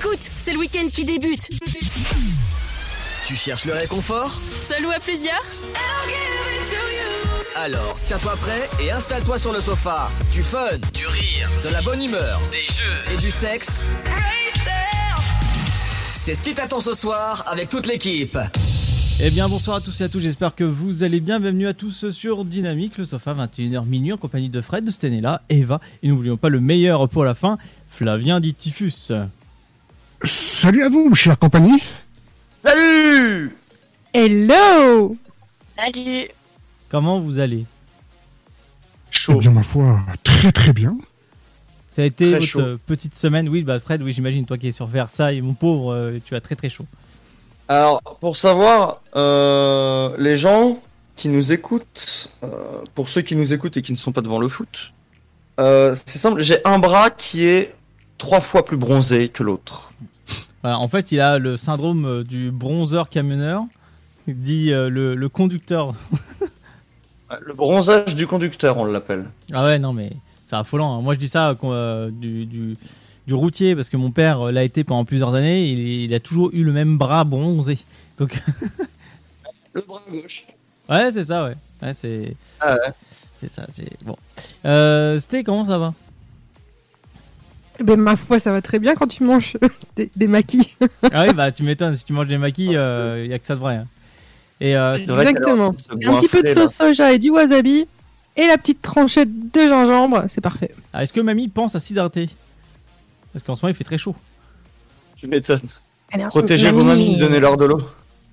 Écoute, c'est le week-end qui débute. Tu cherches le réconfort Seul ou à plusieurs Alors, tiens-toi prêt et installe-toi sur le sofa. Du fun, du rire, de la bonne humeur, des jeux et du sexe. C'est ce qui t'attend ce soir avec toute l'équipe. Eh bien bonsoir à tous et à tous, j'espère que vous allez bien. Bienvenue à tous sur Dynamique, le sofa 21h minuit en compagnie de Fred, de Stenella, Eva et n'oublions pas le meilleur pour la fin, Flavien dit Typhus. Salut à vous, chère compagnie. Salut Hello Salut Comment vous allez? Eh Chaud. bien, ma foi, très très bien. Ça a été Très votre chaud. petite semaine Oui, bah Fred, oui j'imagine, toi qui es sur Versailles, mon pauvre, euh, tu as très très chaud. Alors, pour savoir, euh, les gens qui nous écoutent, euh, pour ceux qui nous écoutent et qui ne sont pas devant le foot, euh, c'est simple, j'ai un bras qui est trois fois plus bronzé que l'autre. Voilà, en fait, il a le syndrome euh, du bronzeur camionneur, dit euh, le, le conducteur. Le bronzage du conducteur, on l'appelle. Ah ouais, non mais c'est affolant. hein. Moi je dis ça euh, du, du, du routier parce que mon père euh, l'a été pendant plusieurs années. Il, il a toujours eu le même bras bronzé. Donc Le bras gauche. ouais, c'est ça, ouais. Ouais, c'est Ah ouais. c'est ça, c'est bon. Euh, Sté, comment ça va? Ben ma foi, ça va très bien quand tu manges des, des maquis. Ah oui, bah tu m'étonnes. Si tu manges des maquis, il y a que ça de vrai. hein. Et euh, vrai Exactement. Un petit peu de sauce soja et du wasabi et la petite tranchette de gingembre, c'est parfait. ah, est-ce que mamie pense à s'hydrater? Parce qu'en ce moment il fait très chaud. Tu m'étonnes. Protégez vos mamies, donnez-leur de l'eau.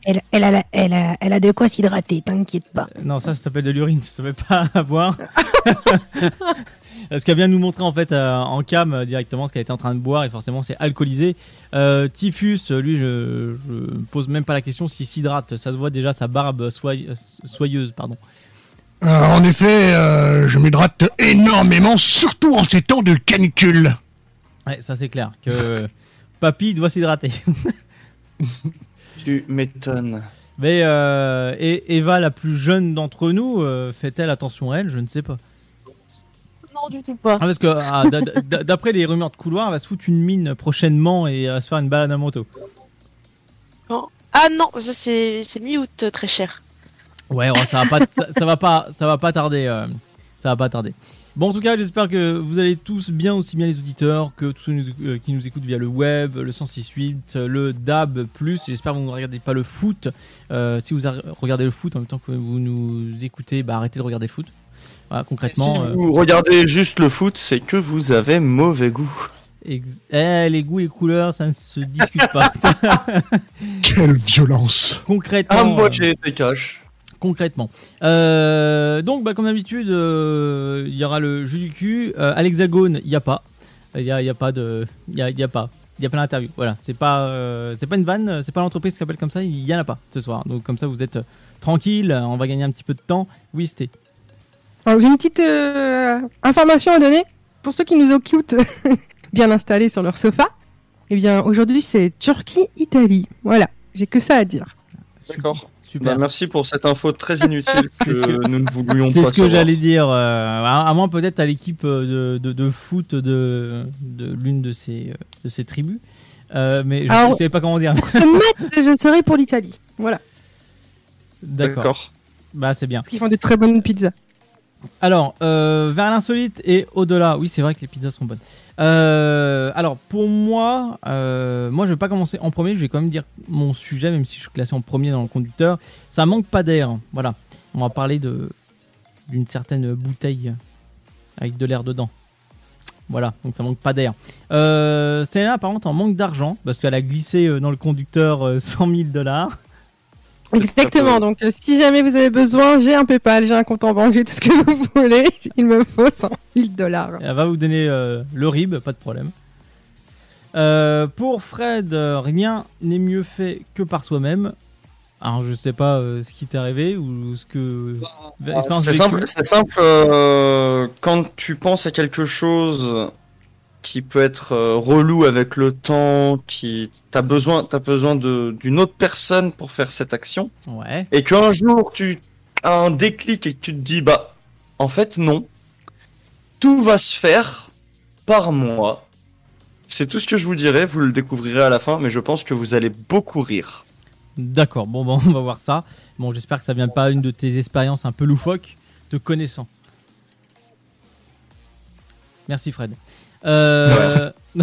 Elle, elle, a, la- elle, a, elle a de quoi s'hydrater, t'inquiète pas. Euh, Non, ça, ça s'appelle de l'urine, ça ne pas à boire. Ce qu'elle vient de nous montrer en fait euh, en cam euh, directement ce qu'elle était en train de boire et forcément c'est alcoolisé. Euh, Typhus, lui, je, je me pose même pas la question s'il s'hydrate. Ça se voit déjà sa barbe soye- euh, soyeuse, pardon. Euh, en effet, euh, je m'hydrate énormément, surtout en ces temps de canicule. Ouais, ça c'est clair que papy doit s'hydrater. Tu m'étonnes. Mais euh, et Eva, la plus jeune d'entre nous, euh, fait-elle attention à elle? Je ne sais pas. Du tout pas. Ah, parce que ah, d'après les rumeurs de couloir, elle va se foutre une mine prochainement et elle va se faire une balade à moto. Ah non, ça c'est mi-août, euh, très cher. Ouais, ouais, ça va pas, ça, ça va pas, ça va pas tarder. euh, ça va pas tarder. Bon, en tout cas, j'espère que vous allez tous bien, aussi bien les auditeurs que tous ceux euh, qui nous écoutent via le web, le 106.8, euh, le DAB+. J'espère que vous ne regardez pas le foot. Euh, si vous regardez le foot en même temps que vous nous écoutez, bah arrêtez de regarder le foot. Voilà, concrètement. si euh, vous regardez juste le foot, c'est que vous avez mauvais goût. ex- eh, les goûts et couleurs, ça ne se discute pas. Quelle violence. concrètement. Ah, moi euh, j'ai été cash. concrètement. Euh, donc, bah, comme d'habitude, euh, il y aura le jeu du cul. Euh, à l'hexagone, il n'y a pas. Il n'y a, il y a pas de. Il y a, il y a pas. Il y a pas d'interview. Voilà. C'est pas, euh, c'est pas une vanne. C'est pas l'entreprise qui s'appelle comme ça. Il y en a pas ce soir. Donc, comme ça, vous êtes tranquille. On va gagner un petit peu de temps. Oui, c'était. Alors j'ai une petite euh, information à donner pour ceux qui nous occupent bien installés sur leur sofa. Eh bien aujourd'hui c'est Turquie-Italie. Voilà, j'ai que ça à dire. D'accord. Super. Bah, merci pour cette info très inutile C'est ce que, que- nous ne voulions pas C'est ce que savoir. j'allais dire. euh, à moins peut-être à l'équipe euh, de, de, de foot de, de l'une de ces, de ces tribus. Euh, mais je ne savais pas comment dire. Pour ce match, je serai pour l'Italie. Voilà, D'accord. D'accord. Bah, c'est bien. parce qu'ils font de très bonnes pizzas. Alors, euh, vers l'insolite et au-delà. Oui, c'est vrai que les pizzas sont bonnes. Euh, alors, pour moi, euh, moi, je vais pas commencer en premier. Je vais quand même dire mon sujet, même si je suis classé en premier dans le conducteur. Ça manque pas d'air. Voilà. On va parler de d'une certaine bouteille avec de l'air dedans. Voilà, donc ça manque pas d'air. Euh, Stella, par contre, en manque d'argent parce qu'elle a glissé euh, dans le conducteur euh, 100 000 dollars. Exactement, donc euh, si jamais vous avez besoin, j'ai un Paypal, j'ai un compte en banque, j'ai tout ce que vous voulez. Il me faut 100 000 dollars. Elle va vous donner euh, le RIB, pas de problème. Euh, pour Fred, rien n'est mieux fait que par soi-même. Alors je sais pas euh, ce qui t'est arrivé ou ce que. expérience C'est simple, c'est simple euh, quand tu penses à quelque chose qui peut être euh, relou avec le temps, qui t'as besoin, t'as besoin de d'une autre personne pour faire cette action, Ouais. et qu'un jour tu as un déclic et que tu te dis bah en fait non, tout va se faire par moi C'est tout ce que je vous dirai, vous le découvrirez à la fin, mais je pense que vous allez beaucoup rire. D'accord, bon, bon, on va voir ça. Bon, j'espère que ça vient pas une de tes expériences un peu loufoques, te connaissant. Merci Fred. Euh...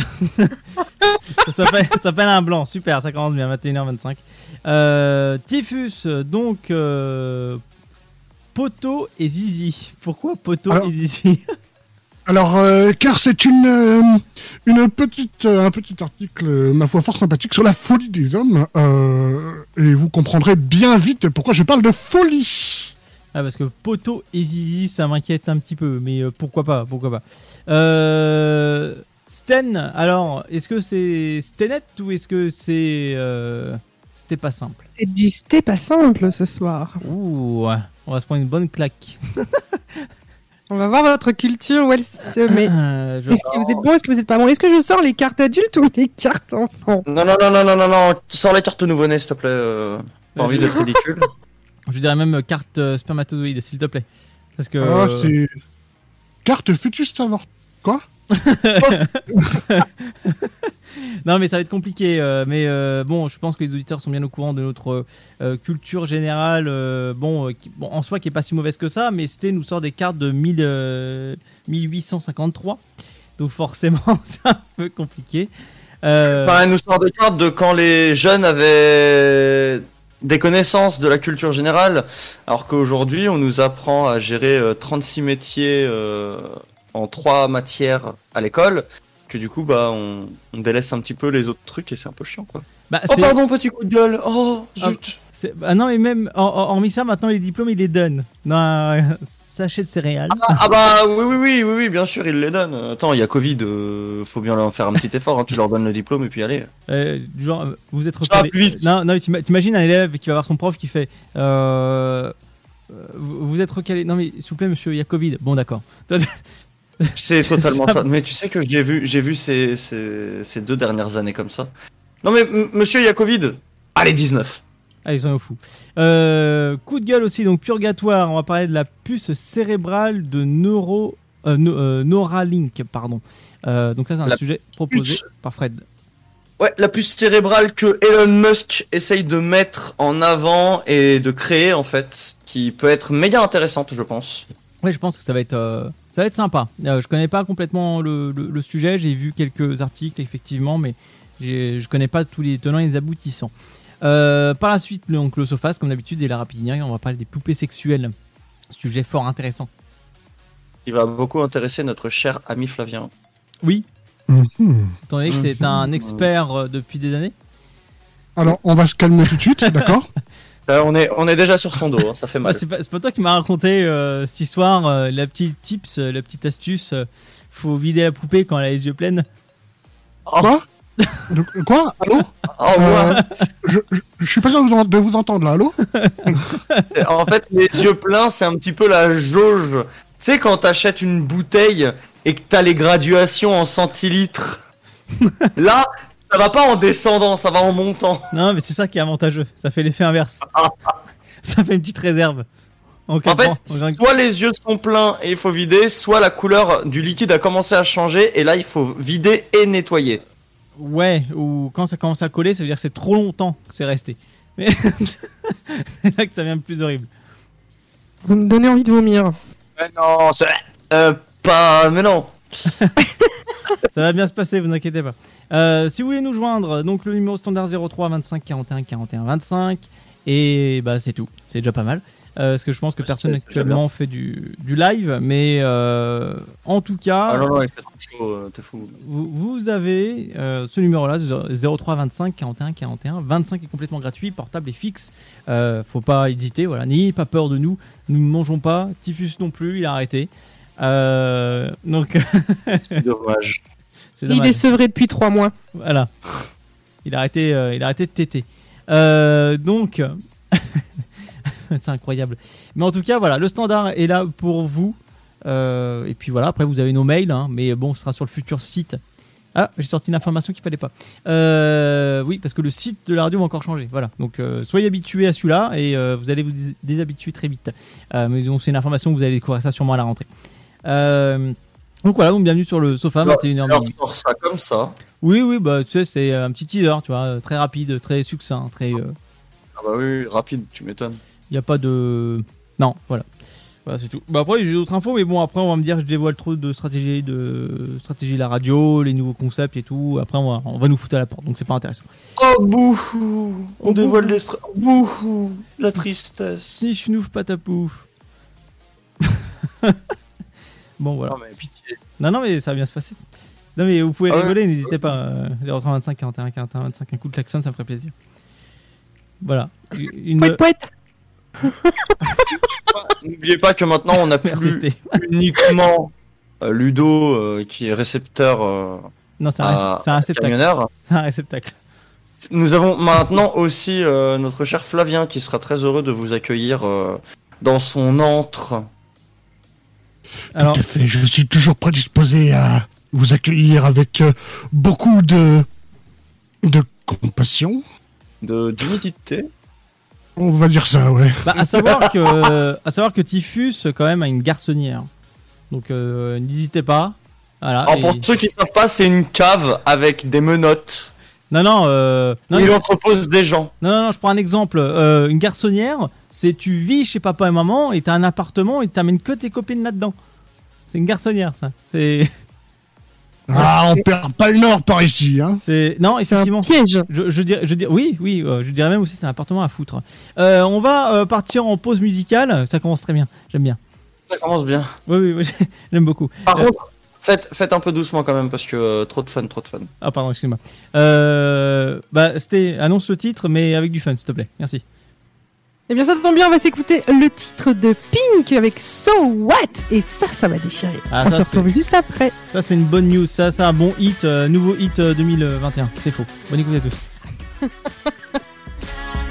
ça s'appelle ça s'appelle un blanc, super, ça commence bien, 21h25. Euh, Typhus, donc euh, Poto et Zizi. Pourquoi Poto Alors- et Zizi? Alors, euh, car c'est une, euh, une petite, euh, un petit article, ma foi, fort sympathique sur la folie des hommes. et vous comprendrez bien vite pourquoi je parle de folie. Ah, parce que Poto et Zizi, ça m'inquiète un petit peu, mais euh, pourquoi pas, pourquoi pas. Euh, Sten, alors, est-ce que c'est Stenet ou est-ce que c'est. Euh, C'était pas simple? C'est du sté pas simple ce soir. Ouh, on va se prendre une bonne claque. On va voir votre culture où elle se met. Euh, je- Est-ce que vous êtes bon, est-ce que vous êtes pas bon? Est-ce que je sors les cartes adultes ou les cartes enfants? Non, non, non, non, non, non, non, sors les cartes nouveau-nés, s'il te plaît. euh, Pas envie d'être ridicule. Je dirais même euh, carte euh, spermatozoïde, s'il te plaît. Parce que. Ah, c'est carte fœtus savoir. Quoi Non, mais ça va être compliqué. euh, mais euh, bon, je pense que les auditeurs sont bien au courant de notre euh, culture générale. euh, bon, euh, qui- bon, en soi, qui est pas si mauvaise que ça, mais c'était nous sort des cartes de 1000, euh, 1853. Donc forcément, c'est un peu compliqué. Euh, Enfin, elle nous sort des cartes de quand les jeunes avaient des connaissances de la culture générale, alors qu'aujourd'hui, on nous apprend à gérer euh, 36 métiers euh, en trois matières à l'école, que du coup, bah, on, on délaisse un petit peu les autres trucs et c'est un peu chiant, quoi. bah, Oh, c'est- pardon, petit coup de gueule. Oh, Ah. zut. c'est- ah non, et même, hor- hor- hormis ça, maintenant les diplômes, ils les donnent. Un sachet de céréales. Ah, ah bah oui, oui, oui, oui, oui, bien sûr, ils les donnent. Attends, il y a Covid, euh, faut bien leur faire un petit effort. hein, tu leur donnes le diplôme et puis allez. Euh, genre, euh, vous êtes recalé. vite. Non, non, t'imagines un élève qui va voir son prof qui fait. euh, vous êtes recalé. Non, mais s'il vous plaît, monsieur, il y a Covid. Bon, d'accord. C'est totalement Ça- ça. Mais tu sais que j'ai vu, j'ai vu ces, ces, ces deux dernières années comme ça. Non mais monsieur, il y a Covid. Allez, 19. Ah, ils sont au fou. Euh, coup de gueule aussi, donc Purgatoire. On va parler de la puce cérébrale de Neuro. euh, No- euh, Neuralink, pardon. Euh, donc, ça, c'est un La sujet proposé puce. par Fred. Ouais, la puce cérébrale que Elon Musk essaye de mettre en avant et de créer en fait, qui peut être méga intéressante, je pense. Ouais, je pense que ça va être, ça va être sympa. Je connais pas complètement le, le- le sujet. J'ai vu quelques articles effectivement, mais je connais pas tous les tenants et les aboutissants. Euh, par la suite, donc le Sofast, comme d'habitude, et la rapidinière, on va parler des poupées sexuelles. Sujet fort intéressant. Il va beaucoup intéresser notre cher ami Flavien. Oui, Mhm. étant donné que c'est un expert euh, depuis des années. Alors, on va se calmer tout de suite, d'accord? Là, on est, on est déjà sur son dos, hein, ça fait Bah, mal. c'est pas, toi qui m'as raconté euh, cette histoire, euh, la petite tips, euh, la petite astuce. euh, faut vider la poupée quand elle a les yeux pleins. Quoi? De- Quoi? Allô? Oh, moi, je, je, je suis pas sûr de vous, en- de vous entendre là, allô? En fait, les yeux pleins, c'est un petit peu la jauge. Tu sais, quand t'achètes une bouteille et que t'as les graduations en centilitres, là, ça va pas en descendant, ça va en montant. Non, mais c'est ça qui est avantageux. Ça fait l'effet inverse. ça fait une petite réserve. En, fait, en soit les yeux sont pleins et il faut vider, soit la couleur du liquide a commencé à changer et là, il faut vider et nettoyer. Ouais, ou quand ça commence à coller, ça veut dire que c'est trop longtemps que c'est resté. Mais c'est là que ça devient le plus horrible. Vous me donnez envie de vomir. Mais non, c'est... Euh, pas... Mais non. Ça va bien se passer, vous inquiétez pas. Euh, si vous voulez nous joindre, donc le numéro standard 03 25 41 41 25. Et bah c'est tout, c'est déjà pas mal. Euh, parce que je pense que Ouais, personne actuellement fait du, du live, mais euh, en tout cas, Ah non, non, il fait trop chaud, euh, t'es fou. vous, vous avez euh, ce numéro-là, 03 25 41 41 25 est complètement gratuit, portable et fixe. Euh, faut pas hésiter, voilà, n'ayez pas peur de nous. Nous ne mangeons pas, Typhus non plus, il a arrêté. Euh, donc C'est dommage. c'est Il est sevré depuis trois mois. Voilà. Il a arrêté, euh, il a arrêté de téter. Euh, donc, c'est incroyable. Mais en tout cas, voilà, le standard est là pour vous. Euh, et puis voilà, après vous avez nos mails, hein, mais bon, ce sera sur le futur site. Ah, j'ai sorti une information qu'il fallait pas. Euh, oui, parce que le site de la radio va encore changer. Voilà, donc euh, soyez habitués à celui-là et vous allez vous dés- déshabituer très vite. Mais donc c'est une information que vous allez découvrir ça sûrement à la rentrée. Donc voilà, donc bienvenue sur le sofa, Alors, 21h Alors, sort ça comme ça. Oui, oui, bah tu sais, c'est un petit teaser, tu vois, très rapide, très succinct, très. Ah bah oui, rapide, tu m'étonnes. Il n'y a pas de. Non, voilà. Voilà, c'est tout. Bah après, j'ai d'autres infos, mais bon, après, on va me dire que je dévoile trop de stratégie, de stratégie de la radio, les nouveaux concepts et tout. Après, on va, on va nous foutre à la porte, donc c'est pas intéressant. Oh bouhou On dévoile les stra... Bouhou La tristesse. Si je n'ouvre pas ta pouf. bon, voilà. Non mais pitié. Non, non, mais ça va bien se passer. Non, mais vous pouvez Ah ouais. rigoler, n'hésitez pas. euh, 0325 41 41 25, un coup de klaxon, ça me ferait plaisir. Voilà. Une... Pouet, pouet. N'oubliez pas que maintenant on a Merci, plus Sté. uniquement euh, Ludo euh, qui est récepteur euh, Non, c'est un, réceptacle. camionneur. C'est un réceptacle. Nous avons maintenant aussi euh, notre cher Flavien qui sera très heureux de vous accueillir euh, dans son antre. Alors, Tout à fait, je suis toujours prédisposé à vous accueillir avec euh, beaucoup de de compassion. de d'humidité. On va dire ça, ouais. bah, à savoir que, à savoir que Typhus, quand même, a une garçonnière. Donc, euh, n'hésitez pas. Voilà. Alors pour Et- ceux qui ne savent pas, c'est une cave avec des menottes Non, non, euh, non, il non, entrepose des gens. non, non, non, je prends un exemple. Euh, une garçonnière, c'est tu vis chez papa et maman et t'as un appartement et t'amènes que tes copines là-dedans. C'est une garçonnière, ça. C'est, Ah, on perd pas le nord par ici, hein. c'est, non, C'est un effectivement. piège. Je, je dirais, je dirais, oui, oui, euh, je dirais même aussi c'est un appartement à foutre. Euh, on va euh, partir en pause musicale. Ça commence très bien. J'aime bien. Ça commence bien. Oui, oui, oui, j'aime beaucoup. Par Euh, contre, faites, faites un peu doucement quand même parce que euh, trop de fun, trop de fun. Ah pardon, excuse-moi. Euh, bah, c'était annonce le titre, mais avec du fun, s'il te plaît. Merci. Eh bien, ça tombe bien, on va s'écouter le titre de Pink avec So What Et ça, ça va déchirer. Ah, on ça, se retrouve juste après. Ça, c'est une bonne news. Ça, c'est un bon hit, euh, nouveau hit euh, 2021. C'est faux. Bonne écoute à tous.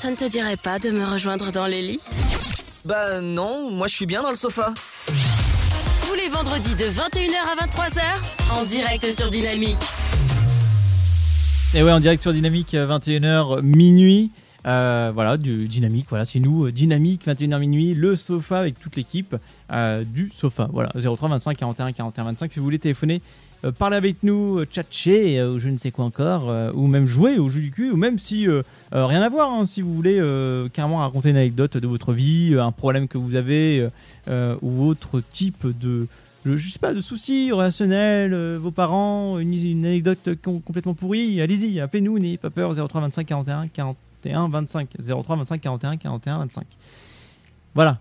Ça ne te dirait pas de me rejoindre dans les lits Bah non, moi je suis bien dans le sofa. Tous les vendredis de 21h à 23h, en direct sur Dynamique. Et ouais, en direct sur Dynamique, euh, 21h minuit. Euh, voilà, du Dynamique, voilà, c'est nous, euh, Dynamique, 21h minuit, le sofa avec toute l'équipe euh, du sofa. Voilà, 03 25 41 41 25. Si vous voulez téléphoner, parler avec nous, tchatcher, ou je ne sais quoi encore, ou même jouer au jeu du cul, ou même si rien à voir, hein, si vous voulez carrément raconter une anecdote de votre vie, un problème que vous avez, ou autre type de, je, sais pas, de soucis relationnels, vos parents, une, une anecdote com- complètement pourrie, allez-y, appelez-nous, n'ayez pas peur, 03 25 41 41 25. 03 25 41 41 25. Voilà.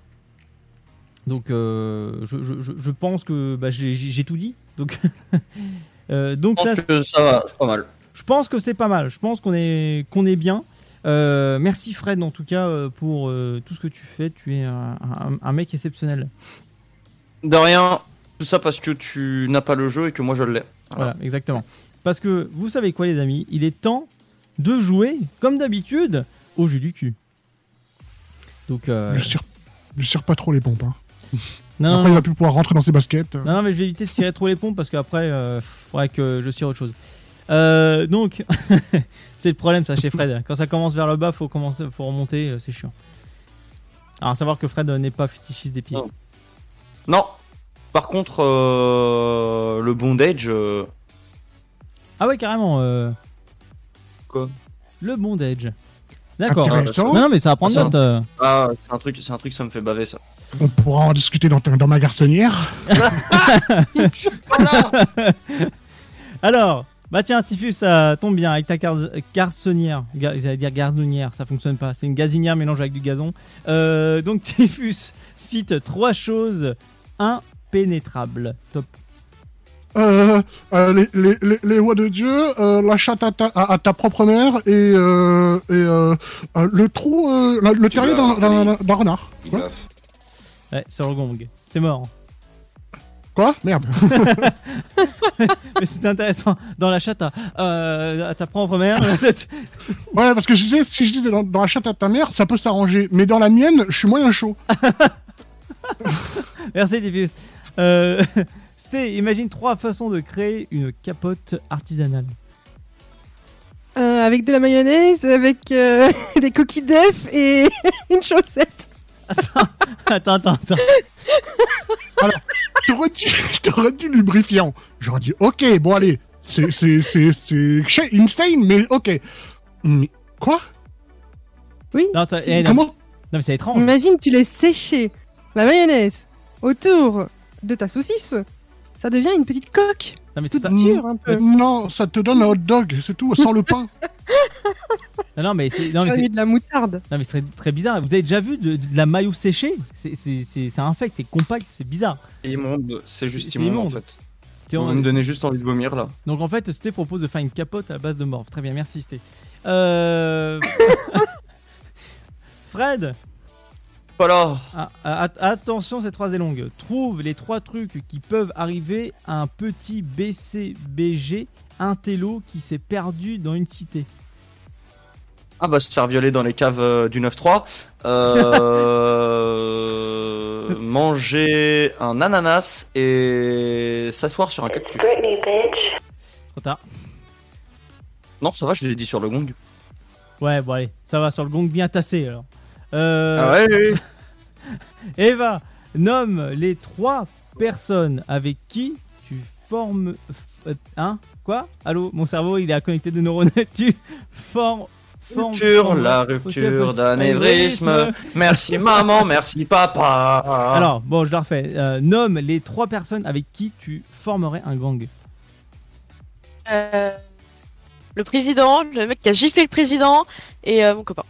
Donc, euh, je, je- je- je pense que bah, j'ai tout dit. Donc, euh, Je pense là, que ça va, c'est pas mal. je pense que c'est pas mal. Je pense qu'on est, qu'on est bien. Euh, merci Fred en tout cas pour tout ce que tu fais. Tu es un, un- un mec exceptionnel. De rien, tout ça parce que tu n'as pas le jeu et que moi je l'ai. Voilà, exactement. Parce que vous savez quoi, les amis, il est temps de jouer, comme d'habitude, au jeu du cul. Donc, euh, Je tire, je tire pas trop les pompes. hein. non, Après, non, il va plus pouvoir rentrer dans ses baskets. non, non, mais je vais éviter de tirer trop les pompes parce qu'après, il faudrait que je tire autre chose. Euh, donc, c'est le problème, ça, chez Fred. Quand ça commence vers le bas, faut commencer, faut remonter, euh, c'est chiant. Alors, à savoir que Fred euh, n'est pas fétichiste des pieds. Non. Non. Par contre, euh, le bondage, euh, Ah ouais, carrément. Quoi Le bondage. D'accord. Intéressant. Non, non, mais ça va prendre Ça. note. euh. ah, c'est un truc, c'est un truc, ça me fait baver ça. On pourra en discuter dans, ta- dans ma garçonnière. Alors, bah tiens, Tiffus, ça tombe bien avec ta car- garçonnière. Ga- J'allais dire gazonnière, ça fonctionne pas. C'est une gazinière mélangée avec du gazon. Euh, donc, Tiffus cite trois choses impénétrables. Top. Euh, euh, les, les, les, les voix de Dieu, euh, la chatte à ta, à, à ta propre mère et, euh, et le trou, euh, la- le terrier d'un- renard. Il. Ouais, sur le gong. C'est mort. Quoi? Merde. Mais c'est intéressant. Dans la chatte à, euh, à ta propre mère. Ouais, parce que je disais, si je disais dans, dans la chatte à ta mère, ça peut s'arranger. Mais dans la mienne, je suis moyen chaud. Merci Tiffus. Euh, Imagine trois façons de créer une capote artisanale. Euh, avec de la mayonnaise, avec euh, des coquilles d'œufs et une chaussette. Attends, attends, attends. T'aurais dit, t'aurais dit lubrifiant. J'aurais dit, ok, bon allez, c'est, c'est, c'est, c'est chez Insane, mais ok. Mais quoi? Oui. Non, ça, Si, eh, non. Comment? Non, mais c'est étrange. Imagine, tu laisses sécher la mayonnaise autour de ta saucisse. Ça devient une petite coque. Non, mais c'est Toute ça. dure un peu. Euh, Non, ça te donne un hot dog, c'est tout, sans le pain. Non, non, mais c'est, non, mais de la moutarde. non, mais c'est très bizarre. Vous avez déjà vu de, de la maillot séchée? C'est, c'est, c'est, c'est infect, c'est compact, c'est bizarre. C'est immonde, c'est juste C'est immonde, en immonde. fait. Vous me donnez juste envie de vomir là. Donc en fait, Sté propose de faire une capote à base de morve. Très bien, merci Sté. Euh... Fred, Voilà. ah, ah, att- attention, cette phrase est longue. Trouve les trois trucs qui peuvent arriver à un petit BCBG intello qui s'est perdu dans une cité. Ah bah se faire violer dans les caves euh, du 9-3. Euh... manger un ananas et s'asseoir sur un cactus. Trop tard. Non, ça va, je l'ai dit sur le gong. Ouais, bon allez, ça va sur le gong bien tassé alors. Euh... Ah ouais, oui, oui. Eva, nomme les trois personnes avec qui tu formes. Hein Quoi? Allô Mon cerveau, il est à connecté de neurones. tu formes. Rupture, formes- la rupture d'un anévrisme. Merci maman, merci papa. Alors, bon, je la refais. Euh, nomme les trois personnes avec qui tu formerais un gang. Euh, le président, le mec qui a giflé le président et euh, mon copain.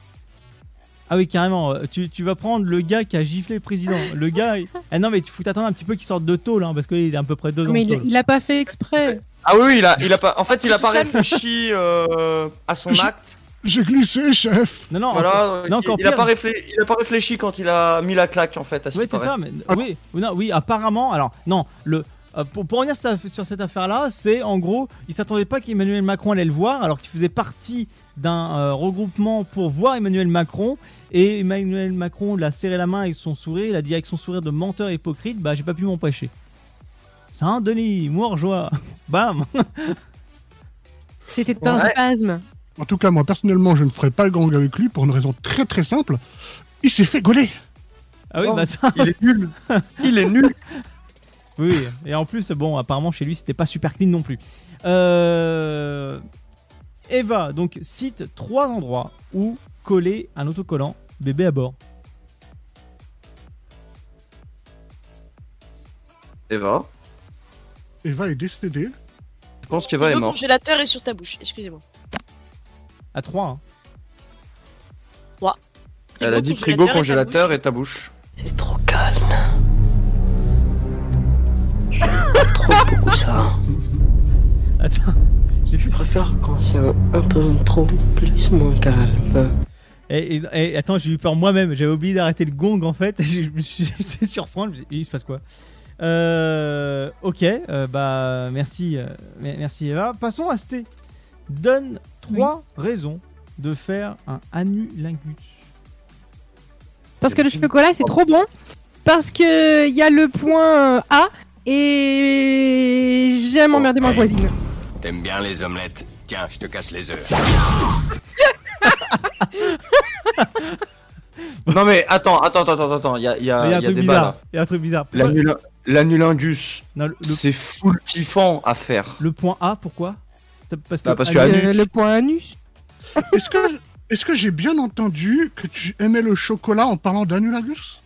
Ah oui, carrément. euh, Tu, tu vas prendre le gars qui a giflé le président. Le gars. il- Ah non, mais tu faut t'attendre un petit peu qu'il sorte de tôle, hein, parce qu'il est à peu près deux ans Mais il, il a pas fait exprès. Ah oui, il a, il a pas, en fait, il a pas réfléchi euh, à son Je- acte. J'ai glissé, chef. Non, non, Voilà, non, il, il a pas réfléchi, il a pas réfléchi quand il a mis la claque en fait. À ce Oui, c'est ça, mais oui, oui, non, oui, apparemment, alors non, le euh, pour, pour revenir sur, sur cette affaire-là, c'est en gros, ils s'attendaient pas qu'Emmanuel Macron allait le voir, alors qu'il faisait partie d'un euh, regroupement pour voir Emmanuel Macron. Et Emmanuel Macron l'a serré la main avec son sourire, il a dit avec son sourire de menteur hypocrite, bah j'ai pas pu m'empêcher. C'est un Denis, joie. Bam C'était un Ouais. spasme. En tout cas, moi, personnellement, je ne ferai pas le gang avec lui pour une raison très très simple. Il s'est fait gauler. Ah oui, Oh, bah ça. Il est nul. Il est nul. Oui, et en plus, bon, apparemment chez lui, c'était pas super clean non plus. Euh... Eva, donc, cite trois endroits où coller un autocollant bébé à bord. Eva. Eva est décédée. Je pense qu'Eva est Le morte. congélateur est sur ta bouche, excusez-moi. À trois, hein. Elle a dit frigo, congélateur et ta bouche. C'est trop calme. Je pas trop beaucoup ça. Attends, j'ai Je préfère quand c'est un, un peu trop plus moins calme. Et, et- et attends, j'ai eu peur moi-même. J'avais oublié d'arrêter le gong en fait. Je me suis laissé surprendre. Je me suis dit, Il se passe quoi? Euh, Ok, euh, bah merci, euh, me- merci Eva. Passons à Sté. Donne trois raisons de faire un anulingus. Parce que le chocolat, c'est trop bon. Parce que il y a le point euh, A. Et j'aime emmerder ma voisine. T'aimes bien les omelettes? Tiens, je te casse les œufs. Non mais attends, attends, attends, attends, attends. Il y a, il y a, Il y a un il y a truc des bizarre. balles. Il y a un truc bizarre. Non, le, c'est full kiffant à faire. le point A, pourquoi? Parce que, Bah, parce que anus. Euh, le point anus. Est-ce que, est-ce que j'ai bien entendu que tu aimais le chocolat en parlant d'anulingus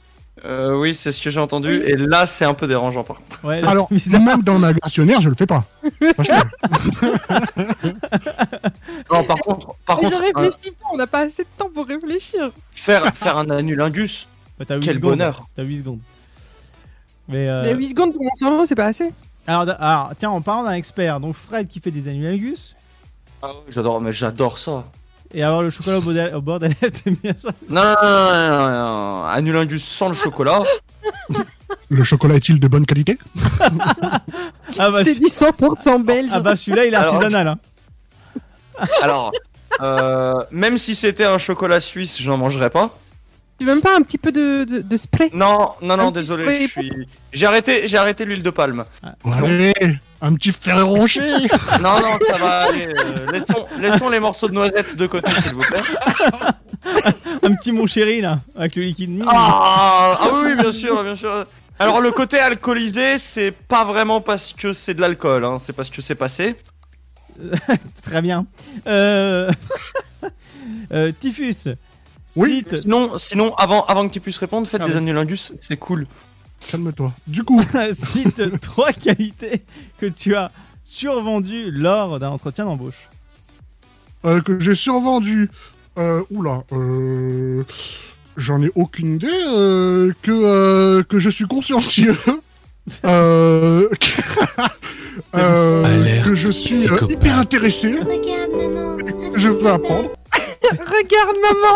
Euh, oui, c'est ce que j'ai entendu. Et là, c'est un peu dérangeant par contre. Ouais, là, Alors, même dans ma glaçonnière, je le fais pas. Franchement. Non, par contre, par Mais je contre, un- réfléchis pas, on n'a pas assez de temps pour réfléchir. faire, faire un annulingus, Bah, quel secondes. bonheur. T'as 8 secondes. Mais, euh, Les 8 secondes pour mon cerveau, c'est pas assez. alors, alors, tiens, en parlant d'un expert, donc Fred qui fait des anulingus, Ah ouais, j'adore, mais j'adore ça. Et avoir le chocolat au bord des- lèvres, t'aimes bien ça Non, non, non, non, non, non, annulingus sans le chocolat. le chocolat est-il de bonne qualité? Ah bah, C'est du 100% belge. ah bah celui-là, il est Alors, artisanal. Hein. Alors, euh, même si c'était un chocolat suisse, je n'en mangerais pas. Tu veux même pas un petit peu de, de, de spray Non, non, non, désolé, je suis. J'ai arrêté, j'ai arrêté l'huile de palme. Allez, un petit fer rocher Non, non, ça va aller. euh, laissons, laissons les morceaux de noisettes de côté, s'il vous plaît. Un petit mon chéri là, avec le liquide. Mmh. Ah, ah oui, oui, bien sûr, bien sûr. Alors le côté alcoolisé, c'est pas vraiment parce que c'est de l'alcool, hein, c'est parce que c'est passé. Très bien. Euh... euh, Typhus. Oui, Cite... Sinon, sinon, avant, avant que tu puisses répondre, faites Ah des oui. annulingus, c'est cool. Calme-toi. Du coup, cite trois qualités que tu as survendues lors d'un entretien d'embauche. euh, que j'ai survendu. Euh, oula, euh, j'en ai aucune idée. euh, que, euh, que je suis consciencieux. euh, euh, Alerte que je suis euh, hyper intéressé. que je veux apprendre. Regarde, maman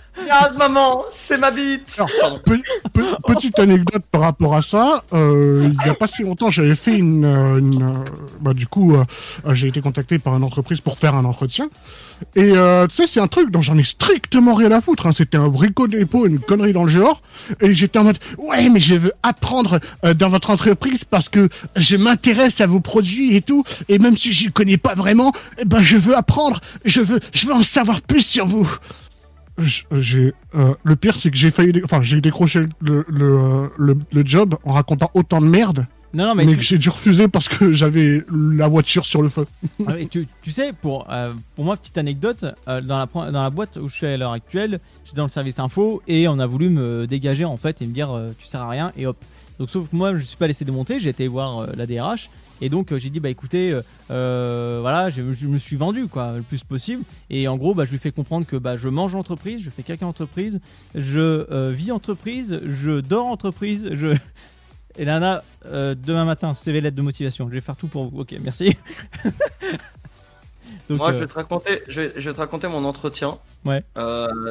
Regarde, maman, c'est ma bite. Alors, petite anecdote par rapport à ça. euh, il y a pas si longtemps, j'avais fait une, euh, une, euh, bah du coup, euh, j'ai été contacté par une entreprise pour faire un entretien. Et euh, tu sais, c'est un truc dont j'en ai strictement rien à foutre. Hein. C'était un bricot d'épaule, une connerie dans le genre. Et j'étais en mode, ouais, mais je veux apprendre dans votre entreprise parce que je m'intéresse à vos produits et tout. Et même si j'y connais pas vraiment, eh ben je veux apprendre. Je veux, je veux en savoir plus sur vous. J'ai euh, le pire c'est que j'ai failli dé- enfin j'ai décroché le le, le le job en racontant autant de merde Non, non, mais, mais, tu, que j'ai dû refuser parce que j'avais la voiture sur le feu. ah, tu, tu sais, pour, euh, pour moi, petite anecdote, euh, dans, la, dans la boîte où je suis à l'heure actuelle, j'étais dans le service info et on a voulu me dégager en fait et me dire tu sers à rien et hop. Donc, sauf que moi, je suis pas laissé démonter, j'ai été voir la DRH et donc euh, j'ai dit bah écoutez, euh, euh, voilà, je, je me suis vendu quoi, le plus possible et en gros, bah, je lui fais comprendre que bah, je mange entreprise, je fais caca entreprise, je euh, vis entreprise, je dors entreprise, je. Et Lana, euh, demain matin, CV lettre de motivation. Je vais faire tout pour vous. Ok, merci. Donc, Moi, je vais te raconter, je vais, je vais te raconter mon entretien. Ouais.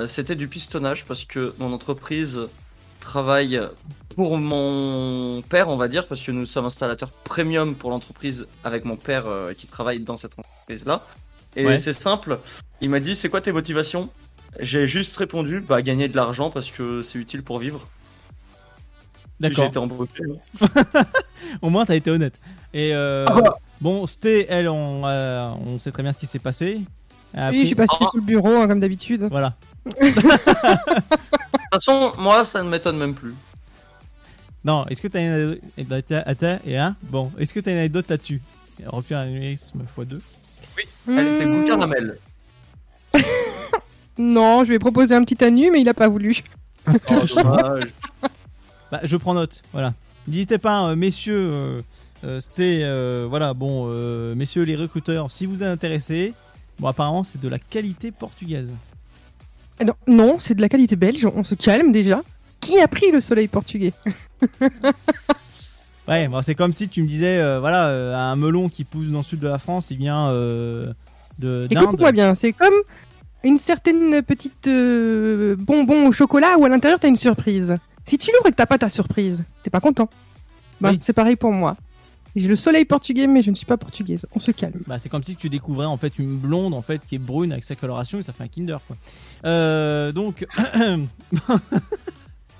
C'était du pistonnage parce que mon entreprise travaille pour mon père, on va dire, parce que nous sommes installateurs premium pour l'entreprise avec mon père euh, qui travaille dans cette entreprise-là. Et Ouais. c'est simple, il m'a dit c'est quoi tes motivations? J'ai juste répondu bah gagner de l'argent parce que c'est utile pour vivre. J'ai D'accord. été. Au moins, t'as été honnête. Et euh, Ah bah. bon, Sté, elle, on, euh, on sait très bien ce qui s'est passé. Oui, je suis passé sous le bureau, hein, comme d'habitude. Voilà. De toute façon, moi ça ne m'étonne même plus. Non, est-ce que t'as une anecdote? Attends, et hein Bon, est-ce que t'as une anecdote là-dessus? Refus un aneurisme x2. Elle était goût Hmm, caramel. Non, je lui ai proposé un petit anu, mais il a pas voulu. Oh, dommage. Bah, je prends note, voilà. N'hésitez pas, euh, messieurs, euh, euh, c'était, euh, voilà, bon, euh, messieurs les recruteurs, si vous êtes intéressés, bon, apparemment, c'est de la qualité portugaise. Non, non c'est de la qualité belge, on se calme déjà. Qui a pris le soleil portugais Ouais, bon, c'est comme si tu me disais, euh, voilà, euh, un melon qui pousse dans le sud de la France, il vient euh, de. Écoute-moi bien, c'est comme une certaine petite euh, bonbon au chocolat où à l'intérieur t'as une surprise. Si tu l'ouvres et que t'as pas ta surprise, t'es pas content. Bah, Oui. c'est pareil pour moi. J'ai le soleil portugais, mais je ne suis pas portugaise. On se calme. Bah, c'est comme si tu découvrais en fait une blonde en fait qui est brune avec sa coloration et ça fait un Kinder quoi. Donc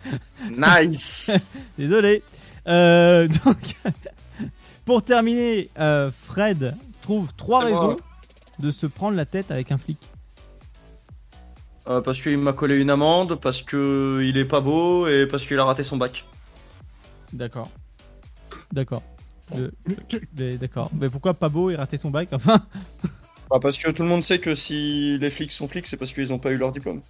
Nice. désolé. Euh, donc pour terminer, euh, Fred trouve trois C'est moi. raisons de se prendre la tête avec un flic. Euh, parce qu'il m'a collé une amende, parce que il est pas beau et parce qu'il a raté son bac. D'accord. D'accord. D'accord. Mais pourquoi pas beau et rater son bac Enfin? Bah, parce que tout le monde sait que si les flics sont flics, c'est parce qu'ils ont pas eu leur diplôme.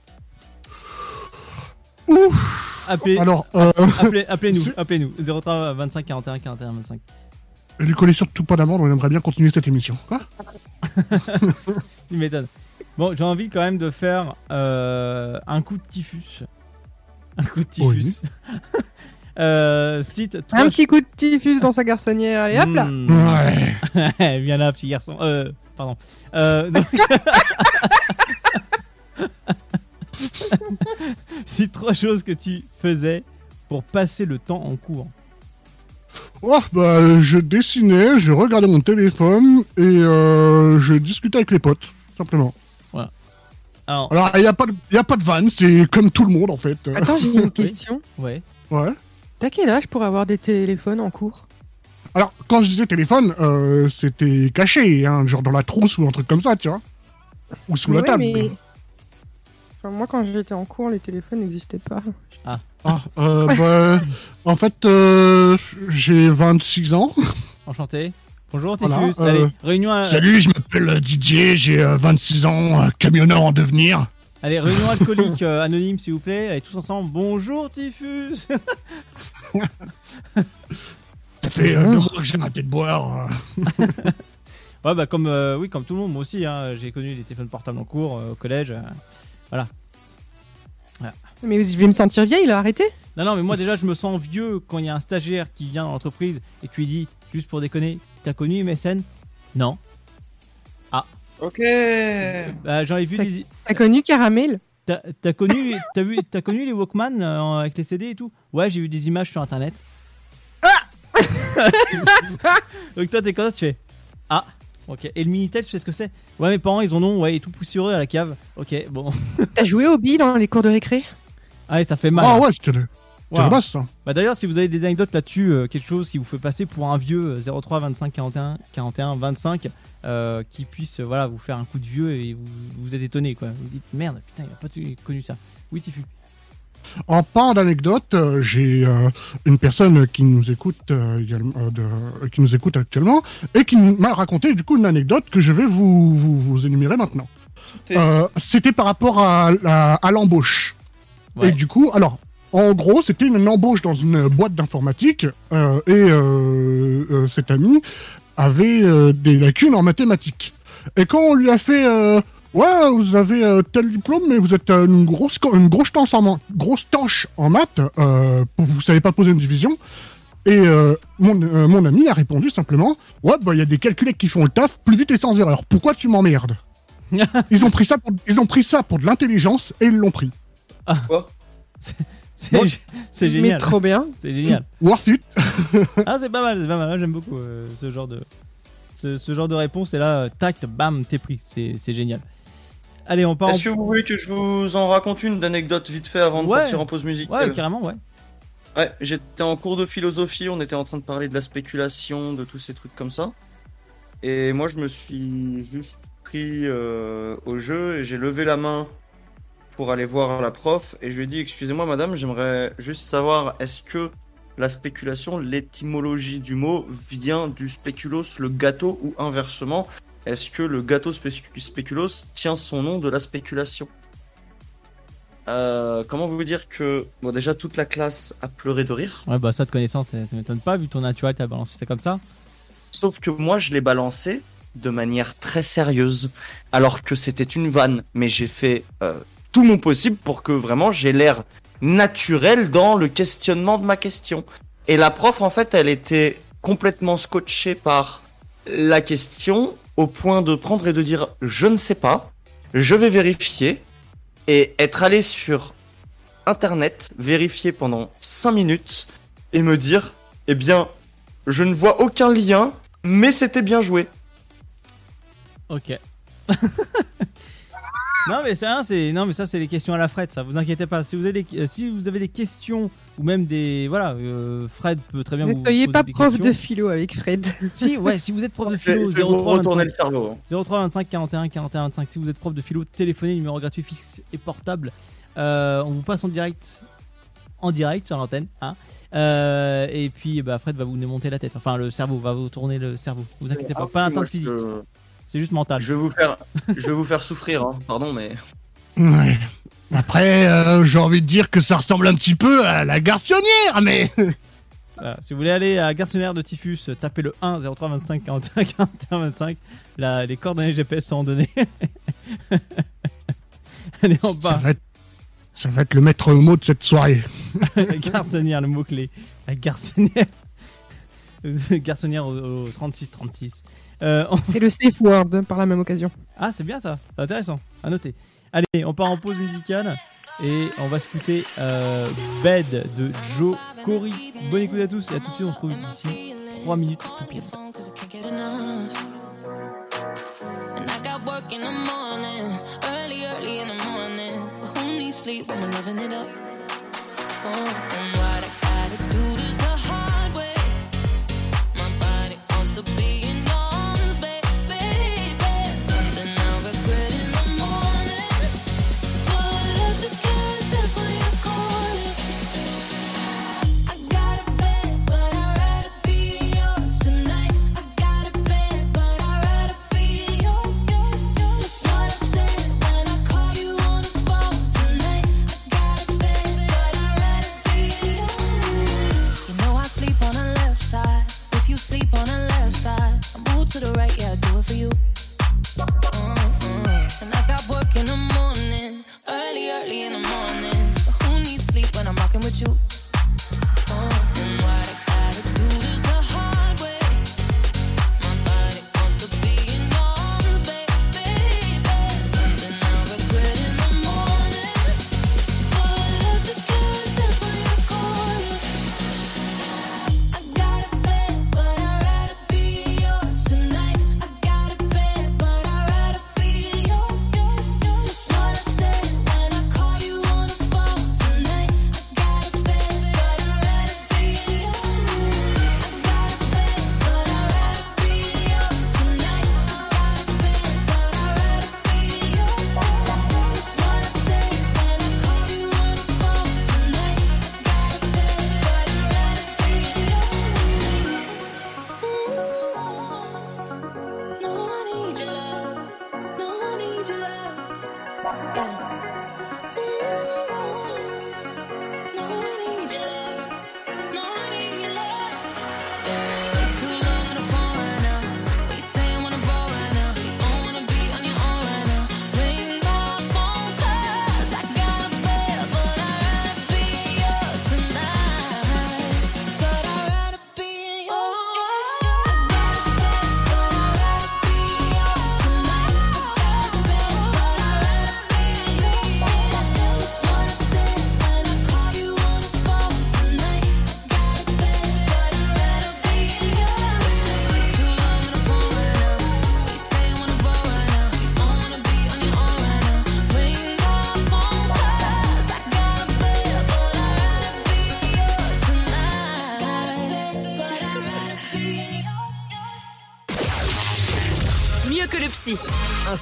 Appelez, Alors, euh, appelez, appelez-nous, c'est- appelez-nous. 03 25 41 41 25. elle lui surtout pas d'amende, on aimerait bien continuer cette émission. Quoi Tu m'étonnes. Bon, j'ai envie quand même de faire euh, un coup de typhus. Un coup de typhus. euh, cite trois Un petit coup de typhus dans sa garçonnière, allez hop là Hmm. Ouais. Viens là, petit garçon. Euh, pardon. Euh, donc- Cite trois choses que tu faisais pour passer le temps en cours. Oh, bah, je dessinais, je regardais mon téléphone et euh, je discutais avec les potes, simplement. Alors, Alors, il n'y a, pas de- y a pas de vanne, c'est comme tout le monde en fait. Attends, j'ai une question. ouais. Ouais. T'as quel âge pour avoir des téléphones en cours? Alors, quand je disais téléphone, euh, c'était caché, hein, genre dans la trousse ou un truc comme ça, tu vois. Ou sous la Ouais, table. mais- Enfin, moi, quand j'étais en cours, les téléphones n'existaient pas. Ah, euh, bah, en fait, euh, j'ai 26 ans. Enchanté. Bonjour, Voilà, Typhus. euh, Allez, réunion, à- Salut, je m'appelle Didier, j'ai euh, 26 ans, euh, camionneur en devenir. Allez, réunion alcoolique euh, anonyme, s'il vous plaît. Allez, tous ensemble. Bonjour, Typhus. Ça fait euh, deux mois que j'ai arrêté de boire. ouais, bah, comme, euh, oui, comme tout le monde, moi aussi. hein, j'ai connu les téléphones portables en cours, euh, au collège. Voilà. Mais je vais me sentir vieille, là, arrêtez Non, non, mais moi déjà, je me sens vieux quand il y a un stagiaire qui vient dans l'entreprise et tu lui dis, juste pour déconner, t'as connu MSN Non. Ok. Bah, j'en ai vu des. T'as connu Caramel? T'as connu, t'as vu, t'as connu les Walkman euh, avec les CD et tout? Ouais, j'ai vu des images sur internet. Donc toi, t'es ça, tu fais Ah, ok. Et le Minitel, tu sais ce que c'est? Ouais, mes parents, ils en ont, ouais, et tout poussiéreux à la cave. Ok, bon. T'as joué au bill dans les cours de récré? Allez, ça fait mal. Ah ouais, c'était le, Wow. le boss, ça. Bah d'ailleurs, si vous avez des anecdotes là-dessus, euh, quelque chose qui vous fait passer pour un vieux euh, 03 25 41 41 25, euh, qui puisse euh, voilà vous faire un coup de vieux et vous vous êtes étonné quoi. Vous dites merde, putain, il a pas connu ça. Oui, Tifu. En parlant d'anecdote, euh, j'ai euh, une personne qui nous écoute euh, de- qui nous écoute actuellement et qui m'a raconté du coup une anecdote que je vais vous, vous, vous énumérer maintenant. c'était par rapport à, à, à l'embauche. Ouais. Et du coup, alors, en gros, c'était une embauche dans une boîte d'informatique euh, et euh, euh, cet ami avait des lacunes en mathématiques. Et quand on lui a fait Ouais, vous avez euh, tel diplôme, mais vous êtes euh, une grosse, co- une grosse tanche en, grosse tanche en maths, euh, vous savez pas poser une division. Et euh, mon, euh, mon ami a répondu simplement Ouais, bah il y a des calculettes qui font le taf plus vite et sans erreur. Pourquoi tu m'emmerdes? Ils, ont pris ça pour, ils ont pris ça pour de l'intelligence et ils l'ont pris. Quoi? C'est Bon. c'est Mais génial. trop bien. C'est génial. Worth it. Ah, c'est pas mal, c'est pas mal. J'aime beaucoup euh, ce genre de ce, ce genre de réponse. Et là, tact, bam, t'es pris. C'est c'est génial. Allez, on part. en- Est-ce que vous voulez que je vous en raconte une d'anecdote vite fait avant de Ouais. partir en pause musicale Ouais, carrément, ouais. Ouais, j'étais en cours de philosophie, on était en train de parler de la spéculation, de tous ces trucs comme ça. Et moi, je me suis juste pris euh, au jeu et j'ai levé la main pour aller voir la prof et je lui ai dit Excusez-moi, madame, j'aimerais juste savoir est-ce que la spéculation, l'étymologie du mot vient du spéculos, le gâteau, ou inversement Est-ce que le gâteau spé- spéculos tient son nom de la spéculation? Euh, comment vous dire que bon déjà toute la classe a pleuré de rire, Ouais, bah ça de connaissance, ça ça m'étonne pas vu ton naturel, t'as balancé ça comme ça. sauf que moi je l'ai balancé de manière très sérieuse, alors que c'était une vanne, mais j'ai fait euh, tout mon possible pour que vraiment j'ai l'air naturel dans le questionnement de ma question. Et la prof en fait elle était complètement scotchée par la question point de prendre et de dire je ne sais pas, je vais vérifier et être allé sur internet, vérifier pendant 5 minutes et me dire eh bien je ne vois aucun lien mais c'était bien joué. Ok. non mais ça, c'est non mais ça c'est les questions à la Fred, ça. Vous inquiétez pas. Si vous avez des, si vous avez des questions ou même des voilà, euh, Fred peut très bien Ne vous soyez poser pas des prof questions. de philo avec Fred. Si ouais, si vous êtes prof de philo je vais vous 03 retourner 25 le cerveau. 03 25 41 41 25. Si vous êtes prof de philo, téléphonez numéro gratuit fixe et portable. Euh, on vous passe en direct en direct sur l'antenne, hein. Euh, et puis bah Fred va vous démonter la tête. Enfin le cerveau va vous tourner le cerveau. Vous inquiétez pas, pas Ah, un moi, teinte physique. je- C'est juste mental. Je vais vous faire, je vais vous faire souffrir, hein. pardon, mais Ouais. Après, euh, j'ai envie de dire que ça ressemble un petit peu à la garçonnière, mais Voilà, si vous voulez aller à Garçonnière de Typhus, tapez le 1 03 25 41 41 25. Là, les coordonnées GPS sont données. Allez en ça bas. va, être, ça va être le maître mot de cette soirée. la garçonnière, le mot-clé. La garçonnière. Garçonnière au, au 36 36. Euh, on- C'est le safe word par la même occasion. Ah, c'est bien ça. C'est intéressant. À noter. Allez, on part en pause musicale. Et on va se écouter euh, Bed de Joe Cory. Bonne écoute à tous et à tout de suite. On se retrouve d'ici 3 minutes tout pile. Cause I can't get enough. And I got work in the morning, early, early in the morning. But who needs sleep when we're living it up? Oh,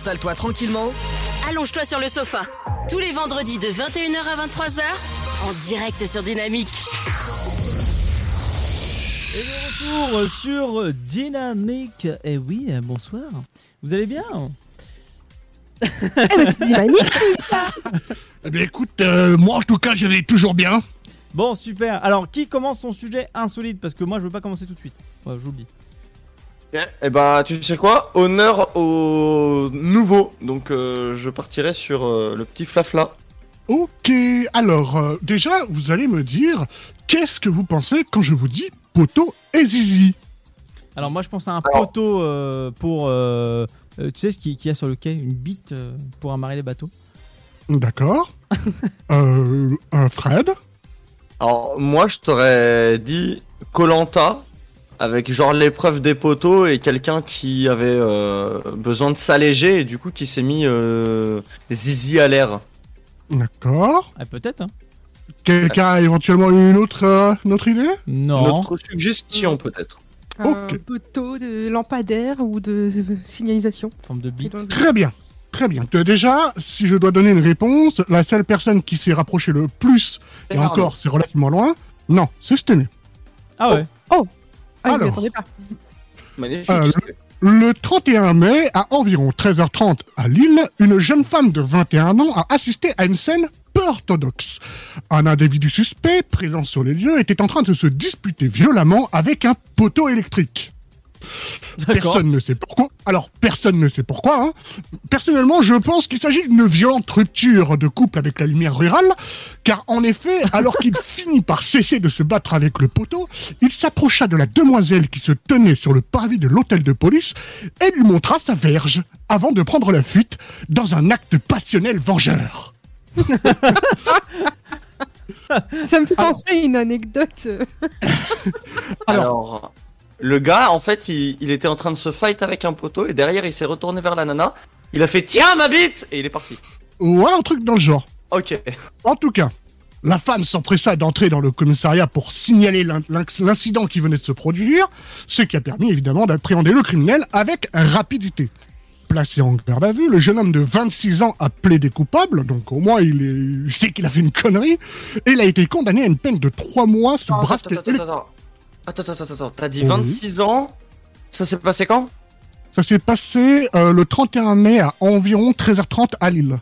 Installe-toi tranquillement. Allonge-toi sur le sofa. Tous les vendredis de 21h à 23h, en direct sur Dynamique. Et de retour sur Dynamique. Et oui, euh, bonsoir. Vous allez bien Eh ben, c'est dynamique. Eh bien, écoute, euh, moi, en tout cas, je vais toujours bien. Bon, super. Alors, qui commence son sujet insolite? Parce que moi, je veux pas commencer tout de suite. Ouais, je vous le dis. Et bah, tu sais quoi? Honneur au nouveau. Donc, euh, je partirai sur euh, le petit flafla. Ok, alors, euh, déjà, vous allez me dire, qu'est-ce que vous pensez quand je vous dis poteau et zizi? Alors, moi, je pense à un poteau euh, pour. tu sais ce qu'il qu'il y a sur le quai? Une bite euh, pour amarrer les bateaux. D'accord. euh, un Fred? Alors, moi, je t'aurais dit Colanta avec genre l'épreuve des poteaux et quelqu'un qui avait euh, besoin de s'alléger et du coup qui s'est mis euh, zizi à l'air. D'accord. Ah, peut-être, hein Quelqu'un a éventuellement une autre, euh, une autre idée? Non. Notre suggestion peut-être. Un poteau de lampadaire ou de signalisation. Forme de bite. Très bien. Très bien. Déjà, si je dois donner une réponse, la seule personne qui s'est rapprochée le plus, et encore, c'est relativement loin, non, c'est Stené. Ah ouais Oh Ah, je Alors. attendais pas. Magnifique. Euh, Le 31 mai, à environ 13h30 à Lille, une jeune femme de 21 ans a assisté à une scène peu orthodoxe. Un individu suspect, présent sur les lieux, était en train de se disputer violemment avec un poteau électrique. Personne ne sait pourquoi. Alors, personne ne sait pourquoi. hein. Personnellement, je pense qu'il s'agit d'une violente rupture de couple avec la lumière rurale, car en effet, alors qu'il finit par cesser de se battre avec le poteau, il s'approcha de la demoiselle qui se tenait sur le parvis de l'hôtel de police et lui montra sa verge, avant de prendre la fuite dans un acte passionnel vengeur. Ça me fait penser à une anecdote. Alors, le gars, en fait, il, il était en train de se fight avec un poteau et derrière, il s'est retourné vers la nana. Il a fait Tiens ma bite Et il est parti. Voilà un truc dans le genre. Ok. En tout cas, la femme s'empressa d'entrer dans le commissariat pour signaler l'in- l'in- l'incident qui venait de se produire, ce qui a permis évidemment d'appréhender le criminel avec rapidité. Placé en garde à vue, le jeune homme de 26 ans a plaidé coupable, donc au moins il, est- il sait qu'il a fait une connerie, et il a été condamné à une peine de 3 mois sous bracelet attends, attends, attends, attends, attends, attends, attends. T'as dit Oui. 26 ans Ça s'est passé quand Ça s'est passé euh, le 31 mai à environ 13h30 à Lille.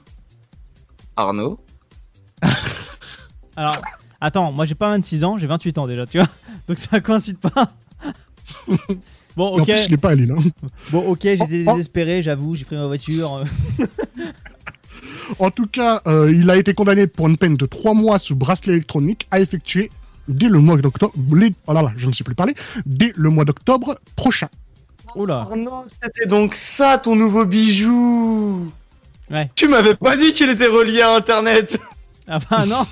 Arnaud Alors, attends, moi j'ai pas 26 ans, j'ai 28 ans déjà, tu vois. Donc ça coïncide pas. bon, Et en ok. plus, il pas à Lille. hein. Bon, ok, j'étais Oh, oh. désespéré, j'avoue, j'ai pris ma voiture. En tout cas, euh, il a été condamné pour une peine de 3 mois sous bracelet électronique à effectuer dès le mois d'octobre. les- Oh là là, je ne sais plus parler. Dès le mois d'octobre prochain. Oula. Arnaud, c'était donc ça ton nouveau bijou Ouais. Tu m'avais pas dit qu'il était relié à internet Ah bah non.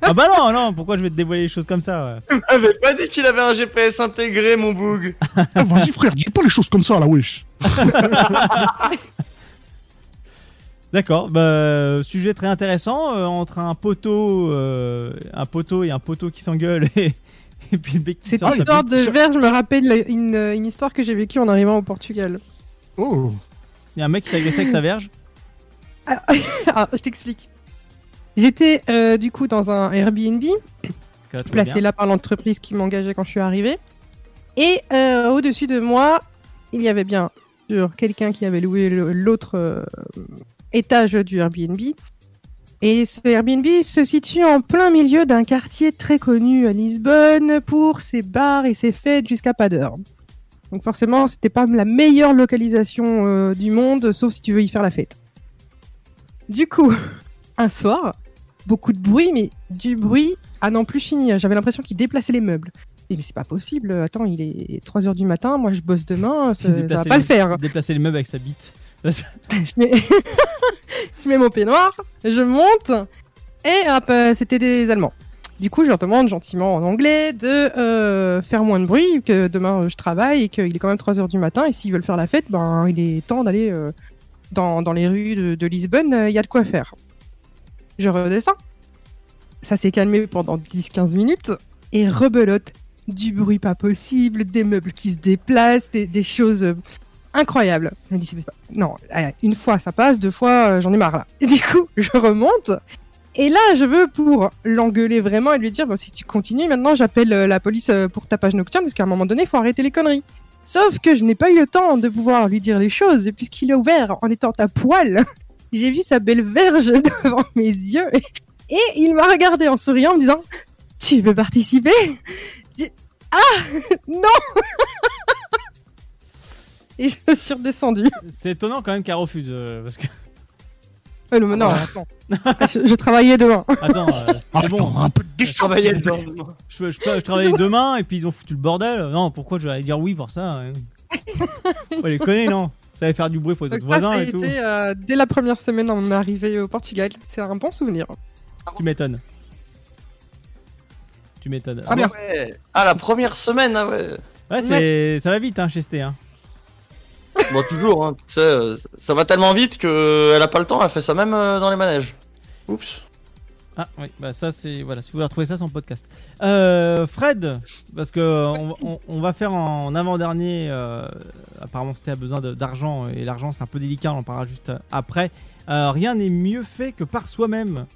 ah bah non, non, pourquoi je vais te dévoiler les choses comme ça ouais. Tu m'avais pas dit qu'il avait un GPS intégré, mon boug Ah, Vas-y frère, dis pas les choses comme ça là, wesh. D'accord, bah, sujet très intéressant euh, entre un poteau, euh, un poteau et un poteau qui s'engueule et, et puis le bec qui Cette sort sa histoire de verge me rappelle la- une, une histoire que j'ai vécue en arrivant au Portugal. Oh. Il y a un mec qui t'a agressé avec sa verge. Ah, je t'explique. J'étais euh, du coup dans un Airbnb, là, placé là par l'entreprise qui m'engageait quand je suis arrivée. Et euh, au-dessus de moi, il y avait bien sûr quelqu'un qui avait loué l'autre euh, étage du Airbnb. Et ce Airbnb se situe en plein milieu d'un quartier très connu à Lisbonne pour ses bars et ses fêtes jusqu'à pas d'heure. Donc forcément, c'était pas la meilleure localisation euh, du monde, sauf si tu veux y faire la fête. Du coup, un soir, beaucoup de bruit, mais du bruit à n'en plus finir. J'avais l'impression qu'il déplaçait les meubles. Et mais c'est pas possible. Attends, il est 3 heures du matin. Moi, je bosse demain. Ça, ça va pas les- le faire. Déplacer les meubles avec sa bite. je, mets... mon peignoir, je monte, et hop, euh, c'était des Allemands. Du coup, je leur demande gentiment en anglais de euh, faire moins de bruit, que demain euh, je travaille et qu'il est quand même 3 heures du matin, et s'ils veulent faire la fête, ben il est temps d'aller dans, dans les rues de, Lisbonne, il y a de quoi faire. Je redescends. Ça s'est calmé pendant 10-15 minutes, et rebelote. Du bruit pas possible, des meubles qui se déplacent, des, choses incroyable. Je me dis, pas- non, une fois ça passe, deux fois euh, j'en ai marre là. Et du coup, je remonte. Et là, je veux pour l'engueuler vraiment et lui dire, bon, si tu continues, maintenant j'appelle euh, la police euh, pour tapage nocturne, parce qu'à un moment donné, il faut arrêter les conneries. Sauf que je n'ai pas eu le temps de pouvoir lui dire les choses, puisqu'il est ouvert en étant à poil, j'ai vu sa belle verge devant mes yeux, et il m'a regardé en souriant, en me disant, tu veux participer? Ah Non Et je suis redescendue. C'est étonnant quand même qu'elle refuse. euh, parce que... Ouais, non, mais non, attends. je, je travaillais demain. Attends, euh, c'est bon. un peu de Je travaillais dedans. Je, je, je travaillais demain et puis ils ont foutu le bordel. Non, pourquoi je vais aller dire oui pour ça hein Ouais, les connaît, non? Ça va faire du bruit pour les Donc autres ça, voisins a et tout. été euh, dès la première semaine en arrivée au Portugal. C'est un bon souvenir. Tu m'étonnes. Tu m'étonnes. Ah, ouais. Ah, la première semaine, ah ouais. Ouais, c'est... ça va vite hein, chez ST. Hein. Bon, toujours, hein. Tu sais, euh, ça va tellement vite qu'elle a pas le temps, elle fait ça même euh, dans les manèges. Oups. Ah oui, bah ça c'est voilà, si vous voulez retrouver ça sur le podcast. Euh, Fred, parce que on, on- on va faire en avant-dernier. euh, apparemment, c'était a besoin de- d'argent et l'argent c'est un peu délicat, on en parlera juste après. Euh, rien n'est mieux fait que par soi-même.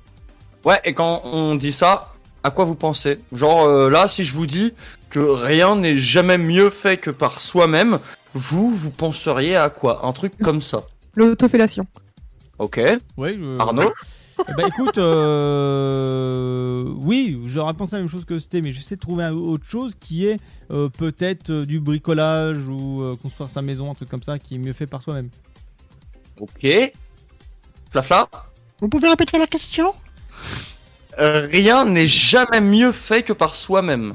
Ouais, et quand on dit ça, à quoi vous pensez? Genre euh, là, si je vous dis que rien n'est jamais mieux fait que par soi-même, vous, vous penseriez à quoi? Un truc comme ça. L'autofellation. Ok. Ouais, je- Arnaud? Eh ben écoute, euh, oui, j'aurais pensé à la même chose que c'était, mais j'essaie de trouver autre chose qui est euh, peut-être euh, du bricolage ou euh, construire sa maison, un truc comme ça qui est mieux fait par soi-même. Ok. Flafla? Vous pouvez répéter la question? Euh, Rien n'est jamais mieux fait que par soi-même.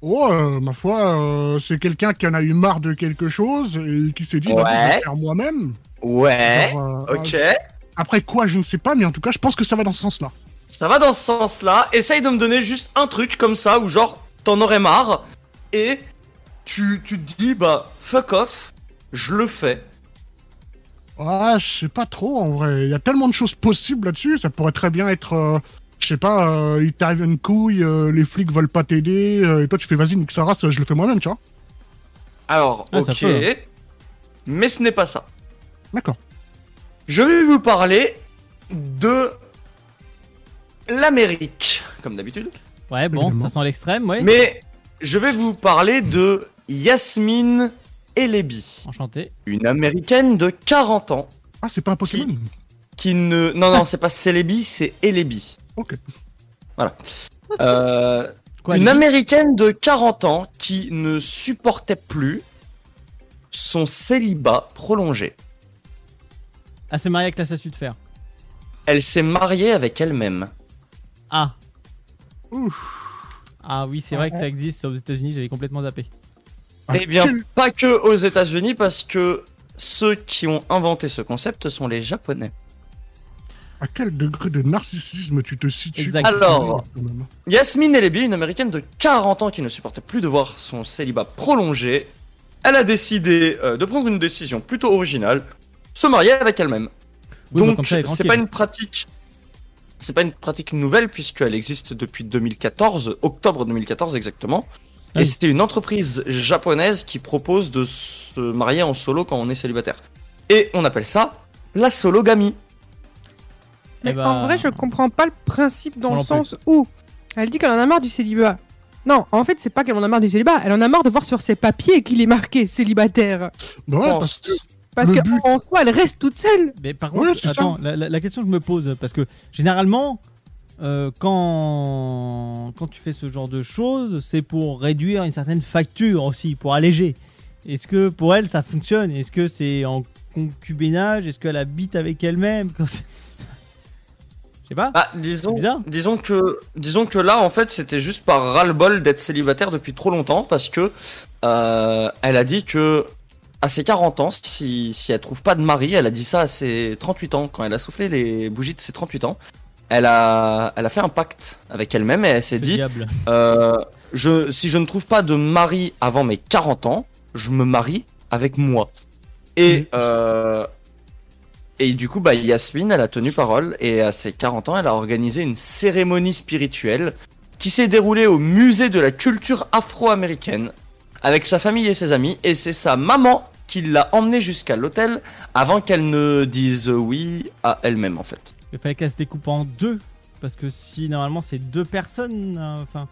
Oh, euh, ma foi, euh, c'est quelqu'un qui en a eu marre de quelque chose et qui s'est dit, Ouais. vas-y, je vais faire moi-même. Ouais. Euh, ok. après quoi, je ne sais pas, mais en tout cas, je pense que ça va dans ce sens-là. Ça va dans ce sens-là. Essaye de me donner juste un truc comme ça où genre t'en aurais marre et tu, tu te dis bah fuck off, je le fais. Ah, je sais pas trop, en vrai. Il y a tellement de choses possibles là-dessus. Ça pourrait très bien être, je sais pas, euh, il t'arrive une couille, euh, les flics veulent pas t'aider, euh, et toi tu fais vas-y, nique sa race, je le fais moi-même, tu vois. Alors Ah, ça ok, peut, hein. mais ce n'est pas ça. D'accord. Je vais vous parler de l'Amérique, comme d'habitude. Ouais, bon, Évidemment. ça sent l'extrême, ouais. Mais je vais vous parler de Yasmine Elebi, Enchanté. une américaine de 40 ans Ah, c'est pas un Pokémon? qui ne. Non, non, c'est pas Celebi, c'est Elebi. Ok. Voilà. Euh, Quoi, une américaine de 40 ans qui ne supportait plus son célibat prolongé. Ah, c'est marié avec la statue de fer. Elle s'est mariée avec elle-même. Ah. Ouf. Ah oui, c'est vrai que ça existe aux États-Unis, j'avais complètement zappé. Ah, Eh bien, pas que aux États-Unis, parce que ceux qui ont inventé ce concept sont les Japonais. À quel degré de narcissisme tu te situes. Alors, même Yasmine Elebi, une américaine de 40 ans qui ne supportait plus de voir son célibat prolongé, elle a décidé euh, de prendre une décision plutôt originale, se marier avec elle-même. Oui, Donc, c'est pas une pratique. C'est pas une pratique nouvelle puisqu'elle existe depuis 2014, octobre 2014 exactement. Ah Et c'est une entreprise japonaise qui propose de se marier en solo quand on est célibataire. Et on appelle ça la sologamie. Mais Eh ben, en vrai, je comprends pas le principe dans le sens où elle dit qu'elle en a marre du célibat. Non, en fait, c'est pas qu'elle en a marre du célibat, elle en a marre de voir sur ses papiers qu'il est marqué célibataire. Bah ouais, parce que Parce Le que but- en soi, elle reste toute seule. Mais par contre, attends, la, la- la question que je me pose, parce que généralement, euh, quand, quand tu fais ce genre de choses, c'est pour réduire une certaine facture aussi, pour alléger. Est-ce que pour elle ça fonctionne? Est-ce que c'est en concubinage? Est-ce qu'elle habite avec elle-même? Quand c'est- Je sais pas. Bah, disons, disons que, disons que là, en fait, c'était juste par ras-le-bol d'être célibataire depuis trop longtemps parce que euh, elle a dit que à ses 40 ans, si, si elle trouve pas de mari, elle a dit ça à ses 38 ans quand elle a soufflé les bougies de ses 38 ans. Elle a, elle a fait un pacte avec elle-même et elle s'est dit, euh, je, si je ne trouve pas de mari avant mes 40 ans, je me marie avec moi. Et, Mhm. euh, et du coup, bah, Yasmine, elle a tenu parole et à ses 40 ans, elle a organisé une cérémonie spirituelle qui s'est déroulée au musée de la culture afro-américaine avec sa famille et ses amis. Et c'est sa maman qu'il l'a emmenée jusqu'à l'hôtel avant qu'elle ne dise oui à elle-même en fait. Il fallait qu'elle se découpe en deux. Parce que si normalement c'est deux personnes. euh, Enfin.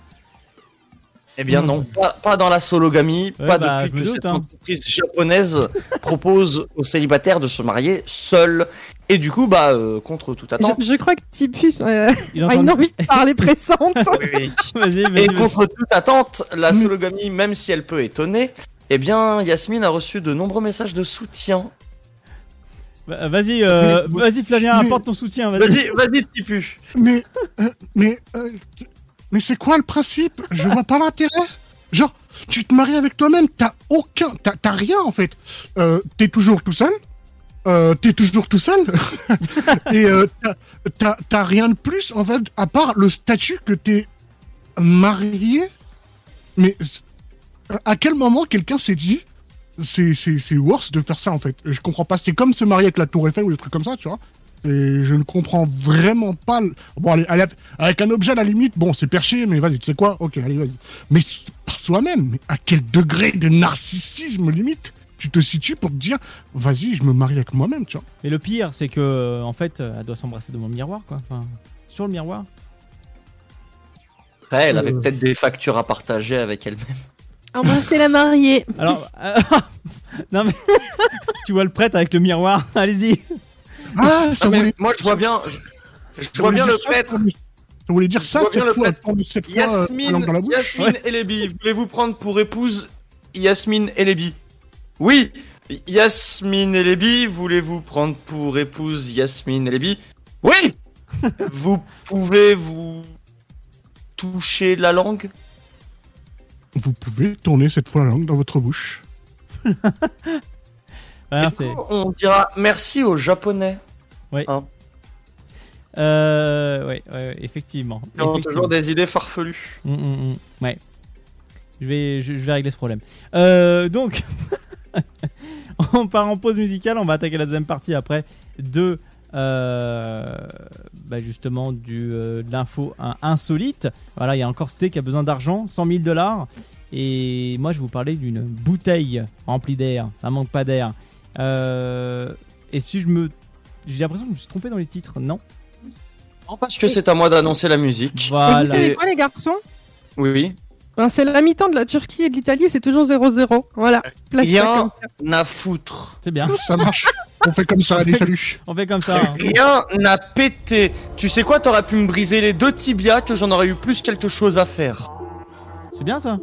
Eh bien non, pas, pas dans la sologamie, Ouais, pas bah, depuis que doute, cette hein. entreprise japonaise propose aux célibataires de se marier seuls. Et du coup, bah, euh, contre toute attente. Je, je crois que Tipus euh, Il a une envie de parler pressante. Oui. Et contre toute attente, la sologamie, même si elle peut étonner, eh bien, Yasmine a reçu de nombreux messages de soutien. Va- Vas-y, euh, vas-y Flavien, mais- apporte ton soutien. Vas-y. Vas-y, vas-y, Tipu. Mais, euh, mais, euh, mais c'est quoi le principe? Je vois pas l'intérêt. Genre, tu te maries avec toi-même, t'as aucun, t'as rien en fait. Euh, t'es toujours tout seul. Euh, t'es toujours tout seul. Et euh, t'as- rien de plus en fait, à part le statut que t'es marié. Mais à quel moment quelqu'un s'est dit c'est worse de faire ça en fait? Je comprends pas. C'est comme se marier avec la Tour Eiffel ou des trucs comme ça, tu vois. Et je ne comprends vraiment pas. le- Bon, allez, allez, avec un objet à la limite, bon, c'est perché, mais vas-y, tu sais quoi? Ok, allez, vas-y. Mais par soi-même, mais à quel degré de narcissisme limite tu te situes pour te dire, vas-y, je me marie avec moi-même, tu vois? Mais le pire, c'est que euh, en fait, euh, elle doit s'embrasser devant le miroir, quoi. Enfin, sur le miroir. Après, elle avait Euh. peut-être des factures à partager avec elle-même. Embrasser la mariée. Alors, euh, non mais tu vois le prêtre avec le miroir. Allez-y. Ah, ça Non, mais voulait, moi, je vois bien, je, je vois bien le prêtre. Ça voulait dire ça vois bien cette le fois, cette fois, euh, Yasmine, dans la bouche. Yasmine Elebi, voulez-vous prendre pour épouse Yasmine Elebi Oui. Yasmine Elebi, voulez-vous prendre pour épouse Yasmine Elebi Oui. Vous pouvez vous toucher la langue? Vous pouvez tourner cette fois la langue dans votre bouche. Coup, On dira merci aux Japonais. Euh, ouais, ouais, ouais, effectivement. Ils ont toujours des idées farfelues. Mm, mm, mm. Ouais. Je vais, je, je vais régler ce problème. Euh, donc, on part en pause musicale. On va attaquer la deuxième partie après de euh, bah, justement du, euh, de l'info hein, insolite. Voilà, il y a encore Sté qui a besoin d'argent, 100 000 dollars. Et moi, je vous parler d'une bouteille remplie d'air. Ça manque pas d'air. Euh, et si je me. J'ai l'impression que je me suis trompé dans les titres, non Non, parce que c'est à moi d'annoncer la musique. Et Voilà. vous savez quoi, les garçons Oui, oui. Ben, C'est la mi-temps de la Turquie et de l'Italie, c'est toujours 0-0. Voilà. Place Rien à foutre. C'est bien. Ça marche. On fait comme ça, allez, salut. On fait comme ça. hein. Rien n'a pété. Tu sais quoi, t'aurais pu me briser les deux tibias que j'en aurais eu plus quelque chose à faire. C'est bien ça.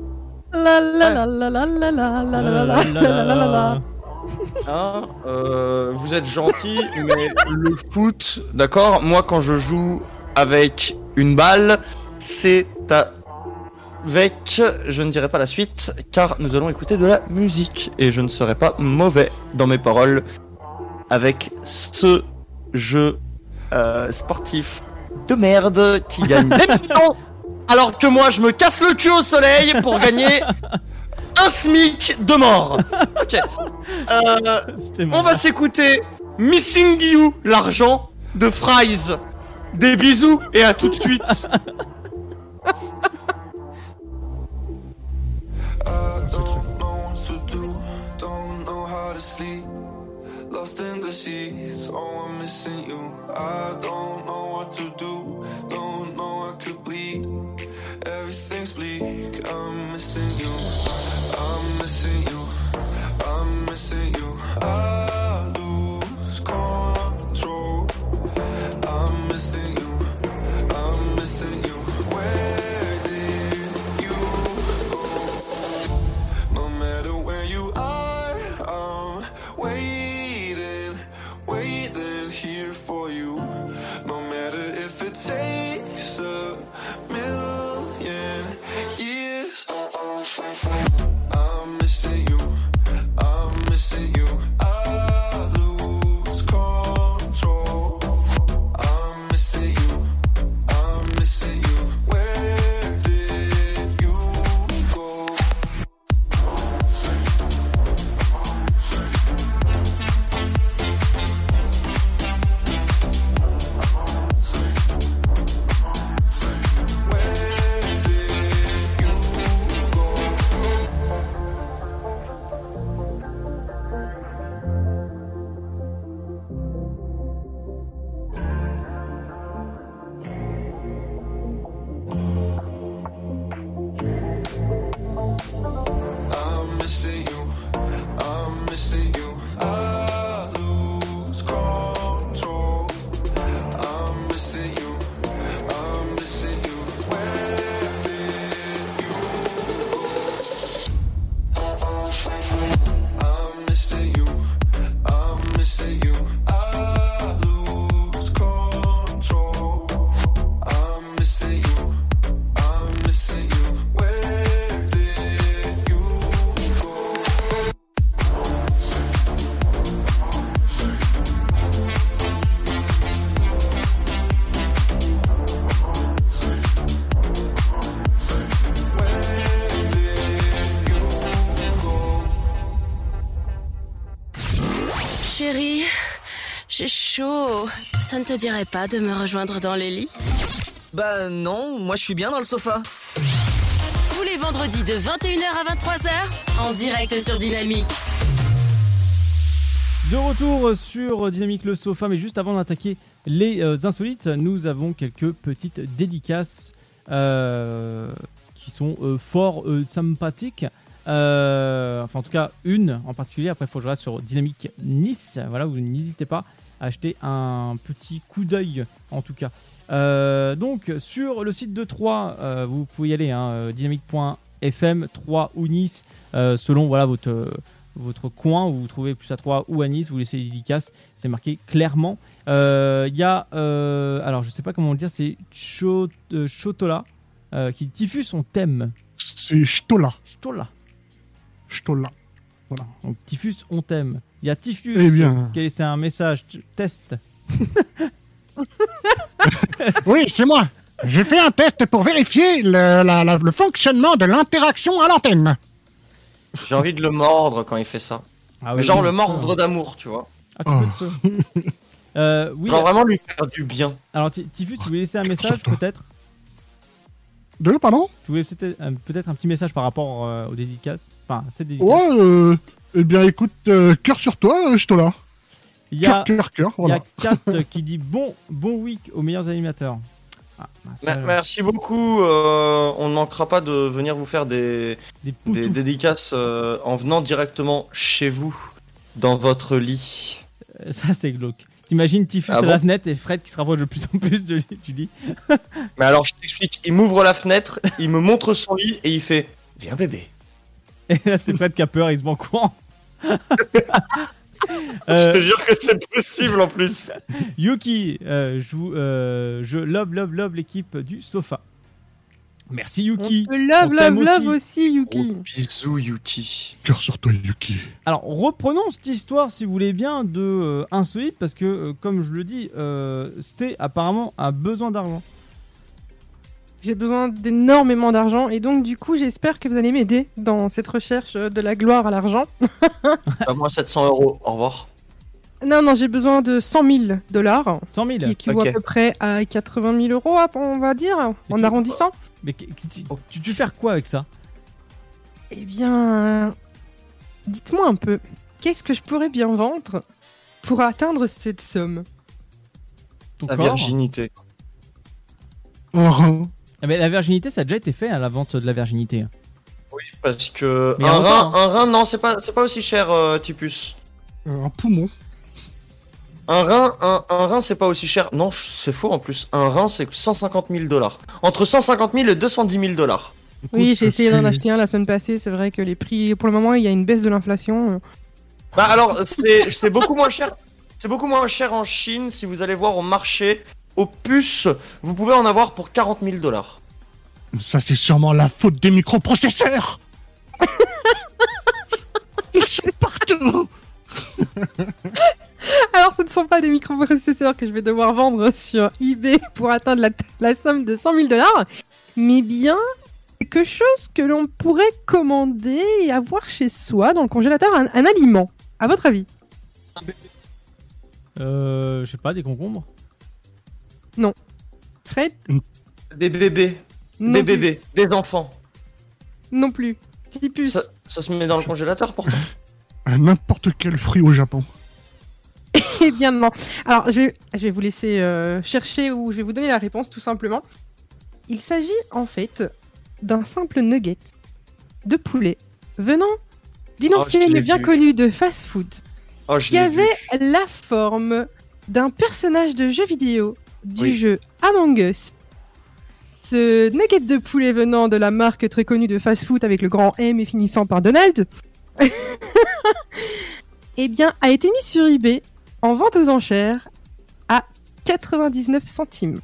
La la la la la la la la la la la la la la la. Hein, euh, vous êtes gentil, mais le foot, d'accord Moi, quand je joue avec une balle, c'est avec. Je ne dirai pas la suite, car nous allons écouter de la musique. Et je ne serai pas mauvais dans mes paroles avec ce jeu euh, sportif de merde qui gagne alors que moi, je me casse le cul au soleil pour gagner un SMIC de mort. Ok. Euh, on va s'écouter Missing You, l'argent de Fries. Des bisous et à tout de suite. I don't know what to do, don't know how to sleep. Lost in the sheets, oh, I'm missing you. I don't know what to do, don't know I could bleed. Everything's bleak, I'm missing Ça ne te dirait pas de me rejoindre dans les lits Bah non, moi je suis bien dans le sofa. Tous les vendredis de 21h à 23h, en direct sur Dynamique. De retour sur Dynamique le sofa, mais juste avant d'attaquer les euh, insolites, nous avons quelques petites dédicaces euh, qui sont euh, fort euh, sympathiques. Euh, enfin, en tout cas, une en particulier. Après, il faut que je reste sur Dynamique Nice. Voilà, vous n'hésitez pas acheter un petit coup d'œil, en tout cas. Euh, donc, sur le site de 3, euh, vous pouvez y aller, hein, euh, dynamique.fm, 3 ou Nice, euh, selon voilà, votre, votre coin où vous trouvez plus à 3 ou à Nice, vous laissez les dédicaces, c'est marqué clairement. Il y a, alors je sais pas comment le dire, c'est Cho- Chotola qui diffuse son thème. C'est Stola. Stola. Stola. Voilà. Donc Typhus, on t'aime. Il y a Typhus Eh bien. qui a laissé un message test. Oui, c'est moi. J'ai fait un test pour vérifier le, la- la- le fonctionnement de l'interaction à l'antenne. J'ai envie de le mordre quand il fait ça. Ah oui, genre oui. le mordre d'amour, tu vois. Ah, tu peux, tu peux. Euh, oui. Genre vraiment lui faire du bien. Alors Typhus, tu voulais laisser un message peut-être? Deux, pardon? Tu voulais peut-être euh, peut-être un petit message par rapport euh, aux dédicaces? Enfin, cette dédicace. Ouais, euh, eh bien écoute, euh, cœur sur toi, euh, Stola. Il y a, Cœur, cœur, cœur, il y a voilà. Kat qui dit bon, bon week aux meilleurs animateurs. Ah, bah, ça, Mer- Merci beaucoup. euh, on ne manquera pas de venir vous faire des, des, des dédicaces euh, en venant directement chez vous, dans votre lit. euh, ça, c'est glauque. T'imagines Typhus Ah à bon la fenêtre et Fred qui se rapproche de plus en plus de, du lit. Mais alors je t'explique, il m'ouvre la fenêtre, il me montre son lit et il fait Viens bébé. Et là, c'est Fred qui a peur, il se met en courant. Je te jure que c'est possible en plus. Yuki, euh, je, vous, euh, je love, love, love l'équipe du sofa. Merci Yuki. On love, On love, love aussi, Yuki. Bisous Yuki. Cœur sur toi, Yuki. Alors reprenons cette histoire, si vous voulez bien, de euh, insolite, parce que euh, comme je le dis, euh, Sté apparemment a besoin d'argent. J'ai besoin d'énormément d'argent et donc du coup j'espère que vous allez m'aider dans cette recherche de la gloire à l'argent. À moi 700 euros, au revoir. Non, non, j'ai besoin de 100 000 dollars. 100 000 Qui équivaut à peu près à 80 000 euros, on va dire, en tu- arrondissant. Mais tu, tu veux faire quoi avec ça? Eh bien, dites-moi un peu, qu'est-ce que je pourrais bien vendre pour atteindre cette somme? Ton La corps? virginité. Mais La virginité, ça a déjà été fait à la vente de la virginité. Oui, parce que Mais un rein, longtemps, un rein, non, c'est pas, c'est pas aussi cher, euh, Typus. Euh, un poumon. Un rein, un, un rein, c'est pas aussi cher. Non, c'est faux en plus. Un rein, c'est 150 000 dollars. Entre 150 000 et 210 000 dollars. Oui, j'ai essayé d'en acheter un la semaine passée, c'est vrai que les prix, pour le moment, il y a une baisse de l'inflation. Bah alors, c'est c'est beaucoup moins cher. C'est beaucoup moins cher en Chine. Si vous allez voir au marché, puces, vous pouvez en avoir pour 40 000 dollars. Ça, c'est sûrement la faute des microprocesseurs. Ils sont partout. Alors, ce ne sont pas des microprocesseurs que je vais devoir vendre sur eBay pour atteindre la, la somme de 100 000 dollars, mais bien quelque chose que l'on pourrait commander et avoir chez soi dans le congélateur, un, un aliment. À votre avis? Euh, je sais pas, des concombres? Fred Des bébés, Non des plus. bébés, des enfants. Non plus. Typus. Ça, ça se met dans le congélateur pourtant. À N'importe quel fruit au Japon. Eh bien non. Alors, je vais, je vais vous laisser euh, chercher ou je vais vous donner la réponse tout simplement. Il s'agit en fait d'un simple nugget de poulet venant d'une Oh, enseigne bien vu. connue de fast-food Oh, je qui vu. avait la forme d'un personnage de jeu vidéo du Oui. jeu Among Us. Ce nugget de poulet venant de la marque très connue de fast-food avec le grand M et finissant par Donald, eh bien, a été mis sur eBay en vente aux enchères à 99 centimes.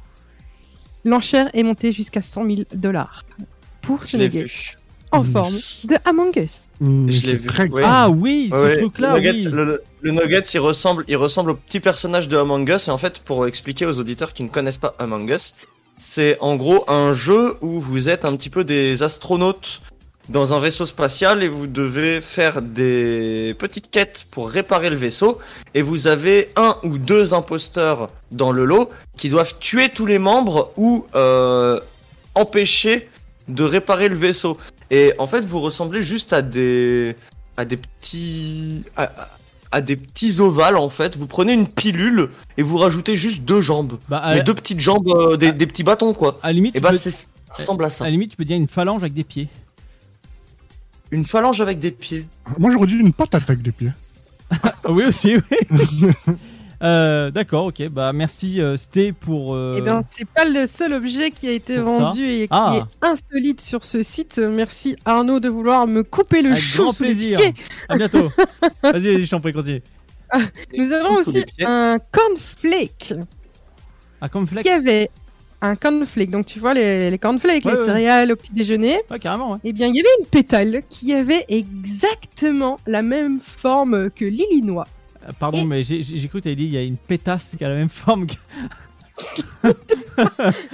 L'enchère est montée jusqu'à 100 000 dollars pour ce nugget vu. En Mm. forme de Among Us. Mmh, Je l'ai vu, très ouais. Ah oui, ce Ouais, truc-là, le, nugget, oui. le, le nugget, il ressemble, il ressemble au petit personnage de Among Us. Et en fait, pour expliquer aux auditeurs qui ne connaissent pas Among Us, c'est en gros un jeu où vous êtes un petit peu des astronautes dans un vaisseau spatial et vous devez faire des petites quêtes pour réparer le vaisseau. Et vous avez un ou deux imposteurs dans le lot qui doivent tuer tous les membres ou euh, empêcher de réparer le vaisseau. Et en fait, vous ressemblez juste à des à des petits à, des petits ovales en fait. Vous prenez une pilule et vous rajoutez juste deux jambes, Bah, mais deux petites jambes, euh, des, des petits bâtons quoi. à la limite, Et bah peux- ça ressemble à ça. à la limite, tu peux dire une phalange avec des pieds. Une phalange avec des pieds. Moi, j'aurais dit une patate avec des pieds. oui aussi, oui. Euh, D'accord, ok. Bah merci euh, Sté pour. euh, Eh bien, c'est pas le seul objet qui a été Pour ça vendu et qui Ah. est insolite sur ce site. Merci Arnaud de vouloir me couper le avec chou grand sous les plaisir. pieds. À bientôt. vas-y, vas-y, je t'en prie, continue. Nous avons les aussi un cornflake Un cornflakes. qui avait un cornflake. Donc tu vois les, les cornflakes, Ouais, les ouais. céréales au petit déjeuner. Ouais, carrément. Ouais. Eh bien, il y avait une pétale qui avait exactement la même forme que l'Illinois. Euh, Pardon, mais j'ai cru que t'avais dit il y a une pétasse qui a la même forme. Que...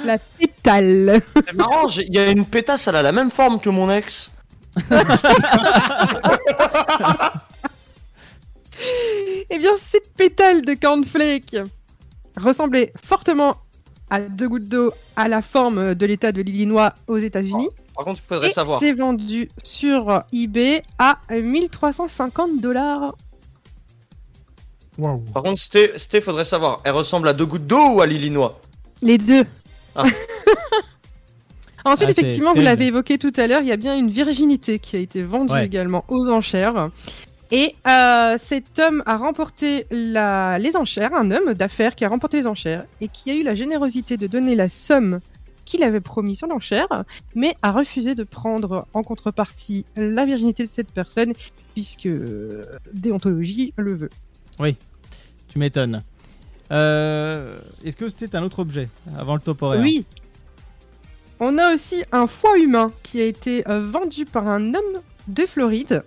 La pétale. C'est marrant, il y a une pétasse, elle a la même forme que mon ex. Eh bien, cette pétale de cornflake ressemblait fortement à deux gouttes d'eau à la forme de l'état de l'Illinois aux États-Unis. Par contre, il faudrait Et savoir. c'est vendu sur eBay à 1350 dollars. Par contre, Sté, Sté, faudrait savoir. Elle ressemble à deux gouttes d'eau ou à l'Illinois? Les deux. Ah. Ensuite, Ah, effectivement, vous l'avez évoqué tout à l'heure, il y a bien une virginité qui a été vendue Ouais. également aux enchères. Et euh, cet homme a remporté la- les enchères, un homme d'affaires qui a remporté les enchères et qui a eu la générosité de donner la somme qu'il avait promis sur l'enchère, mais a refusé de prendre en contrepartie la virginité de cette personne, puisque déontologie le veut. Tu m'étonnes. Euh, Est-ce que c'était un autre objet avant le top horaire Oui. On a aussi un foie humain qui a été euh, vendu par un homme de Floride,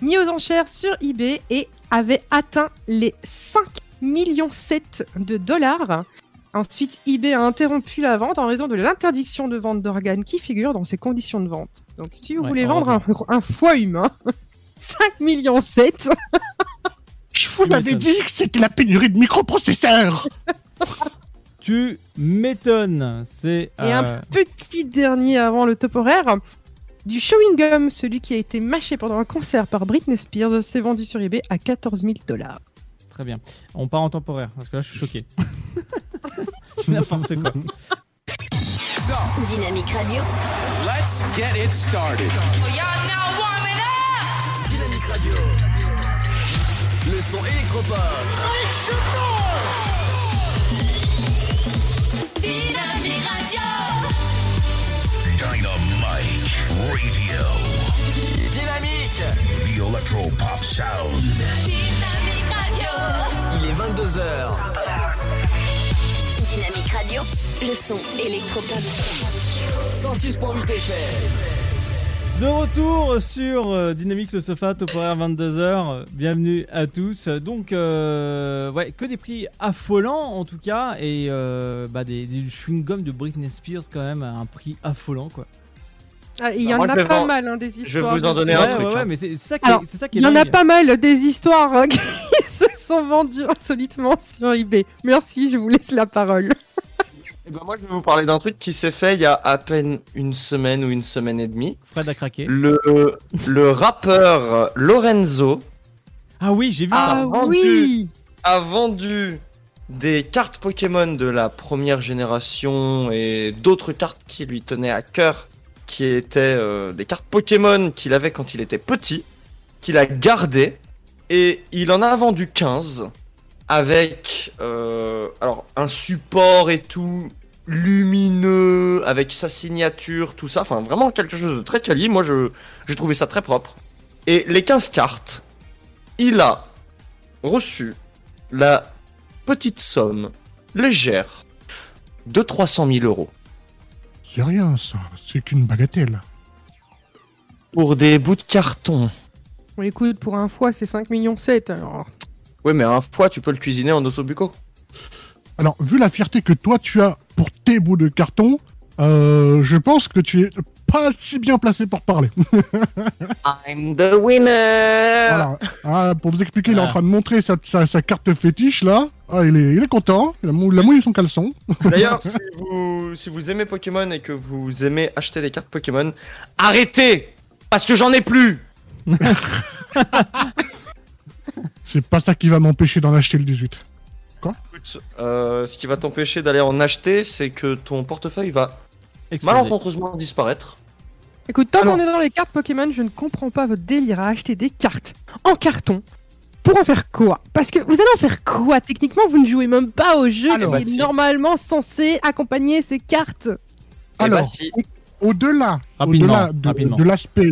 mis aux enchères sur eBay et avait atteint les 5 millions 7 de dollars. Ensuite, eBay a interrompu la vente en raison de l'interdiction de vente d'organes qui figure dans ses conditions de vente. Donc, si vous Ouais, voulez vendre un, un foie humain, 5 millions 7, Je vous l'avais dit que c'était la pénurie de microprocesseurs. Tu m'étonnes. C'est. Et un euh, petit dernier avant le top horaire. Du chewing gum, celui qui a été mâché pendant un concert par Britney Spears, s'est vendu sur eBay à 14 000 dollars. Très bien. On part en temporaire parce que là je suis choqué. N'importe quoi. Dynamique Radio. Let's get it started. Dynamique Radio. Le son électropop. Dynamique Radio. Dynamite Radio. Dynamique. The Electro Pop Sound. Dynamique Radio. Il est 22h. Dynamique Radio. Le son électropop. 106.8 FM. De retour sur euh, Dynamique le sofa, top horaire 22h. Bienvenue à tous. Donc, euh, ouais, que des prix affolants en tout cas. Et euh, bah, des, des chewing-gums de Britney Spears quand même à un prix affolant quoi. Ah, il y Bah, en a pas mal hein, des histoires. je vais vous en donner ouais, un truc. ouais, ouais, hein. mais c'est ça qui est, ça qui Il y en a pas mal des histoires hein, qui se sont vendues insolitement sur eBay. Merci, je vous laisse la parole. Eh ben, moi, je vais vous parler d'un truc qui s'est fait il y a à peine une semaine ou une semaine et demie. Fred a craqué. Le, le rappeur Lorenzo Ah oui, j'ai vu Ah, ça. Ah vendu. oui a vendu des cartes Pokémon de la première génération et d'autres cartes qui lui tenaient à cœur, qui étaient euh, des cartes Pokémon qu'il avait quand il était petit, qu'il a gardé, et il en a vendu 15 avec euh, alors un support et tout lumineux avec sa signature tout ça enfin vraiment quelque chose de très quali moi je j'ai trouvé ça très propre et les 15 cartes il a reçu la petite somme légère de 300 000 euros C'est rien, ça. C'est qu'une bagatelle. pour des bouts de carton. Bon, écoute, pour un foie, c'est 5 millions 7. Alors... Ouais, mais un foie, tu peux le cuisiner en ossobuco. Alors, vu la fierté que toi tu as pour tes bouts de carton, euh, je pense que tu es pas si bien placé pour parler. I'm the winner. Voilà. Ah, pour vous expliquer, il est en Ah. train de montrer sa, sa- sa carte fétiche là. Ah, il est, il est content. Il a, mou- il a mouillé son caleçon. D'ailleurs, si vous, si vous aimez Pokémon et que vous aimez acheter des cartes Pokémon, arrêtez Parce que j'en ai plus C'est pas ça qui va m'empêcher d'en acheter le 18. Écoute, euh, ce qui va t'empêcher d'aller en acheter, c'est que ton portefeuille va Exploser. malencontreusement disparaître. Écoute, tant qu'on est dans les cartes Pokémon, je ne comprends pas votre délire à acheter des cartes en carton. Pour en faire quoi? Parce que vous allez en faire quoi? Techniquement, vous ne jouez même pas au jeu Alors, qui est si. normalement censé accompagner ces cartes. Eh Alors, bah, si. au-delà, de, de l'aspect,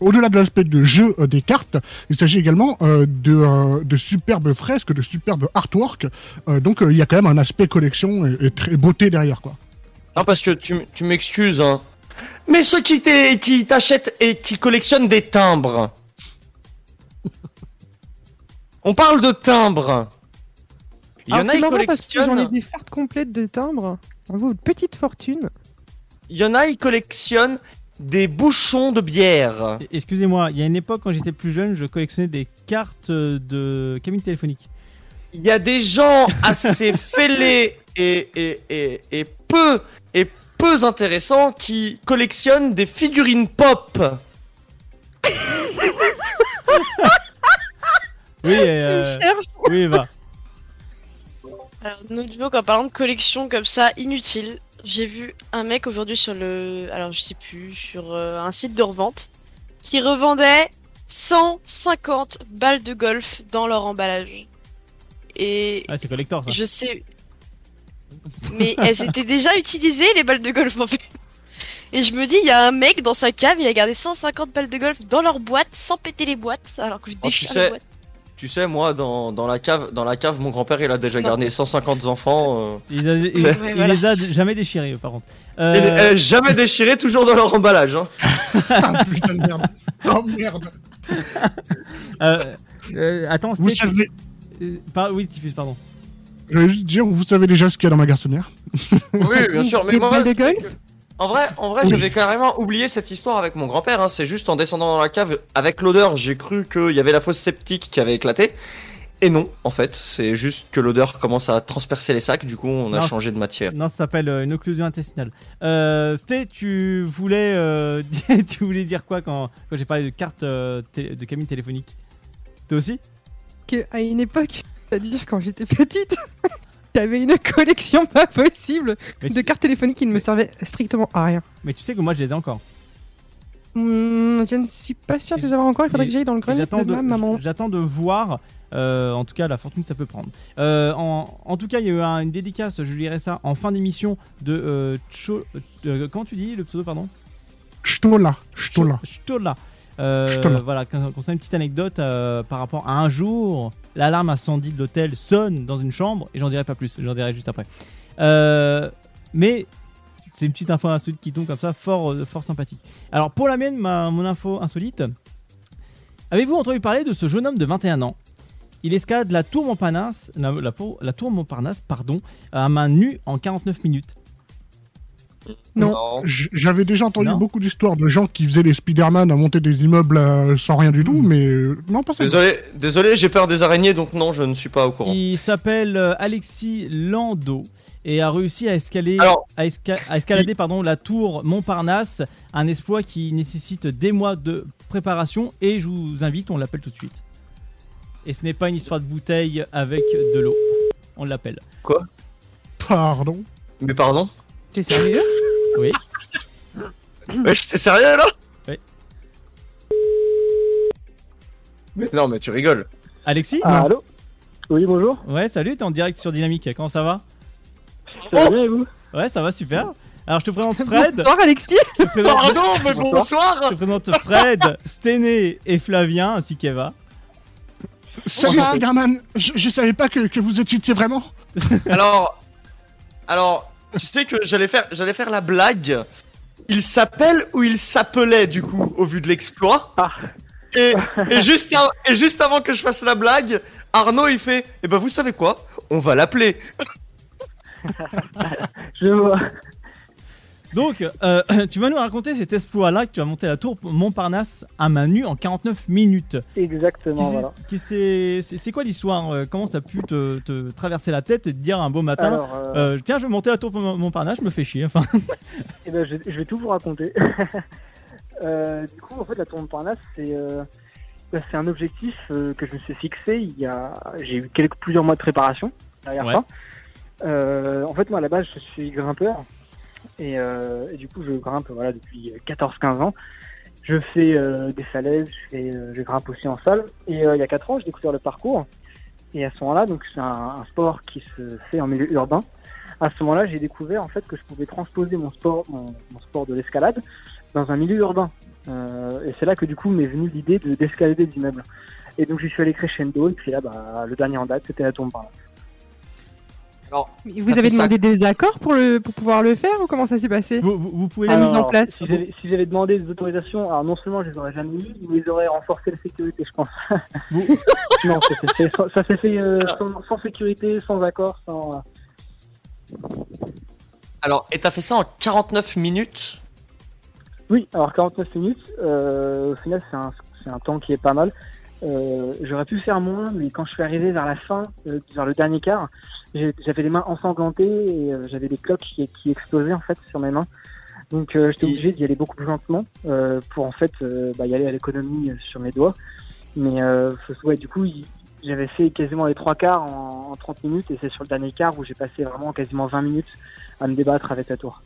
au-delà de l'aspect de jeu euh, des cartes, il s'agit également euh, de, euh, de superbes fresques, de superbes artwork. Euh, donc euh, il y a quand même un aspect collection et, et très beauté derrière quoi. Non, parce que tu, m- tu m'excuses, hein. Mais ceux qui t'est- qui t'achètent et qui collectionnent des timbres. On parle de timbres. Il y en a, parce que j'en ai collectionnent. des fardes complètes de timbres. Ça vaut une petite fortune. Il y en a, ils collectionnent des bouchons de bière. Excusez-moi, il y a une époque quand j'étais plus jeune, je collectionnais des cartes euh, de cabine téléphonique. Il y a des gens assez fêlés et, et, et, et peu et peu intéressants qui collectionnent des figurines pop. Oui, euh, cherches oui, va. Alors, notre joke, en parlant de collection comme ça, inutile, j'ai vu un mec aujourd'hui sur le. Alors, je sais plus, sur euh, un site de revente, qui revendait 150 balles de golf dans leur emballage. Et Ah, c'est collector ça. je sais. Mais elles étaient déjà utilisées, les balles de golf, en fait. Et je me dis, il y a un mec dans sa cave, il a gardé 150 balles de golf dans leur boîte sans péter les boîtes, alors que je Oh, tu déchire les sais, boîtes. Tu sais, moi, dans, dans la cave, dans la cave, mon grand-père, il a déjà gardé 150 enfants. euh. Il, a- il- C'est- il les a jamais déchirés par contre. Euh, Et euh, jamais déchiré, toujours dans leur emballage. Hein. Ah putain de merde. Oh merde. euh, euh, attends, Vous savez, par- oui, Tiffus, pardon. je vais juste dire, vous savez déjà ce qu'il y a dans ma garçonnière. Oui, bien sûr, mais Des moi, balles de c'est golf que- En vrai, en vrai, Oui. j'avais carrément oublié cette histoire avec mon grand-père. Hein. C'est juste en descendant dans la cave, avec l'odeur, j'ai cru qu'il y avait la fosse septique qui avait éclaté. Et non, en fait, c'est juste que l'odeur commence à transpercer les sacs. Du coup, on a Non, changé de matière. Non, ça s'appelle euh, une occlusion intestinale. Euh, Sté, tu voulais, euh, tu voulais dire quoi quand, quand j'ai parlé de cartes euh, de cabine téléphonique Toi aussi? Que, à une époque, c'est-à-dire quand j'étais petite, j'avais une collection pas possible mais de cartes téléphoniques qui ne me servaient strictement à rien. mais tu sais que moi je les ai encore. Hmm, je ne suis pas sûr de les avoir encore. Il faudrait que j'aille dans le grenier J'attends de ma maman. de, j'attends de voir, euh, en tout cas, la fortune que ça peut prendre. Euh, en, en tout cas, il y a eu un- une dédicace, je lirai ça en fin d'émission de euh, Cho- euh, comment tu dis le pseudo, pardon? Stola, Stola. Stola. Euh. Voilà, con- concernant une petite anecdote euh, par rapport à un jour, l'alarme incendie de l'hôtel sonne dans une chambre, et j'en dirai pas plus, j'en dirai juste après. Euh, mais c'est une petite info insolite qui tombe comme ça, fort, euh, fort sympathique. Alors pour la mienne, ma, mon info insolite, avez-vous entendu parler de ce jeune homme de 21 ans? Il escalade la tour Montparnasse, la, la tour Montparnasse, pardon, à main nue en 49 minutes. Non. J'avais déjà entendu Non. beaucoup d'histoires de gens qui faisaient les Spider-Man à monter des immeubles euh, sans rien du tout, mais euh, non, pas ça. Désolé, désolé, j'ai peur des araignées, donc non, je ne suis pas au courant. Il s'appelle euh, Alexis Landau et a réussi à escalader, Alors- à esca- à escalader pardon, la tour Montparnasse, un exploit qui nécessite des mois de préparation et je vous invite, on l'appelle tout de suite. Et ce n'est pas une histoire de bouteille avec de l'eau, on l'appelle. Quoi? Pardon? Mais pardon? T'es sérieux? Oui. Ouais, j'étais sérieux là? Oui. Mais non, mais tu rigoles. Alexis? Ah, allô? Oui, bonjour. Ouais, salut, t'es en direct sur Dynamique, comment ça va? Ça va bien et vous? Ouais, ça va super. Alors je te présente Fred. Bonsoir Alexis Je te présente, Pardon, mais je bonsoir te présente Fred, Sténé et Flavien ainsi qu'Eva. Salut Spider-Man, je, je savais pas que, que vous étiez vraiment. Alors, alors, tu sais que j'allais faire, j'allais faire la blague. Il s'appelle ou il s'appelait du coup au vu de l'exploit. Ah. Et, et juste et juste avant que je fasse la blague, Arnaud il fait, eh ben vous savez quoi? On va l'appeler. Je vois. Donc, euh, tu vas nous raconter cet exploit-là que tu as monté la tour Montparnasse à main nue en 49 minutes. Exactement, Qui c'est- voilà. c'est quoi l'histoire euh, Comment ça a pu te, te traverser la tête et te dire un beau matin Alors, euh, euh, Tiens, je vais monter la tour Mont- Montparnasse, je me fais chier. Enfin, Eh ben, je, je vais tout vous raconter. Du coup, en fait, la tour Montparnasse, c'est bah, c'est un objectif euh, que je me suis fixé. Il y a, j'ai eu quelques plusieurs mois de préparation derrière Ouais. ça. Euh, en fait, moi, à la base, je suis grimpeur et, euh, et du coup, je grimpe voilà depuis 14-15 ans. Je fais euh, des falaises, je, fais, euh, je grimpe aussi en salle. Et il y a 4 ans, j'ai découvert le parcours. Et à ce moment-là, donc c'est un, sport qui se fait en milieu urbain. À ce moment-là, j'ai découvert en fait que je pouvais transposer mon sport, mon, sport de l'escalade, dans un milieu urbain. Et c'est là que du coup m'est venue l'idée de d'escalader des immeubles. Et donc j'y suis allé crescendo. Et puis là, bah, le dernier en date, c'était la Montparnasse. Alors, Vous avez demandé des accords pour, le, pour pouvoir le faire ou comment ça s'est passé vous, pouvez La mise en place. Si j'avais si j'avais demandé des autorisations, alors non seulement je les aurais jamais eu, mais ils auraient renforcé la sécurité, je pense. non, ça s'est fait, sans- ça s'est fait euh, sans, sans sécurité, sans accord, sans. Alors, et t'as fait ça en 49 minutes? Oui, alors 49 minutes, euh, au final c'est un, c'est un temps qui est pas mal. Euh, J'aurais pu faire moins, mais quand je suis arrivé vers la fin, euh, vers le dernier quart, j'avais les mains ensanglantées et euh, j'avais des cloques qui, qui explosaient en fait sur mes mains. Donc j'étais obligé d'y aller beaucoup plus lentement pour en fait bah, y aller à l'économie sur mes doigts. Mais ouais, du coup, j'avais fait quasiment les trois quarts en, en 30 minutes et c'est sur le dernier quart où j'ai passé vraiment quasiment 20 minutes à me débattre avec la tour.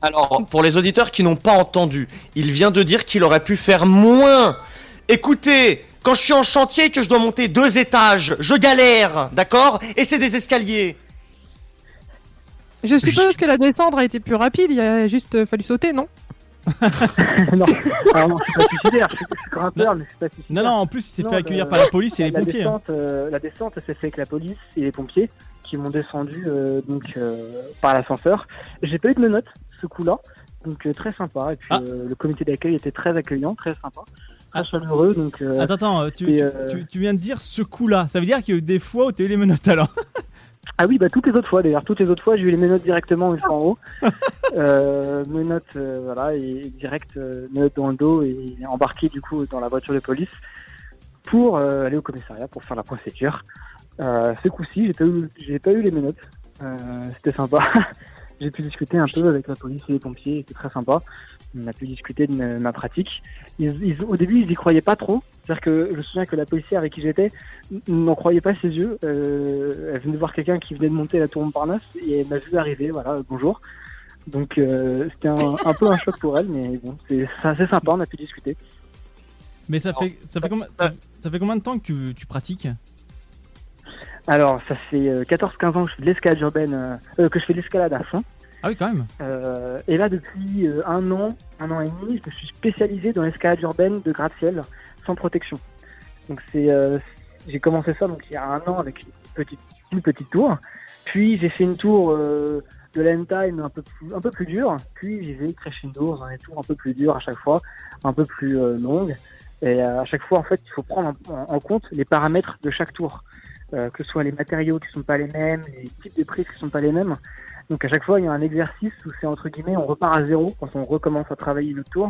Alors, pour les auditeurs qui n'ont pas entendu, il vient de dire qu'il aurait pu faire moins. Écoutez, quand je suis en chantier et que je dois monter deux étages, je galère, d'accord? Et c'est des escaliers. Je suppose que la descendre a été plus rapide, il a juste euh, fallu sauter, non? Non, alors non, je suis pas suicidaire, je suis, je suis grimpeur, mais je suis pas suicidaire. Non, non, en plus, il s'est fait Non, accueillir par la police et les pompiers, hein. Descente, euh, la descente s'est fait avec la police et les pompiers qui m'ont descendu euh, donc euh, par l'ascenseur. J'ai pas eu de menottes ce coup-là, donc euh, très sympa. Et puis Ah. euh, le comité d'accueil était très accueillant, très sympa, très chaleureux. Donc euh, Attends, attends, euh, tu, et, tu- euh, tu- tu viens de dire ce coup-là. Ça veut dire qu'il y a eu des fois où tu as eu les menottes alors Ah oui, bah toutes les autres fois d'ailleurs. Toutes les autres fois, j'ai eu les menottes directement une fois en haut. euh, menottes, euh, voilà, et direct menottes dans le dos et embarqué du coup dans la voiture de police pour aller au commissariat pour faire la procédure. Ce coup-ci, j'ai pas eu, pas eu les menottes. C'était sympa. j'ai pu discuter un peu avec la police et les pompiers. C'était très sympa. On a pu discuter de ma pratique. Ils, ils- au début, ils y croyaient pas trop. C'est-à-dire que je me souviens que la policière avec qui j'étais n'en croyait pas ses yeux. Euh, elle venait de voir quelqu'un qui venait de monter la tour Montparnasse et elle m'a vu arriver. Voilà, euh, bonjour. Donc euh, c'était un, un peu un choc pour elle, mais bon, c'est assez sympa. On a pu discuter. Mais ça fait, ça, fait combien, ça, ça fait combien de temps que tu, tu pratiques? Alors, ça fait euh, 14-15 ans que je fais de l'escalade urbaine, euh, que je fais de l'escalade à fond. Ah oui, quand même. Euh, et là, depuis euh, un an, un an et demi, je me suis spécialisé dans l'escalade urbaine de gratte-ciel sans protection. Donc c'est, euh, j'ai commencé ça donc il y a un an avec une petite, petite tour. Puis j'ai fait une tour de l'end-time un peu un peu plus dure. Puis j'y vais crescendo dans des tours un peu plus dures à chaque fois, un peu plus longues. Et à chaque fois, en fait, il faut prendre en, en- en compte les paramètres de chaque tour, Euh, que ce soit les matériaux qui sont pas les mêmes, les types de prises qui sont pas les mêmes. Donc à chaque fois, il y a un exercice où c'est entre guillemets, on repart à zéro quand on recommence à travailler le tour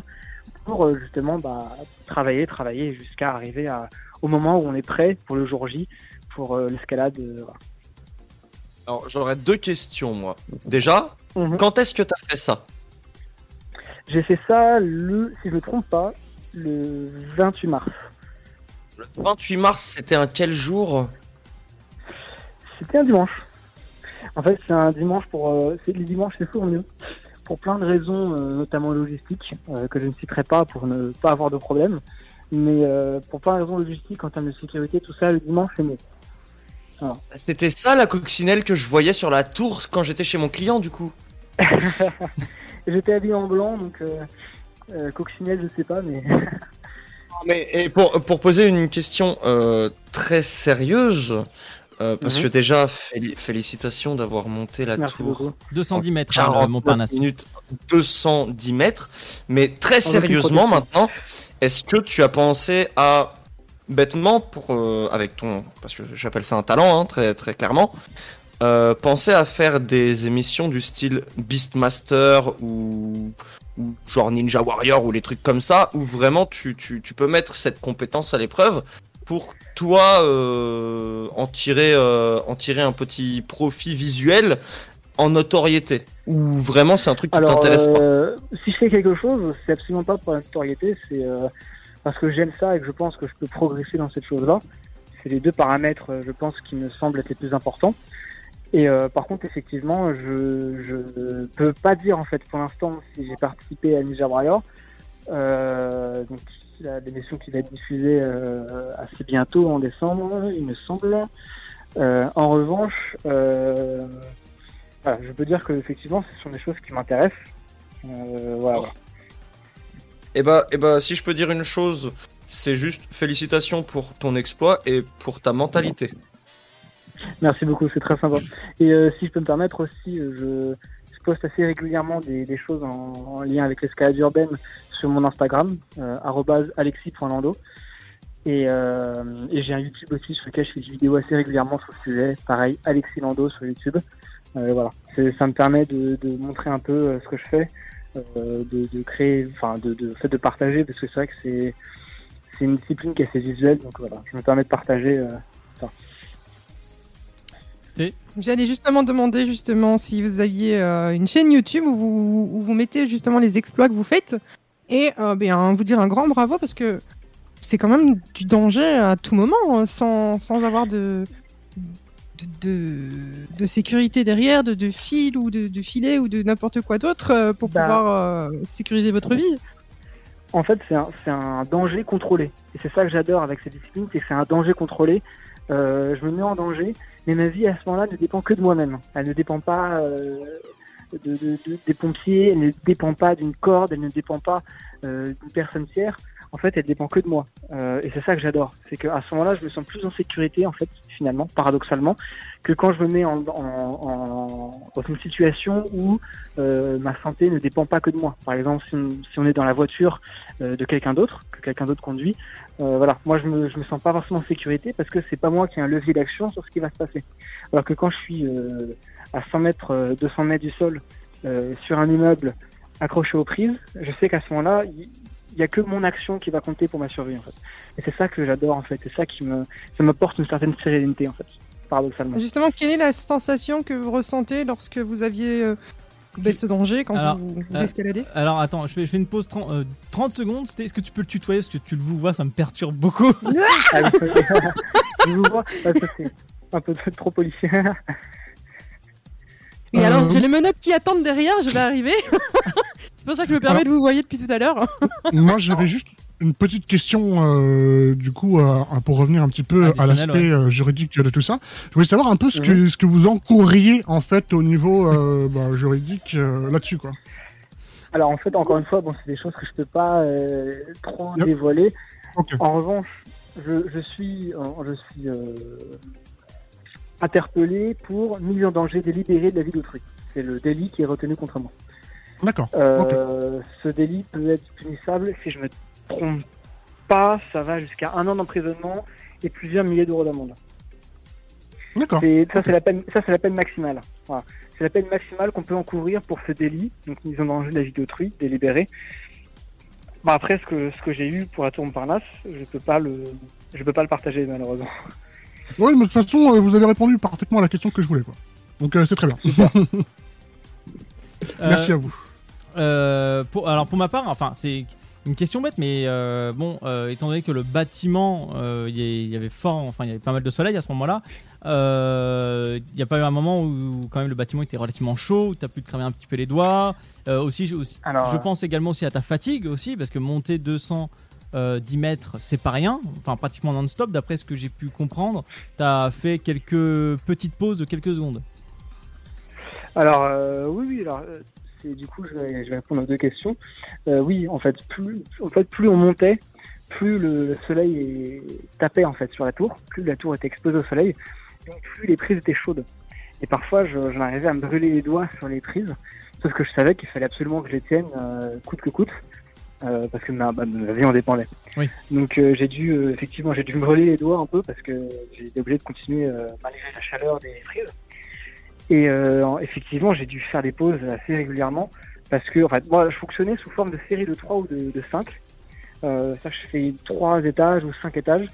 pour euh, justement bah, travailler, travailler jusqu'à arriver à, au moment où on est prêt pour le jour J, pour euh, l'escalade. voilà. Alors, j'aurais deux questions, moi. Déjà, Mhm. quand est-ce que t'as fait ça? J'ai fait ça le, si je me trompe pas, le 28 mars. Le 28 mars, c'était un quel jour? C'était un dimanche. En fait, c'est un dimanche pour. euh, c'est les dimanches, c'est toujours mieux. Pour plein de raisons, euh, notamment logistiques, euh, que je ne citerai pas pour ne pas avoir de problème. Mais pour plein de raisons logistiques, en termes de sécurité, tout ça, le dimanche, c'est mieux. Voilà. C'était ça la coccinelle que je voyais sur la tour quand j'étais chez mon client, du coup. J'étais habillé en blanc, donc coccinelle, je sais pas, mais. Mais et pour, pour poser une question très sérieuse, euh, parce Mhm. que déjà, féli- félicitations d'avoir monté la Merci tour. beaucoup. 210 en mètres, hein, le 49 Montparnasse. minutes, 210 mètres. Mais très sérieusement maintenant, est-ce que tu as pensé à bêtement pour euh, avec ton parce que j'appelle ça un talent hein, très très clairement euh, pensez à faire des émissions du style Beastmaster ou, ou genre Ninja Warrior ou les trucs comme ça, où vraiment tu, tu, tu peux mettre cette compétence à l'épreuve pour toi euh, en, tirer, euh, en tirer un petit profit visuel en notoriété? Ou vraiment c'est un truc qui t'intéresse pas? euh, si je fais quelque chose, c'est absolument pas pour la notoriété, c'est euh, parce que j'aime ça et que je pense que je peux progresser dans cette chose-là. C'est les deux paramètres, je pense, qui me semblent être les plus importants. Et par contre, effectivement, je je peux pas dire en fait pour l'instant si j'ai participé à Ninja Warrior. Euh, donc la l'émission qui va être diffusée euh, assez bientôt en décembre, il me semble. Euh, en revanche, euh, voilà, je peux dire que effectivement, ce sont des choses qui m'intéressent. Voilà. voilà. Et bah, et bah, si je peux dire une chose, c'est juste félicitations pour ton exploit et pour ta mentalité. Merci beaucoup, c'est très sympa. Et euh, si je peux me permettre aussi, je poste assez régulièrement des, choses en, en lien avec l'escalade urbaine sur mon Instagram, euh, alexis.lando. Et, euh, et j'ai un YouTube aussi sur lequel je fais des vidéos assez régulièrement sur le sujet. Pareil, Alexis Lando sur YouTube. Euh, voilà, ça me permet de, montrer un peu euh, ce que je fais, de, créer, enfin, de, fait, de partager, parce que c'est vrai que c'est c'est une discipline qui est assez visuelle, donc voilà, je me permets de partager ça. C'était J'allais justement demander justement si vous aviez euh, une chaîne YouTube où vous, où vous mettez justement les exploits que vous faites et euh, ben, vous dire un grand bravo parce que c'est quand même du danger à tout moment hein, sans, sans avoir de, de, de, de sécurité derrière, de, de fil ou de, de filet ou de n'importe quoi d'autre euh, pour Bah. pouvoir sécuriser votre vie. En fait, c'est un, un danger contrôlé. Et c'est ça que j'adore avec cette discipline, c'est que c'est un danger contrôlé. Euh, je me mets en danger, mais ma vie à ce moment-là ne dépend que de moi-même. Elle ne dépend pas euh, de, de- de- des pompiers, elle ne dépend pas d'une corde, elle ne dépend pas euh, d'une personne tiers. En fait, elle dépend que de moi. Euh, et c'est ça que j'adore. C'est qu'à ce moment-là, je me sens plus en sécurité, en fait, finalement, paradoxalement, que quand je me mets en, en, en- dans une situation où euh, ma santé ne dépend pas que de moi. Par exemple, si on, si on est dans la voiture euh, de quelqu'un d'autre, que quelqu'un d'autre conduit, euh, voilà, moi je me, je me sens pas forcément en sécurité parce que c'est pas moi qui ai un levier d'action sur ce qui va se passer. Alors que quand je suis euh, à 100 mètres, euh, 200 mètres du sol, euh, sur un immeuble accroché aux prises, je sais qu'à ce moment-là, il il y a que mon action qui va compter pour ma survie en fait. Et c'est ça que j'adore en fait, c'est ça qui me, ça m'apporte une certaine sérénité en fait, paradoxalement. Justement, quelle est la sensation que vous ressentez lorsque vous aviez euh, ben, ce danger quand Alors, vous, vous euh, escaladez Alors attends, je fais, je fais une pause 30, euh, 30 secondes. Est-ce que tu peux le tutoyer? Parce que tu le vois, ça me perturbe beaucoup. Ah je vous vois, ça, c'est un peu trop policier. Et alors, Euh, j'ai les menottes qui attendent derrière, je vais arriver. c'est pour ça que je me permets de vous voyer depuis tout à l'heure. Moi, j'avais juste une petite question, euh, du coup, euh, pour revenir un petit peu à l'aspect juridique de tout ça. Je voulais savoir un peu ce, que, ce que vous encourriez, en fait, au niveau euh, bah, juridique euh, là-dessus, quoi. Alors en fait, encore une fois, bon, c'est des choses que je peux pas euh, trop Yep. dévoiler. En revanche, je, je suis, je suis euh, interpellé pour mise en danger délibérée de la vie d'autrui. C'est le délit qui est retenu contre moi. D'accord. Euh, Ce délit peut être punissable si je me trompe pas, ça va jusqu'à un an d'emprisonnement et plusieurs milliers d'euros d'amende. D'accord. Ça, c'est la peine, ça, c'est la peine maximale. Voilà. C'est la peine maximale qu'on peut encourir pour ce délit, donc mise en danger de la vie d'autrui, délibéré. Bon, après, ce que, ce que j'ai eu pour la tour Montparnasse, je peux pas le, je peux pas le partager, malheureusement. Oui, mais de toute façon, euh, vous avez répondu parfaitement à la question que je voulais, quoi. Donc, euh, c'est très bien. Merci Euh, à vous. euh, pour, alors pour ma part, enfin c'est une question bête, mais euh, bon, euh, étant donné que le bâtiment, euh, il y, avait fort, enfin il y avait pas mal de soleil à ce moment-là, euh, il n'y a pas eu un moment où quand même le bâtiment était relativement chaud, où tu as pu te cramer un petit peu les doigts. Euh, aussi, je, aussi- Alors, je euh, pense également aussi à ta fatigue aussi, parce que monter 210 mètres, c'est pas rien, enfin pratiquement non-stop, d'après ce que j'ai pu comprendre. Tu as fait quelques petites pauses de quelques secondes. Alors, euh, oui, oui, alors, euh, c'est, du coup, je vais, je répondre aux deux questions. Euh, oui, en fait, plus, en fait, plus on montait, plus le, le soleil tapait, en fait, sur la tour, plus la tour était exposée au soleil, donc plus les prises étaient chaudes. Et parfois, je- j'en arrivais à me brûler les doigts sur les prises, sauf que je savais qu'il fallait absolument que je les tienne euh, coûte que coûte, euh, parce que ma, vie en dépendait. Oui. Donc euh, j'ai dû, euh, effectivement, j'ai dû me brûler les doigts un peu parce que j'ai été obligé de continuer malgré la chaleur des prises. Et en- effectivement, j'ai dû faire des pauses assez régulièrement parce que, en fait, moi, je fonctionnais sous forme de série de 3 ou de, de 5. Euh, ça, je fais 3 étages ou 5 étages,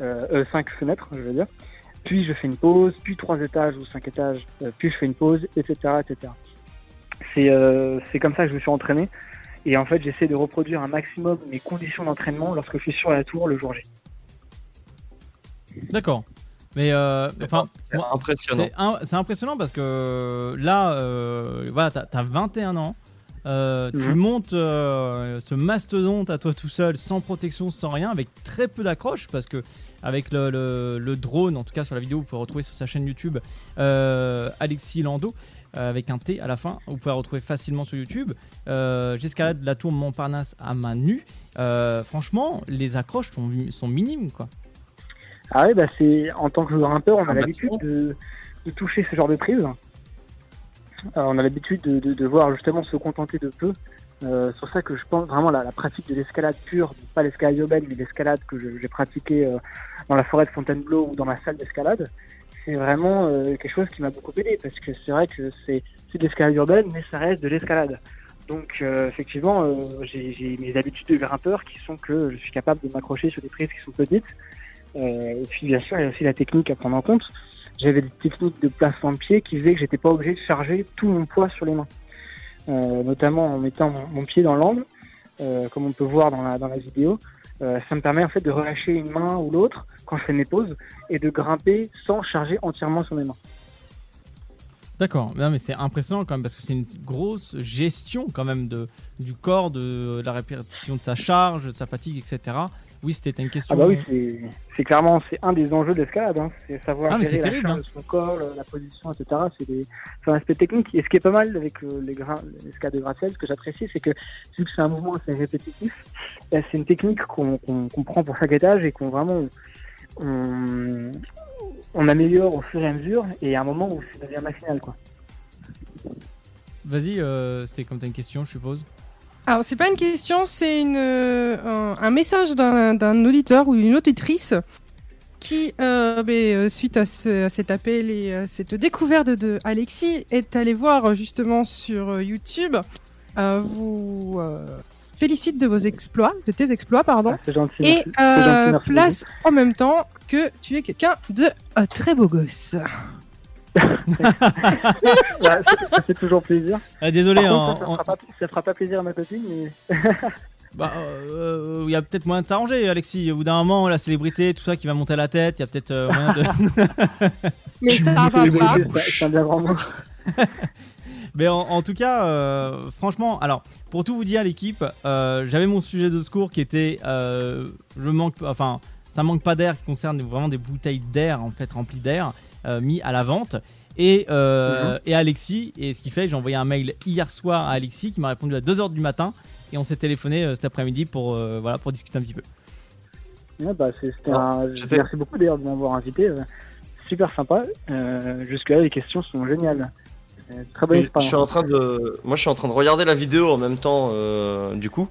euh, euh, 5 fenêtres, je veux dire. Puis je fais une pause, puis 3 étages ou 5 étages, puis je fais une pause, etc. etc. C'est c'est comme ça que je me suis entraîné. Et en fait, j'essaie de reproduire un maximum mes conditions d'entraînement lorsque je suis sur la tour le jour J. D'accord. Mais euh, enfin, impressionnant. C'est impressionnant parce que là, euh, voilà, t'as as 21 ans. euh, Tu Mhm. montes euh, ce mastodonte à toi tout seul, sans protection, sans rien, avec très peu d'accroche, parce que avec le, le- le drone, en tout cas sur la vidéo, vous pouvez retrouver sur sa chaîne YouTube euh, Alexis Lando euh, avec un T à la fin. Vous pouvez la retrouver facilement sur YouTube. Euh, J'escalade la tour Montparnasse à main nue. Euh, franchement, les accroches sont, sont minimes, quoi. Ah ouais, bah c'est en tant que grimpeur, on a Ah bah, l'habitude de, de toucher ce genre de prise. Euh, on a l'habitude de, de, de voir justement se contenter de peu. Euh, c'est pour ça que je pense vraiment la, la pratique de l'escalade pure, pas l'escalade urbaine, mais l'escalade que j'ai pratiquée euh, dans la forêt de Fontainebleau ou dans ma salle d'escalade, c'est vraiment euh, quelque chose qui m'a beaucoup aidé parce que c'est vrai que c'est de l'escalade urbaine, mais ça reste de l'escalade. Donc euh, effectivement, euh, j'ai mes habitudes de grimpeur qui sont que je suis capable de m'accrocher sur des prises qui sont petites. Euh, et puis bien sûr, il y a aussi la technique à prendre en compte. J'avais des techniques de placement de pied qui faisaient que j'étais pas obligé de charger tout mon poids sur les mains. Euh, notamment en mettant mon, pied dans l'angle, euh, comme on peut voir dans la, dans la vidéo. Ça me permet en fait de relâcher une main ou l'autre quand je fais mes pauses et de grimper sans charger entièrement sur mes mains. D'accord, mais c'est impressionnant quand même parce que c'est une grosse gestion quand même de, du corps, de la répétition de sa charge, de sa fatigue, etc. Oui, c'était une question. Ah bah oui, c'est- c'est clairement c'est un des enjeux de l'escalade, hein. c'est savoir Ah, gérer la terrible, charge hein. de son corps, la position, etc. C'est des- c'est un aspect technique. Et ce qui est pas mal avec euh, les grains, l'escalade de gratte-ciel, ce que j'apprécie, c'est que vu que c'est un mouvement assez répétitif, euh, c'est une technique qu'on qu'on- qu'on prend pour chaque étage et qu'on vraiment on, on améliore au fur et à mesure. Et à un moment où ça devient machinal, quoi. Vas-y, euh, c'était comme t'as une question, je suppose. Alors, c'est pas une question, c'est une, euh, un, un message d'un auditeur ou une auditrice qui, euh, ben, euh, suite à, ce- à cet appel et à cette découverte de Alexis, est allé voir justement sur YouTube. Euh, vous euh, félicite de vos exploits, de tes exploits, pardon. C'est gentil. et merci. C'est gentil, euh, merci place en même temps que tu es quelqu'un de euh, très beau gosse. Ouais, ça, ça fait toujours plaisir. Ah, désolé, en- contre, ça, en- fera pas, ça fera pas plaisir à ma copine, mais Bah, euh, il y a peut-être moyen de s'arranger, Alexis. Au bout d'un moment, la célébrité, tout ça qui va monter à la tête, il y a peut-être euh, moyen de. Mais ça va pas. Mais en, en tout cas, euh, franchement, alors pour tout vous dire, l'équipe, euh, j'avais mon sujet de secours qui était, euh, je manque, enfin, ça manque pas d'air, qui concerne vraiment des bouteilles d'air en fait remplies d'air, euh, mis à la vente. Et, euh, Mhm. et Alexis, et ce qui fait, j'ai envoyé un mail hier soir à Alexis qui m'a répondu à 2h du matin et on s'est téléphoné euh, cet après-midi pour, euh, voilà, pour discuter un petit peu. Ouais, bah, c'était un... Merci beaucoup d'ailleurs de m'avoir invité. Super sympa. Euh, Jusque-là, les questions sont géniales. Très bonne je suis en train de, moi je suis en train de regarder la vidéo en même temps. euh, du coup,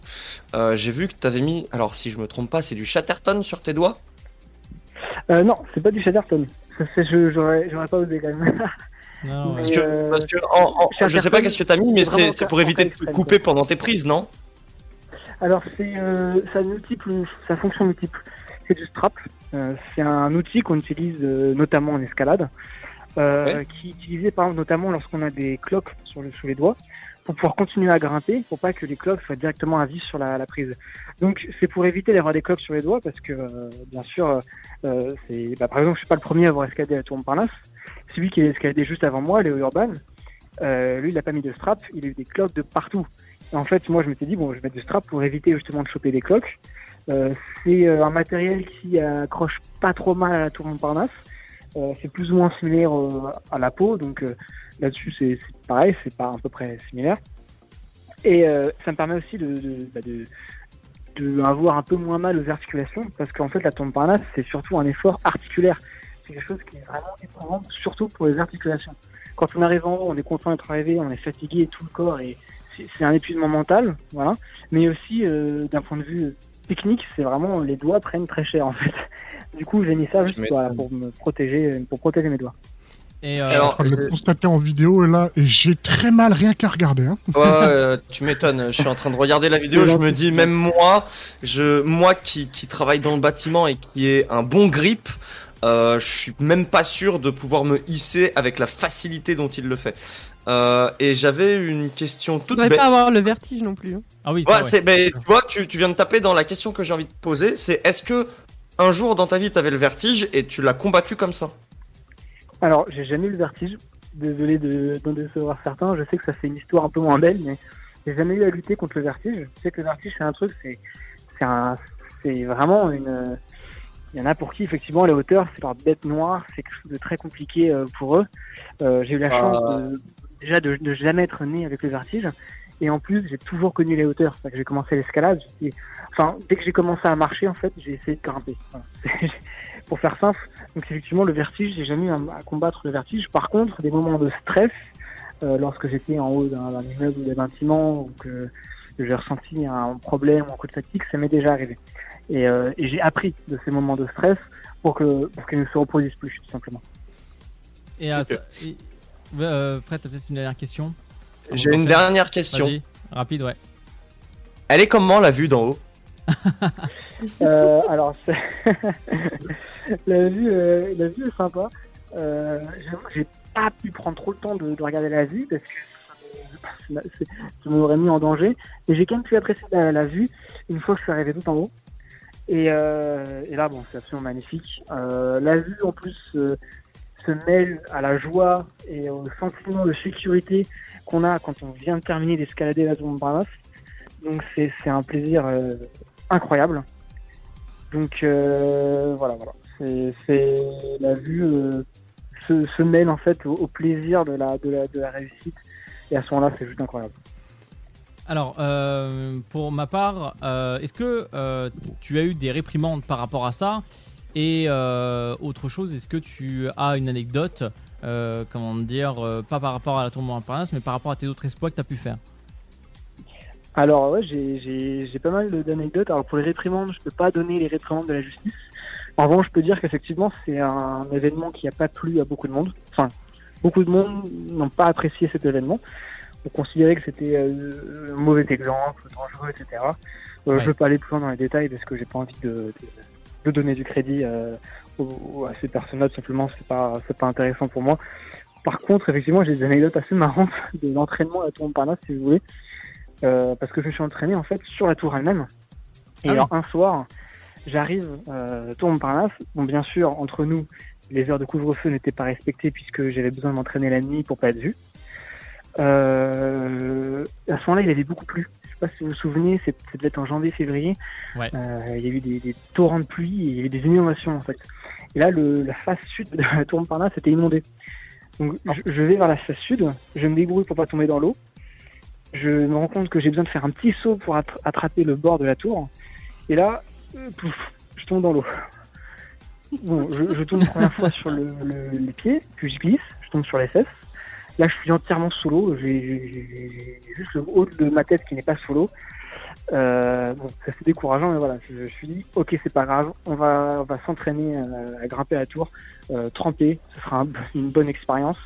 Euh, j'ai vu que t'avais mis, alors si je me trompe pas, c'est du Chatterton sur tes doigts? Euh, non, c'est pas du Chatterton. J'aurais pas osé quand même. Non, Parce que, parce que en- en- je sais pas qu'est-ce que t'as mis, mais c'est pour éviter de te couper pendant tes prises, non? Alors, c'est euh, ça multiple, ça fonctionne multiple. C'est du strap. Euh, c'est un outil qu'on utilise euh, notamment en escalade, euh, Ouais. qui est utilisé par exemple, notamment lorsqu'on a des cloques sur le, sous les doigts, pour pouvoir continuer à grimper, pour pas que les cloques soient directement à vis sur la, la prise. Donc, c'est pour éviter d'avoir des cloques sur les doigts, parce que euh, bien sûr, euh, c'est, bah, par exemple, je suis pas le premier à avoir escaladé la tour Montparnasse. Celui qui a escaladé juste avant moi, Léo Urban, euh, lui, il a pas mis de strap, il a eu des cloques de partout. Et en fait, moi, je m'étais dit, bon, je vais mettre du strap pour éviter justement de choper des cloques. Euh, c'est euh, un matériel qui accroche pas trop mal à la tour Montparnasse. C'est plus ou moins similaire euh, à la peau, donc euh, là-dessus, c'est pareil, c'est pas à peu près similaire. Et euh, ça me permet aussi de, de, bah, un peu moins mal aux articulations, parce qu'en fait, la tour Montparnasse, c'est surtout un effort articulaire. C'est quelque chose qui est vraiment éprouvant, surtout pour les articulations. Quand on arrive en haut, on est content d'être arrivé, on est fatigué tout le corps, et c'est un épuisement mental, voilà. Mais aussi, d'un point de vue technique, c'est vraiment les doigts prennent très cher en fait. Du coup, j'ai mis ça juste voilà, pour me protéger, pour protéger mes doigts. Et, Je suis en train de le constater en vidéo et là, et j'ai très mal rien qu'à regarder. Hein. Ouais, euh, tu m'étonnes. Je suis en train de regarder la vidéo. Je me dis, même moi, je, moi qui, qui travaille dans le bâtiment et qui ai un bon grip, euh, je suis même pas sûr de pouvoir me hisser avec la facilité dont il le fait. Euh, et j'avais une question toute bête. pas avoir le vertige non plus. hein. Ah oui, Ouais, c'est, mais tu vois, tu, tu viens de taper dans la question que j'ai envie de poser. C'est est-ce que un jour dans ta vie t'avais le vertige et tu l'as combattu comme ça? Alors, j'ai jamais eu le vertige. Désolé de- d'en décevoir certains. Je sais que ça fait une histoire un peu moins belle, mais j'ai jamais eu à lutter contre le vertige. Je sais que le vertige, c'est un truc, c'est, c'est un, c'est vraiment une. Il y en a pour qui, effectivement, les hauteurs, c'est leur bête noire. C'est quelque chose de très compliqué euh, pour eux. Euh, j'ai eu la chance de, déjà de, de jamais être né avec le vertige. Et en plus, j'ai toujours connu les hauteurs. C'est-à-dire que j'ai commencé l'escalade. Enfin, dès que j'ai commencé à marcher, en fait, j'ai essayé de grimper. Pour faire simple. Donc effectivement, le vertige, j'ai jamais eu à, à combattre le vertige. Par contre, des moments de stress, euh, lorsque j'étais en haut d'un d'un immeuble ou d'un bâtiment ou que j'ai ressenti un problème ou un coup de fatigue, ça m'est déjà arrivé. Et, euh, et j'ai appris de ces moments de stress pour que pour qu'ils ne se reproduisent plus, tout simplement. Et, euh, et- euh, Fred, t'as peut-être une dernière question J'ai une dernière question. Rapide, ouais. Elle est comment la vue d'en haut Euh, alors, la vue, euh, la vue est sympa. Euh, J'avoue que j'ai pas pu prendre trop le temps de, de regarder la vue parce que ça m'a- c'est- ça m'aurait mis en danger. Mais j'ai quand même pu apprécier la, la vue une fois que je suis arrivé tout en haut. Et, euh, et là, bon, c'est absolument magnifique. Euh, la vue, en plus, euh, se mêle à la joie et au sentiment de sécurité qu'on a quand on vient de terminer d'escalader la zone Montparnasse. Donc, c'est un plaisir euh, incroyable. Donc euh, voilà, voilà. C'est la vue euh, se, se mêle en fait au, plaisir de la, de, la, de la réussite. Et à ce moment-là, c'est juste incroyable. Alors, pour ma part, est-ce que tu as eu des réprimandes par rapport à ça? Et euh, autre chose, est-ce que tu as une anecdote, euh, comment dire, euh, pas par rapport à la tour Montparnasse, mais par rapport à tes autres exploits que tu as pu faire? Alors ouais, j'ai- pas mal d'anecdotes. Alors pour les réprimandes, je peux pas donner les réprimandes de la justice. En revanche, je peux dire qu'effectivement, c'est un événement qui a pas plu à beaucoup de monde. Enfin, beaucoup de monde n'ont pas apprécié cet événement. On considérait que c'était euh, un mauvais exemple, dangereux, etc. Euh, Ouais. Je veux pas aller plus loin dans les détails parce que j'ai pas envie de, de, de donner du crédit euh, aux- à ces personnes-là. Tout simplement, c'est pas c'est pas intéressant pour moi. Par contre, effectivement, j'ai des anecdotes assez marrantes de l'entraînement à la Tour Montparnasse, si vous voulez. Euh, parce que je me suis entraîné en fait sur la tour elle-même. Et Ah oui. alors un soir, j'arrive euh, tour Montparnasse. Bon, bien sûr, entre nous, les heures de couvre-feu n'étaient pas respectées puisque j'avais besoin de m'entraîner la nuit pour pas être vu. Euh, à ce moment-là, il avait beaucoup plu. Je sais pas si vous vous souvenez, c'est- ça devait être en janvier-février. Ouais. Euh, il y a eu des, des torrents de pluie et il y avait des inondations en fait. Et là, le, la face sud de la tour Montparnasse était inondée. Donc je, je vais vers la face sud, je me débrouille pour pas tomber dans l'eau. Je me rends compte que j'ai besoin de faire un petit saut pour attra- attraper le bord de la tour. Et là, euh, pouf, je tombe dans l'eau. Bon, je, je tombe une première fois sur le, le- les pieds, puis je glisse, je tombe sur les fesses. Là, je suis entièrement sous l'eau. J'ai juste le haut de ma tête qui n'est pas sous l'eau. Euh, bon, ça c'est décourageant, mais voilà, je, je suis dit, ok, c'est pas grave, on va, on va s'entraîner euh, à grimper la tour, euh, tremper, ce sera un- une bonne expérience.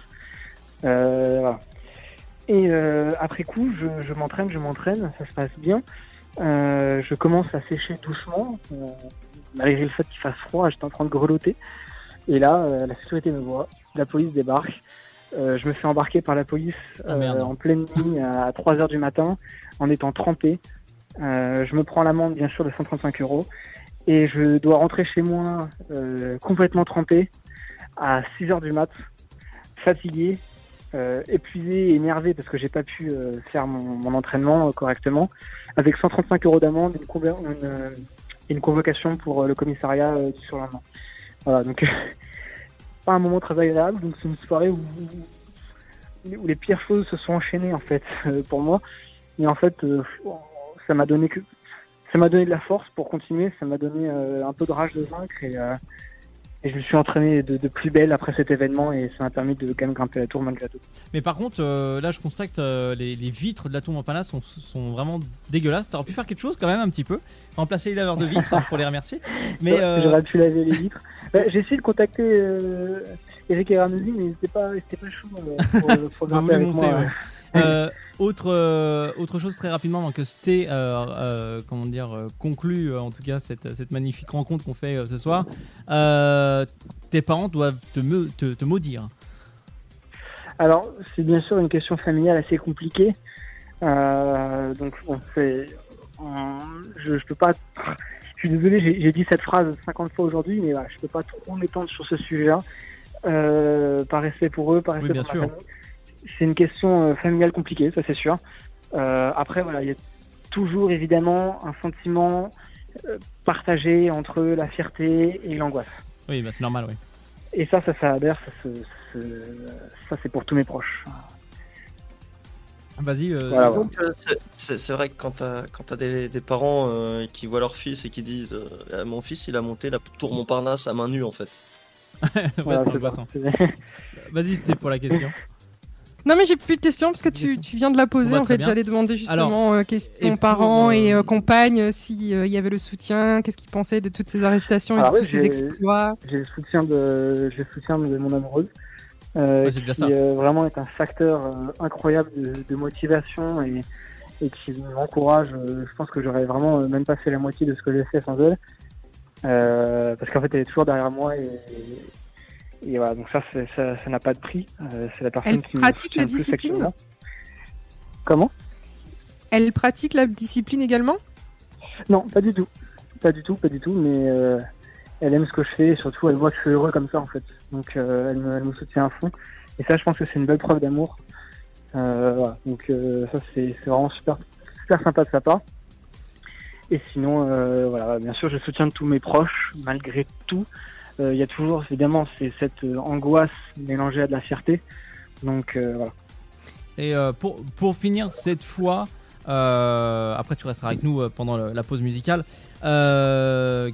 Euh, voilà. Et euh, après coup, je, m'entraîne, je m'entraîne, ça se passe bien. Euh, je commence à sécher doucement, malgré le fait qu'il fasse froid, j'étais en train de grelotter. Et là, la sécurité me voit, la police débarque. Euh, je me fais embarquer par la police Ah, euh, en pleine nuit à 3 heures du matin, en étant trempé. Euh, je me prends l'amende, bien sûr, de 135 euros. Et je dois rentrer chez moi euh, complètement trempé, à 6 heures du mat, fatigué, euh, épuisé, énervé parce que j'ai pas pu euh, faire mon, mon entraînement euh, correctement, avec 135 euros d'amende, une, conver- une, euh, une convocation pour le commissariat du surlendemain. Voilà, donc pas un moment très agréable, donc c'est une soirée où, les pires choses se sont enchaînées en fait euh, pour moi. Et en fait, euh, ça m'a donné que ça m'a donné de la force pour continuer, ça m'a donné euh, un peu de rage de vaincre et, et je me suis entraîné de, de plus belle après cet événement et ça m'a permis de quand même grimper la tour malgré tout. Mais par contre, euh, là, je constate euh, les, les vitres de la tour Montparnasse sont, sont vraiment dégueulasses. T'aurais pu faire quelque chose quand même un petit peu, remplacer les laveurs de vitres hein, pour les remercier. Mais euh, J'aurais pu laver les vitres. Bah, J'ai essayé de contacter. euh, Eric et Ramsey, mais c'était pas, c'était pas chaud euh, pour, pour Bah, vous grimper avec moi. ouais. Autre, euh, autre chose très rapidement avant que Sté euh, euh, comment dire, euh, conclue en tout cas cette, cette magnifique rencontre qu'on fait ce soir. Tes parents doivent te, me- te, te maudire. Alors, c'est bien sûr une question familiale assez compliquée. Donc, c'est. euh, je, je peux pas. Je suis désolé, j'ai dit cette phrase 50 fois aujourd'hui, mais voilà, je peux pas trop m'étendre sur ce sujet-là. Euh, par respect pour eux, par respect Oui, bien pour sûr. ma famille. C'est une question euh, familiale compliquée, ça c'est sûr. Euh, après, voilà, il y a toujours évidemment un sentiment euh, partagé entre la fierté et l'angoisse. Oui, bah, c'est normal, oui. Et ça, ça, ça adhère, ça, se- se- ça c'est pour tous mes proches. Vas-y. euh, Voilà, c'est- vrai que quand t'as quand t'as des, des parents euh, qui voient leur fils et qui disent euh, Ah, mon fils il a monté la tour Montparnasse à main nue en fait. ouais, Voilà, ça. Vas-y, c'était pour la question. Non mais j'ai plus de questions parce que tu, tu viens de la poser Bah, en fait. J'allais demander justement Alors, euh, question et pour, parents euh, et euh, compagne, euh, si euh, il y avait le soutien, qu'est-ce qu'ils pensaient de toutes ces arrestations et Alors de tous ces exploits? J'ai le soutien de, j'ai le soutien de mon amoureuse. Euh, Ouais, déjà qui ça. euh, vraiment est un facteur euh, incroyable de, de motivation et, et qui m'encourage. euh, je pense que j'aurais vraiment euh, même pas fait la moitié de ce que j'ai fait sans elle. Euh, parce qu'en fait, elle est toujours derrière moi et, et voilà. Donc ça, ça, ça n'a pas de prix. Euh, c'est la personne Elle qui pratique la plus discipline actuellement. Comment? Elle pratique la discipline également? Non, pas du tout. Pas du tout, pas du tout, mais euh, elle aime ce que je fais et surtout elle voit que je suis heureux comme ça en fait. Donc euh, elle, me, elle me soutient à fond. Et ça, je pense que c'est une belle preuve d'amour. Voilà. Donc ça, c'est vraiment super, super sympa de sa part. Et sinon, voilà, bien sûr, je soutiens tous mes proches, malgré tout. Euh, Il y a toujours, évidemment, cette euh, angoisse mélangée à de la fierté. Donc euh, voilà. Et euh, pour, pour finir cette fois, euh, après tu resteras avec nous euh, pendant la pause musicale, euh, euh,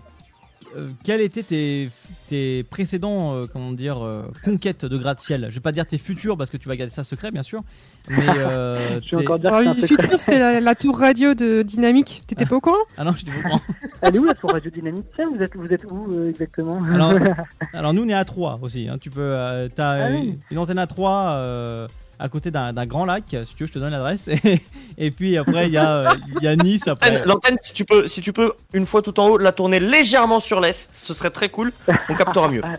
quels étaient tes, tes précédents euh, comment dire, euh, conquêtes de gratte-ciel? Je vais pas dire tes futurs parce que tu vas garder ça secret bien sûr. Mais euh, Je vais encore dire Alors que le c'est un secret. futur c'est la, la tour radio de Dynamique. T'étais pas au courant? Ah non, je t'ai pas au courant. Elle est où la tour radio dynamique? Tiens, vous êtes, vous êtes où euh, exactement? Alors, alors nous on est à 3 aussi. hein. Tu peux, euh, t'as Ah une, oui. une antenne à 3 euh, à côté d'un grand lac. Si tu veux, je te donne l'adresse. Et, et puis après il y, a, il y a Nice. L'antenne- L'antenne, si tu peux, si tu peux, une fois tout en haut, la tourner légèrement sur l'est, ce serait très cool. On captera mieux.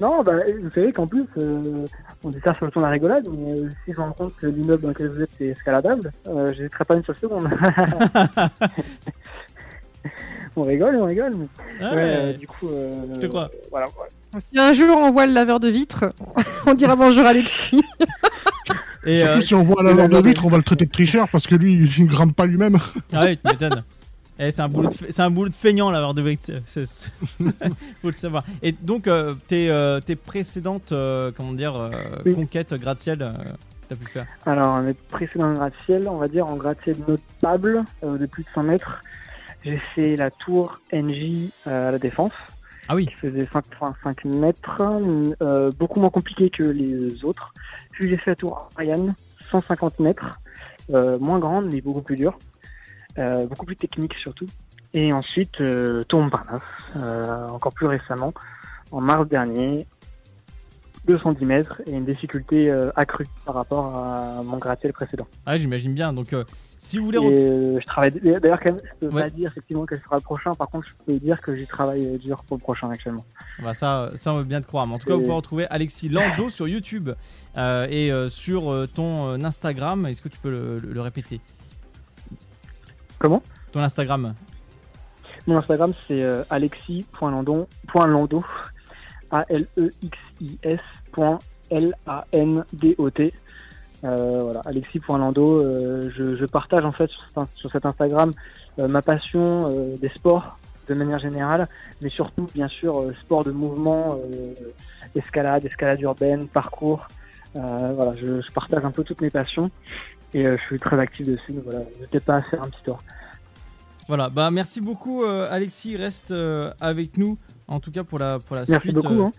Non, bah, vous savez qu'en plus, euh, on dit ça sur le ton de la rigolade, mais euh, si je me rends compte que l'immeuble dans lequel vous êtes est escaladable, euh, j'hésiterai pas une seule seconde. on rigole, on rigole. Mais... Ah ouais, ouais. euh, du coup, euh, Je te crois. Voilà, voilà. Si un jour on voit le laveur de vitre, on dira bonjour Alexis. Et, Surtout euh, si on voit la de vitre, on va le traiter de tricheur parce que lui, il ne grimpe pas lui-même. Ah ouais, tu m'étonnes. Eh, c'est un boulot de fe- c'est un boulot de feignant l'avoir de c'est- faut le savoir. Et donc euh, tes, euh, tes précédentes euh, comment dire euh, Oui. conquêtes gratte-ciel euh, t'as pu faire. Alors, mes précédents gratte-ciel, on va dire en gratte-ciel notable euh, de plus de 100 mètres, j'ai fait la tour NJ euh, à la Défense. Ah oui. Qui faisait 5,5 mètres, euh, beaucoup moins compliqué que les autres. Puis j'ai fait la tour Ariane, 150 mètres, euh, moins grande mais beaucoup plus dure, euh, beaucoup plus technique surtout. Et ensuite, tour Montparnasse, encore plus récemment, en mars dernier, 210 mètres et une difficulté euh, accrue par rapport à mon gratte-ciel précédent. Ah j'imagine bien. Donc euh, si vous voulez Et euh, je travaille. D'ailleurs, quand même, je peux Ouais. pas dire effectivement quel sera le prochain. Par contre, je peux dire que j'y travaille dur pour le prochain actuellement. Bah, ça, ça on veut bien te croire. Mais en tout cas, vous pouvez retrouver Alexis Lando sur YouTube euh, et sur ton Instagram. Est-ce que tu peux le, le- le répéter? Comment? Ton Instagram. Mon Instagram, c'est euh, alexis.landon.lando. A-L-E-X-I-S. point L-A-N-D-O-T. Euh, voilà, alexis.lando. Euh, je, je partage en fait sur, cet- Instagram euh, ma passion euh, des sports de manière générale, mais surtout, bien sûr, sport de mouvement, escalade, escalade urbaine, parcours. Voilà, je, partage un peu toutes mes passions et je suis très actif dessus. donc Voilà, n'hésitez pas à faire un petit tour. Voilà, bah merci beaucoup Alexis, reste avec nous en tout cas pour la pour la Merci suite beaucoup, euh, hein.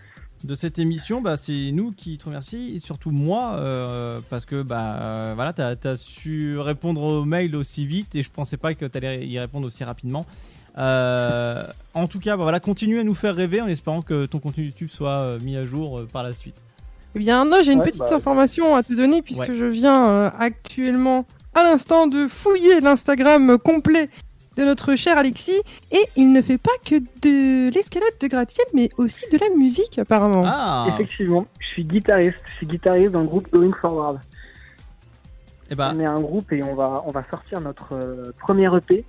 de cette émission. Bah c'est nous qui te remercions et surtout moi euh, parce que bah euh, voilà t'as as su répondre aux mails aussi vite et je pensais pas que t'allais y répondre aussi rapidement. Euh, en tout cas, bah voilà, continue à nous faire rêver en espérant que ton contenu YouTube soit euh, mis à jour euh, par la suite. Eh bien, non, j'ai une Ouais, petite bah- information à te donner puisque Ouais. je viens euh, actuellement, à l'instant, de fouiller l'Instagram complet de notre cher Alexis et il ne fait pas que de l'escalade de gratte-ciel mais aussi de la musique apparemment. Ah. Effectivement, je suis guitariste. Je suis guitariste dans le groupe Going Forward. Et bah, On est un groupe et on va, on va sortir notre euh, premier EP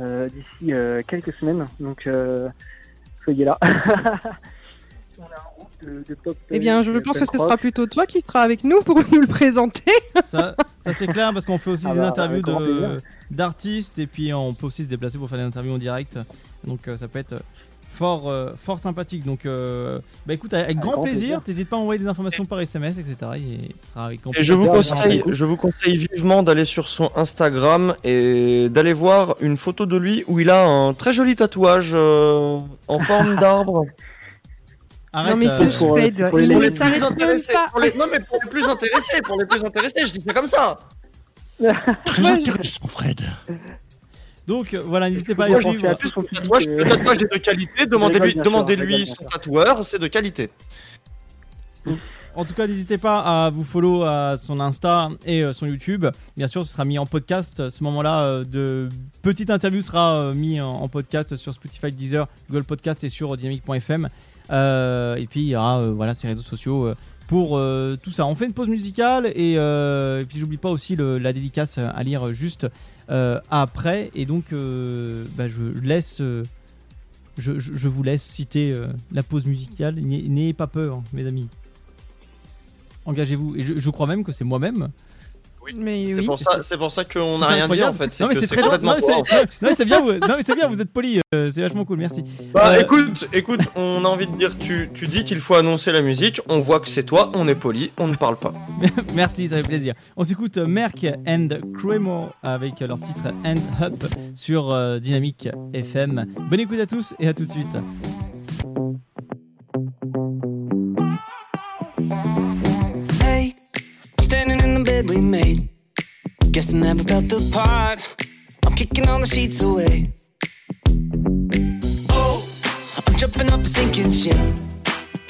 euh, d'ici euh, quelques semaines. Donc, euh, soyez là. on a Eh bien, je pense que ce sera plutôt toi qui sera avec nous pour nous le présenter. Ça, ça c'est clair parce qu'on fait aussi Ah des bah, interviews de- d'artistes et puis on peut aussi se déplacer pour faire des interviews en direct. Donc euh, ça peut être fort, euh, fort sympathique. Donc bah écoute, avec, grand, grand plaisir, plaisir. t'hésites pas à envoyer des informations par SMS, etc. Et ce sera avec grand Et je vous plaisir. conseille, je vous conseille vivement d'aller sur son Instagram et d'aller voir une photo de lui où il a un très joli tatouage euh, en forme d'arbre. Arrête, non mais euh, ce Fred, Pour les, il pour ne les plus s'arrête même intéressés, pas. pour les- non mais pour les plus intéressés, pour les plus intéressés, je dis ça comme ça. Très intéressant, Fred. Donc euh, voilà, n'hésitez pas à suivre. fais plus son tatouage, le tatouage est de qualité, demandez-lui, demandez-lui son tatoueur, c'est de qualité. En tout cas, n'hésitez pas à vous follow à son Insta et euh, son YouTube. Bien sûr, ce sera mis en podcast. Ce moment-là, euh, de petite interview sera euh, mis en, podcast sur Spotify, Deezer, Google Podcast et sur dynamique.fm. Et puis il y aura voilà ses réseaux sociaux pour tout ça. On fait une pause musicale et, puis j'oublie pas aussi la dédicace à lire juste après. Et donc, bah, je, laisse. je, vous laisse citer la pause musicale. N'ayez n'ayez pas peur, mes amis. Engagez-vous. Et je, je crois même que c'est moi-même. Mais C'est oui. pour ça, c'est pour ça qu'on n'a rien dit en incroyable. fait. Non mais c'est très complètement non, mais c'est- fait. non, mais c'est bien. Vous, non mais c'est bien. Vous êtes poli. euh, c'est vachement cool. Merci. Bah Euh, écoute, écoute, on a envie de dire, tu, tu dis qu'il faut annoncer la musique, on voit que c'est toi, on est poli, on ne parle pas. Merci, ça fait plaisir. On s'écoute Merck and Cremo avec leur titre Hands Up sur euh, Dynamique FM. Bonne écoute à tous et à tout de suite. Standing in the bed we made. Guess I never felt the part. I'm kicking all the sheets away. Oh, I'm jumping off a sinking ship.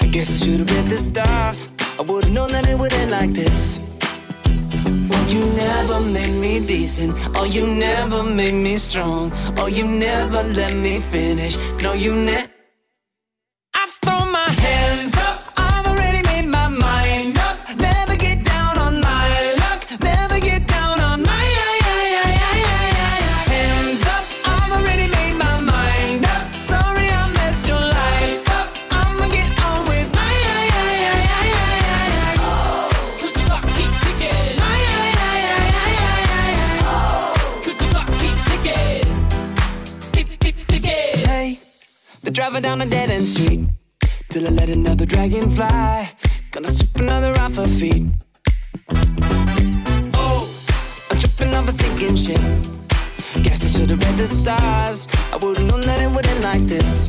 I guess I should have read the stars. I would've known that it would end like this. Well, you never made me decent. Oh, you never made me strong. Oh, you never let me finish. No, you never. Driving down a dead end street till I let another dragon fly. Gonna sweep another off her feet. Oh, I'm tripping off a sinking ship. Guess I should've read the stars. I would've known that it would end like this.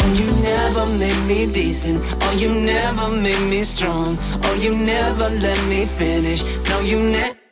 Oh, you never made me decent. Oh, you never made me strong. Oh, you never let me finish. No, you never.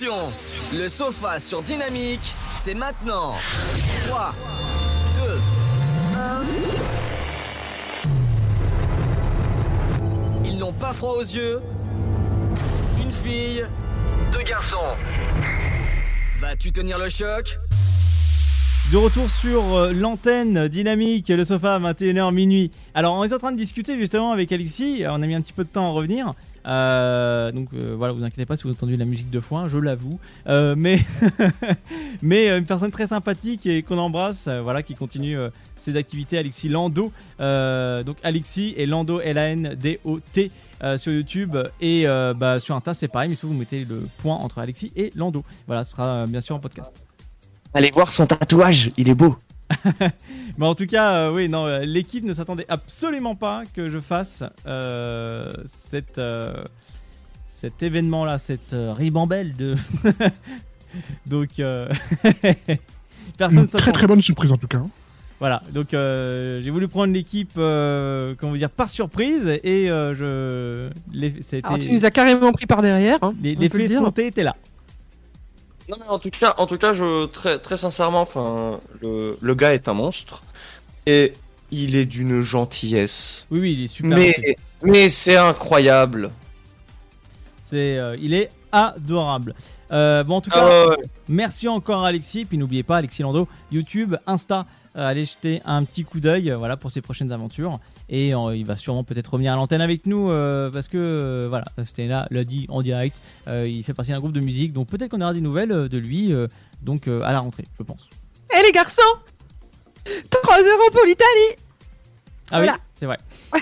Le sofa sur Dynamique, c'est maintenant. 3, 2, 1. Ils n'ont pas froid aux yeux. Une fille, deux garçons. Vas-tu tenir le choc? De retour sur euh, l'antenne dynamique, le sofa, 21h minuit. Alors, on est en train de discuter justement avec Alexis. On a mis un petit peu de temps à revenir. Euh, donc euh, voilà, vous inquiétez pas si vous entendez la musique de foin, je l'avoue. Euh, mais mais une personne très sympathique et qu'on embrasse, voilà, qui continue ses activités, Alexis Lando. Donc Alexis et Lando L A N D O T euh, sur YouTube et bah, sur Insta c'est pareil, mais si vous mettez le point entre Alexis et Lando. Voilà, ce sera bien sûr en podcast. Allez voir son tatouage, il est beau. Mais en tout cas, euh, oui, non, euh, l'équipe ne s'attendait absolument pas que je fasse euh, cette, euh, cet événement-là, cette euh, ribambelle de. donc, euh, personne Une très s'attendait. très bonne surprise en tout cas. Voilà, donc euh, j'ai voulu prendre l'équipe, euh, comment dire, par surprise et euh, je. a Alors, été- tu nous as carrément pris par derrière. hein, les- on L'effet peut le dire. escompté était là. Non, mais en tout cas, en tout cas, je très très sincèrement, enfin, le, le gars est un monstre et il est d'une gentillesse. Oui, oui, il est super Mais gentil. mais c'est incroyable. C'est, euh, il est adorable. Euh, bon, en tout cas, Ah ouais, ouais. merci encore Alexis. Puis n'oubliez pas, Alexis Lando, YouTube, Insta, euh, allez jeter un petit coup d'œil, euh, voilà, pour ses prochaines aventures. Et euh, il va sûrement peut-être revenir à l'antenne avec nous parce que voilà, là, l'a dit en direct. Il fait partie d'un groupe de musique, donc peut-être qu'on aura des nouvelles de lui, donc à la rentrée, je pense. Eh les garçons 3-0 pour l'Italie Ah Voilà. oui, c'est vrai.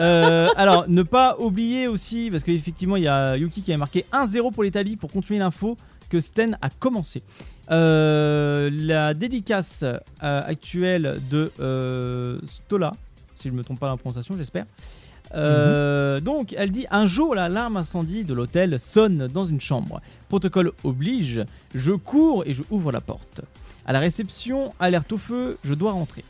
Euh, alors, ne pas oublier aussi, parce qu'effectivement, il y a Yuki qui a marqué 1-0 pour l'Italie pour continuer l'info que Sten a commencé. Euh, la dédicace euh, actuelle de euh, Stola, si je ne me trompe pas dans la prononciation, j'espère. Euh, Donc, elle dit Un jour, l'alarme incendie de l'hôtel sonne dans une chambre. Protocole oblige, je cours et je ouvre la porte. À la réception, alerte au feu, je dois rentrer.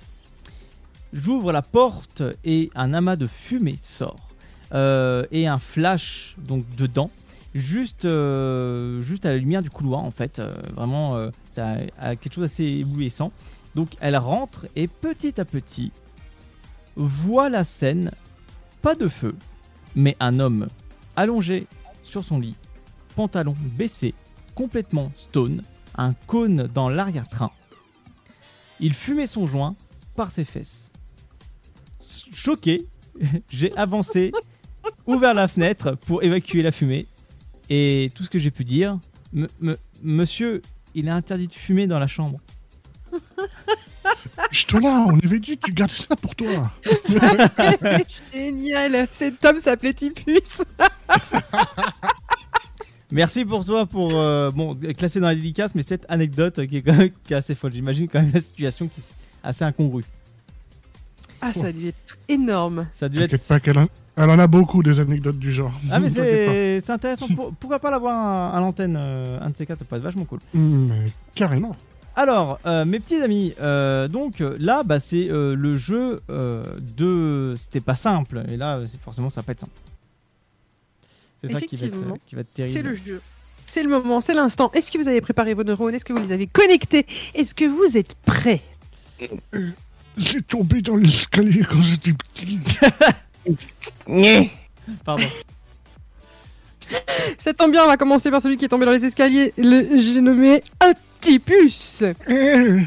J'ouvre la porte et un amas de fumée sort. Et un flash donc dedans, juste, euh, juste à la lumière du couloir en fait. Euh, vraiment, euh, ça a quelque chose d'assez éblouissant. Donc elle rentre et petit à petit voit la scène, pas de feu, mais un homme allongé sur son lit, pantalon baissé, complètement stone, un cône dans l'arrière-train. Il fumait son joint par ses fesses. Choqué, j'ai avancé, ouvert la fenêtre pour évacuer la fumée. Et tout ce que j'ai pu dire, monsieur, il est interdit de fumer dans la chambre. Je te là, on avait dit, tu gardes ça pour toi. Génial Cet homme s'appelait Tipus Merci pour toi pour euh, bon classer dans la dédicace, mais cette anecdote qui est quand même qui est assez folle. J'imagine quand même la situation qui est assez incongrue. Ah, ça a dû être énorme. Ça a dû être pas qu'elle en... elle en a beaucoup des anecdotes du genre. ah mais c'est c'est intéressant. Pour- pourquoi pas l'avoir à, l'antenne euh, un de ces quatre, ça peut être vachement cool. Mm, Mais carrément. Alors, euh, mes petits amis, euh, donc là, bah, c'est euh, le jeu euh, de. C'était pas simple, et là, forcément, ça va pas être simple. C'est ça qui va, être, Effectivement. qui va être terrible. C'est le jeu. C'est le moment, c'est l'instant. Est-ce que vous avez préparé vos neurones? Est-ce que vous les avez connectés? Est-ce que vous êtes prêts? J'ai tombé dans l'escalier quand j'étais petit. Pardon. Cet ambiance va commencer par celui qui est tombé dans les escaliers. Le j'ai nommé Atipus. Eh,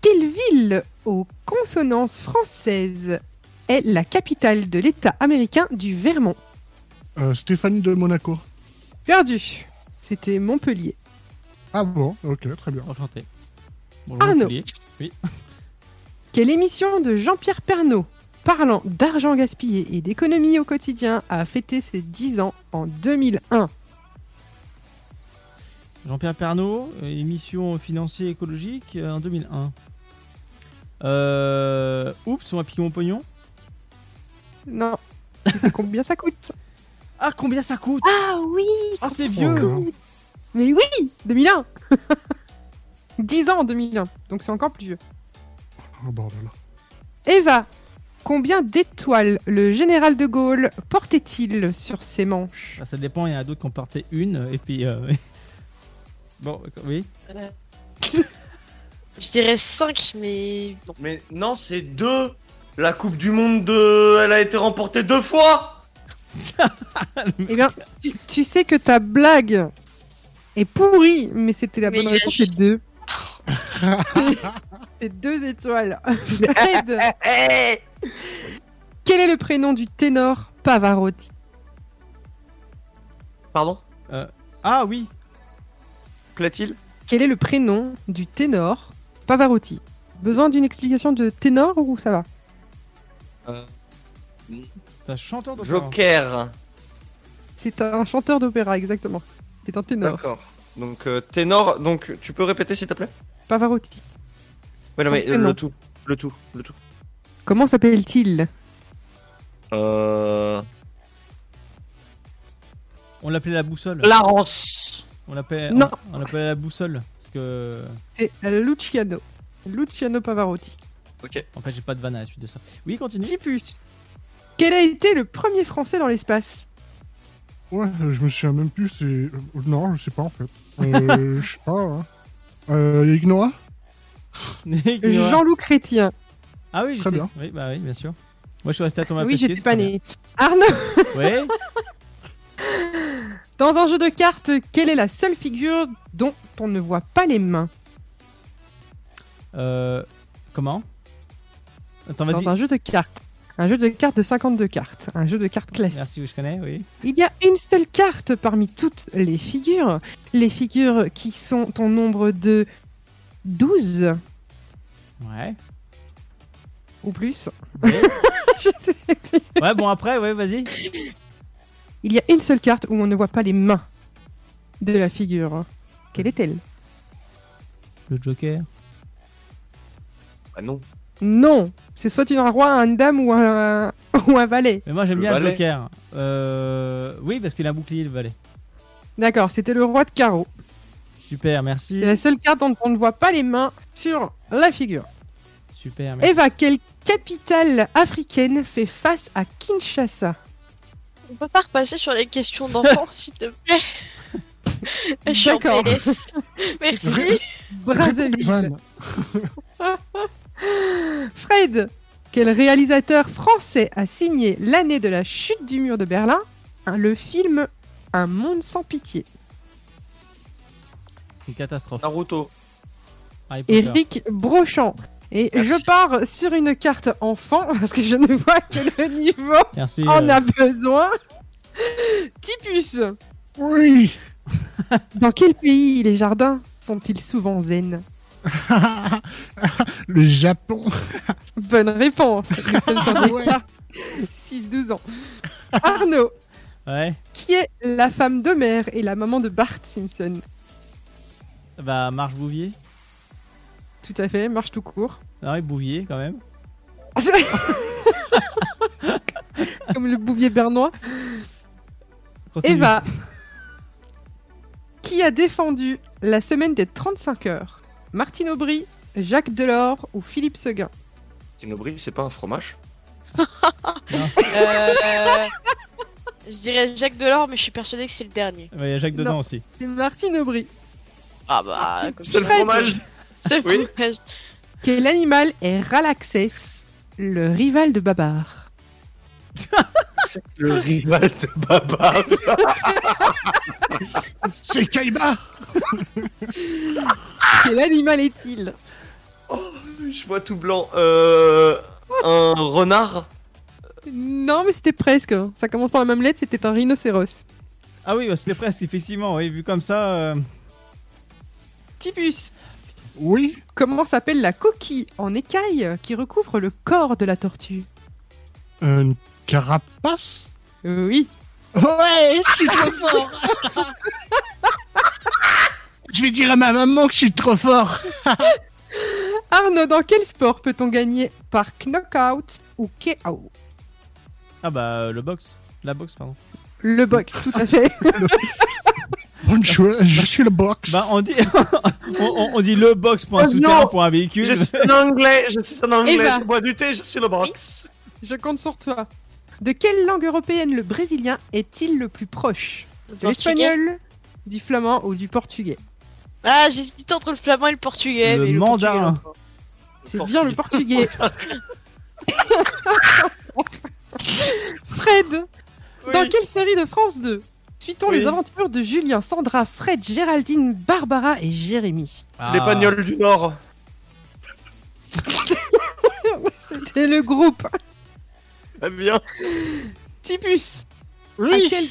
Quelle ville aux consonances françaises est la capitale de l'État américain du Vermont? Euh, Stéphanie de Monaco. Perdu. C'était Montpellier. Ah bon, ok, très bien. Enchanté. Arnaud. Montpellier. Oui. Quelle émission de Jean-Pierre Pernaud parlant d'argent gaspillé et d'économie au quotidien a fêté ses 10 ans en 2001 Jean-Pierre Pernaud, euh, émission financier écologique euh, en 2001. Euh... Oups, on m'a piqué mon pognon? Non. Combien ça coûte? Ah, combien ça coûte? Ah oui Ah, c'est vieux Mais oui 2001 10 ans en 2001, donc c'est encore plus vieux. Oh bordel. Eva, Combien d'étoiles le général de Gaulle portait-il sur ses manches? Bah, ça dépend, il y en a d'autres qui en portaient une, et puis. euh, bon, oui. Je dirais 5, mais non. Mais non, c'est deux. La Coupe du Monde, de... elle a été remportée deux fois. Eh bien, tu, sais que ta blague est pourrie, mais c'était la Mais bonne réponse, c'est juste- deux. c'est deux étoiles. Fred, quel est le prénom du ténor Pavarotti Pardon Euh, Ah oui Plaît-il Quel est le prénom du ténor Pavarotti Besoin d'une explication de ténor ou ça va Euh, C'est un chanteur d'opéra. Joker. C'est un chanteur d'opéra, exactement. C'est un ténor. D'accord. Donc euh, ténor, donc tu peux répéter s'il te plaît? Pavarotti. Ouais, non, mais euh, le tout, le tout, le tout. Comment s'appelle-t-il? Euh... On l'appelait la boussole. Larence. On l'appelait. Non. On, on l'appelait la boussole. Parce que. C'est Luciano. Luciano Pavarotti. Ok. En fait, j'ai pas de vanne à la suite de ça. Oui, continue. Tipus. Quel a été le premier Français dans l'espace? Ouais, je me souviens même plus, c'est... euh, Non, je sais pas en fait. Euh, je sais pas, hein. Euh, Noah? Jean-Loup Chrétien. Ah oui, Très bien. Oui, bah oui, bien sûr. Moi, je suis resté à Thomas oui, j'étais pas né. Arnaud. Ouais. Dans un jeu de cartes, quelle est la seule figure dont on ne voit pas les mains? Euh, comment? Attends, vas-y. Dans un jeu de cartes. Un jeu de cartes de 52 cartes. Un jeu de cartes classique. Merci, je connais, oui. Il y a une seule carte parmi toutes les figures. Les figures qui sont au nombre de 12 Ouais. ou plus. Ouais, bon, après, ouais, vas-y. Il y a une seule carte où on ne voit pas les mains de la figure. Quelle est-elle? Le Joker. Bah non. Non, c'est soit une roi, un dame ou un, ou un valet. Mais moi, j'aime bien le valet. Joker. Euh... Oui, parce qu'il a un bouclier, le valet. D'accord, c'était le roi de carreau. Super, merci. C'est la seule carte dont on ne voit pas les mains sur la figure. Super, merci. Eva, quelle capitale africaine fait face à Kinshasa? On peut pas repasser sur les questions d'enfants, s'il te plaît? Je suis en. PLS. Merci. Brazzaville. Fred, quel réalisateur français a signé l'année de la chute du mur de Berlin hein, le film Un monde sans pitié? C'est une catastrophe. Naruto. Éric Brochant. Et Merci. je pars sur une carte enfant parce que je ne vois que le niveau Merci. en euh, a besoin. Tipus, Oui dans quel pays les jardins sont-ils souvent zen? Le Japon. Bonne réponse. Nous sommes sur des Ouais. cartes 6-12 ans. Arnaud, Ouais. qui est la femme d'Homer et la maman de Bart Simpson? Bah, Marche Bouvier. Tout à fait, marche tout court. Ah oui, Bouvier, quand même. Comme le bouvier bernois. Continue. Eva, qui a défendu la semaine des 35 heures? Martine Aubry, Jacques Delors ou Philippe Seguin Tinobri, c'est pas un fromage Euh, Je dirais Jacques Delors, mais je suis persuadée que c'est le dernier. Il y a Jacques dedans Non. aussi. C'est Martine Aubry. Ah bah, comme C'est le fromage c'est le Oui. fromage. Quel animal est Ralaxès, le rival de Babar? Le rival de Babar. C'est Kaiba Quel animal est-il? Je vois tout blanc. Euh... Un renard? Non, mais c'était presque. Ça commence par la même lettre, c'était un rhinocéros. Ah oui, bah, c'était presque, effectivement. Oui, vu comme ça. euh, Tipus, Oui comment s'appelle la coquille en écaille qui recouvre le corps de la tortue? Une carapace? Oui. Ouais, je suis trop fort Je vais dire à ma maman que je suis trop fort Arnaud, dans quel sport peut-on gagner par knockout ou KO Ah bah, euh, le box. La boxe, pardon. Le box, tout à fait. Bonjour, je suis le box. Bah, on dit, on, on- on dit le box pour un Oh souterrain, pour un véhicule. Je suis en anglais, je suis en anglais, Eva. je bois du thé, je suis le box. je compte sur toi. De quelle langue européenne le brésilien est-il le plus proche De l'espagnol, du flamand ou du portugais Ah, j'hésitais entre le flamand et le portugais. Le mais mandarin. portugais, C'est bien le portugais. Fred, dans quelle série de France 2 suit-on Oui. les aventures de Julien, Sandra, Fred, Géraldine, Barbara et Jérémy Ah. Les Pagnols du Nord. C'était le groupe. Ah bien. Tipus. Oui. À quelle...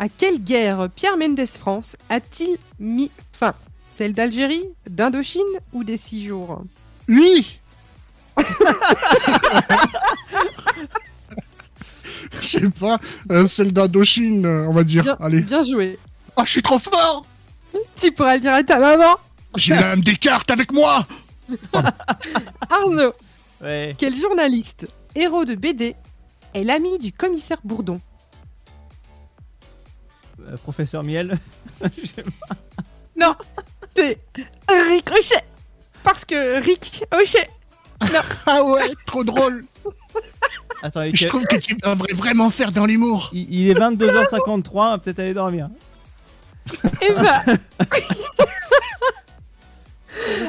à quelle guerre Pierre Mendès France a-t-il mis fin? Celle d'Algérie, d'Indochine ou des six jours? Oui Je sais pas, euh, celle d'Indochine, euh, on va dire. Bien, Allez. bien joué. Ah, je suis trop fort Tu pourras le dire à ta maman. J'ai l'âme des cartes avec moi Arnaud, Ouais. quel journaliste, héros de BD, est l'ami du commissaire Bourdon Euh, professeur Miel. Je sais pas. Non, c'est Rick Hochet. Parce que Rick Hochet. Non. Ah ouais, trop drôle Attends, Je trouve que tu devrais vraiment faire dans l'humour il- il est 22h53, on va peut-être aller dormir. Et bah.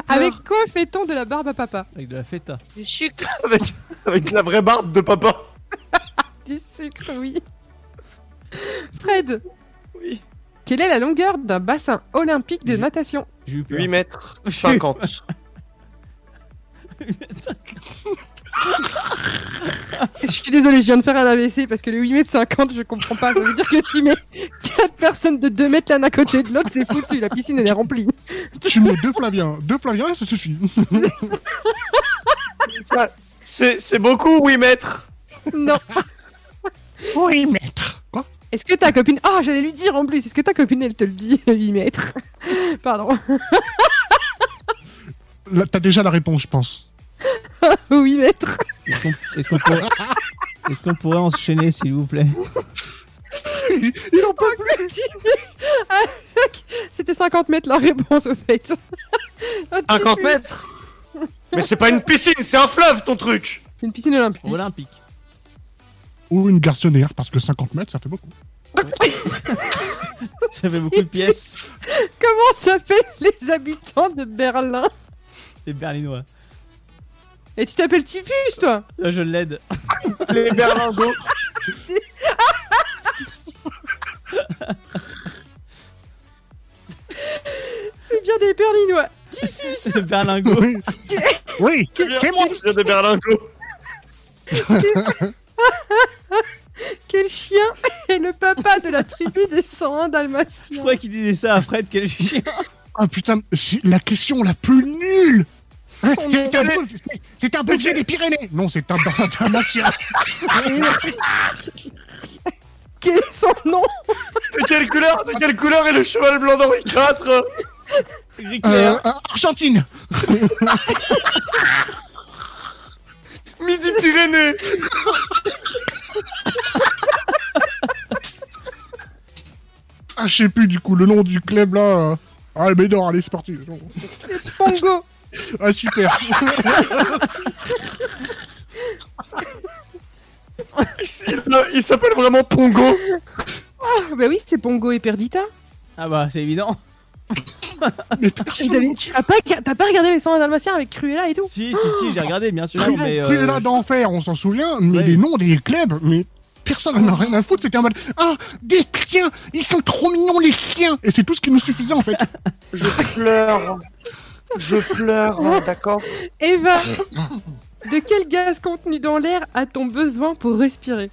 Avec quoi fait-on de la barbe à papa? Avec de la feta. Du sucre. Avec, avec la vraie barbe de papa. Du sucre, oui. Fred, Oui. quelle est la longueur d'un bassin olympique de natation? J'ai eu peur. 8 mètres 50. Je suis désolé, je viens de faire un AVC parce que le 8 mètres 50, je comprends pas. Ça veut dire que tu mets 4 personnes de 2 mètres l'un à côté de l'autre, c'est foutu, la piscine elle est remplie. Tu mets deux Flaviens, deux Flaviens et ça suffit. C'est c'est beaucoup 8 mètres. Non. Oui, maître. Quoi? Est-ce que ta copine. Oh, j'allais lui dire en plus, est-ce que ta copine elle te le dit 8 mètres? Pardon. Là, T'as déjà la réponse, je pense. 8 mètres. Est-ce qu'on pourrait... enchaîner, s'il vous plaît? Il en peut C'était 50 mètres la réponse au fait. Ah, 50 tu- mètres? Mais c'est pas une piscine, c'est un fleuve ton truc C'est une piscine olympique. Olympique. Ou une garçonnière, parce que 50 mètres, ça fait beaucoup. Ça fait beaucoup de pièces. Comment s'appellent les habitants de Berlin? Les berlinois. Et tu t'appelles Tipus, toi Là, je l'aide. Les berlingots. C'est bien des Berlinois. Diffus C'est berlingot. Oui, oui c'est moi Je viens des berlingots. Quel chien est le papa de la tribu des 101 Je Dalmatiens croyais qu'il disait ça à Fred, quel chien. Ah putain, c'est la question la plus nulle Hein, C'est un, c'est un bouvier des Pyrénées. Non, c'est un dalmatien Quel est son nom De quelle couleur De quelle couleur est le cheval blanc d'Henri IV euh, euh, Argentine. Midi Pyrénées. Ah, je sais plus du coup, le nom du club là. Ah, Bédor, allez, c'est parti. Pongo Ah, super Il, s'appelle vraiment Pongo Ah, bah oui, c'est Pongo et Perdita. Ah bah, c'est évident. Mais T'as pas, t'as pas regardé les 101 Dalmatiens avec Cruella et tout Si, si, si, j'ai regardé, bien sûr, mais... Cruella Euh... d'enfer, on s'en souvient, mais Ouais. les noms des clubs, mais personne n'en a rien à foutre, c'était en mode Ah, des chiens Ils sont trop mignons les chiens Et c'est tout ce qui nous suffisait en fait. Je pleure Je pleure, hein, d'accord Eva, de quel gaz contenu dans l'air a-t-on besoin pour respirer?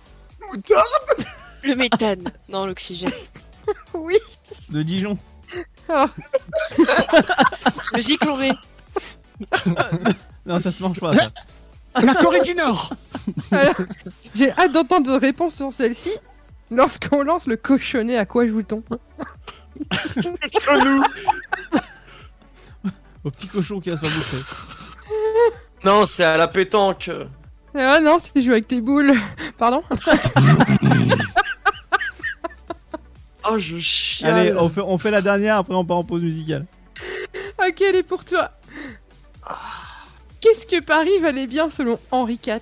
Le méthane. Non, l'oxygène. Oui. De Dijon. Alors, Le cycloré. Non, ça se mange pas, ça. La Corée du Nord j'ai hâte d'entendre vos réponses sur celle-ci. Lorsqu'on lance le cochonnet, à quoi joue-t-on? Au petit cochon qui va se faire bouffer. Non, c'est à la pétanque Ah non, c'est jouer avec tes boules. Pardon Oh, je chiale Allez, on fait, on fait la dernière, après on part en pause musicale. Ok, elle est pour toi. Qu'est-ce que Paris valait bien selon Henri IV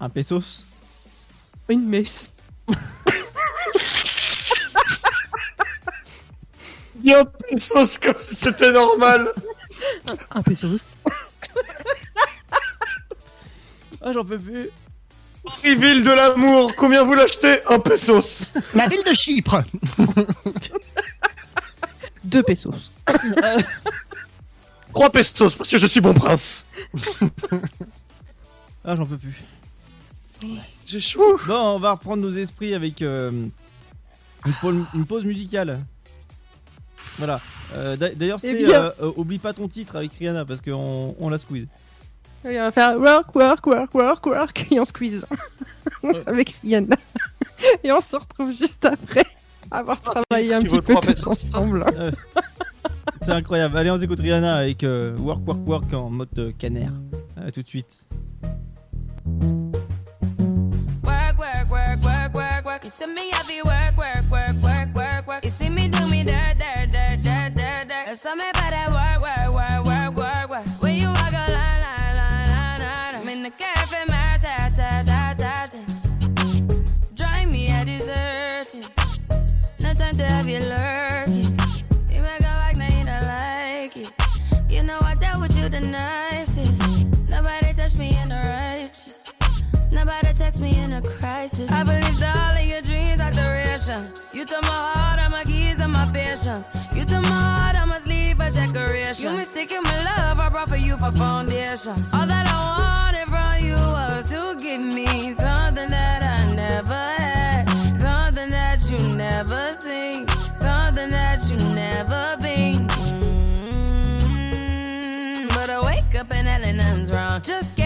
Un pesos? Une messe. Il y a un pesos comme si c'était normal. Un pesos. Ah, j'en peux plus. Paris-Ville de l'amour, combien vous l'achetez Un pesos. La ville de Chypre. Deux pesos. 3 pesos parce que je suis bon prince. Ah, j'en peux plus. J'ai chaud. Bon, on va reprendre nos esprits avec euh, une, pause, une pause musicale. Voilà. Euh, d'a- D'ailleurs, Eh c'était bien. euh, euh, Oublie pas ton titre avec Rihanna parce qu'on on la squeeze. On va faire work, work, work, work, work, et on squeeze. Avec Rihanna. Et on se retrouve juste après avoir travaillé un petit peu tous ensemble. Euh, C'est incroyable. Allez, on écoute Rihanna avec euh, Work, Work, Work en mode euh, canard. À tout de suite. Work, work, work, work, work, work. You see me heavy work, work, work, work, work, work. You see me do me something about that work, work, work, work, work, work. When you walk a line, line, line, line, line. I'm in the cafe, my ta, ta, ta, ta, ta. Drive me a desertion. No time to have you lurking. You make a like, now you don't like it. You know I dealt with you the nicest. Nobody touched me in the righteous. Nobody text me in a crisis. I believed all of your dreams are duration. You took my heart, all my keys, and my patience. You took my heart, I must decoration. You mistaken my love, I brought for you for foundation. All that I wanted from you was to give me something that I never had, something that you never seen, something that you never been. Mm, But I wake up and nothing's wrong. Just get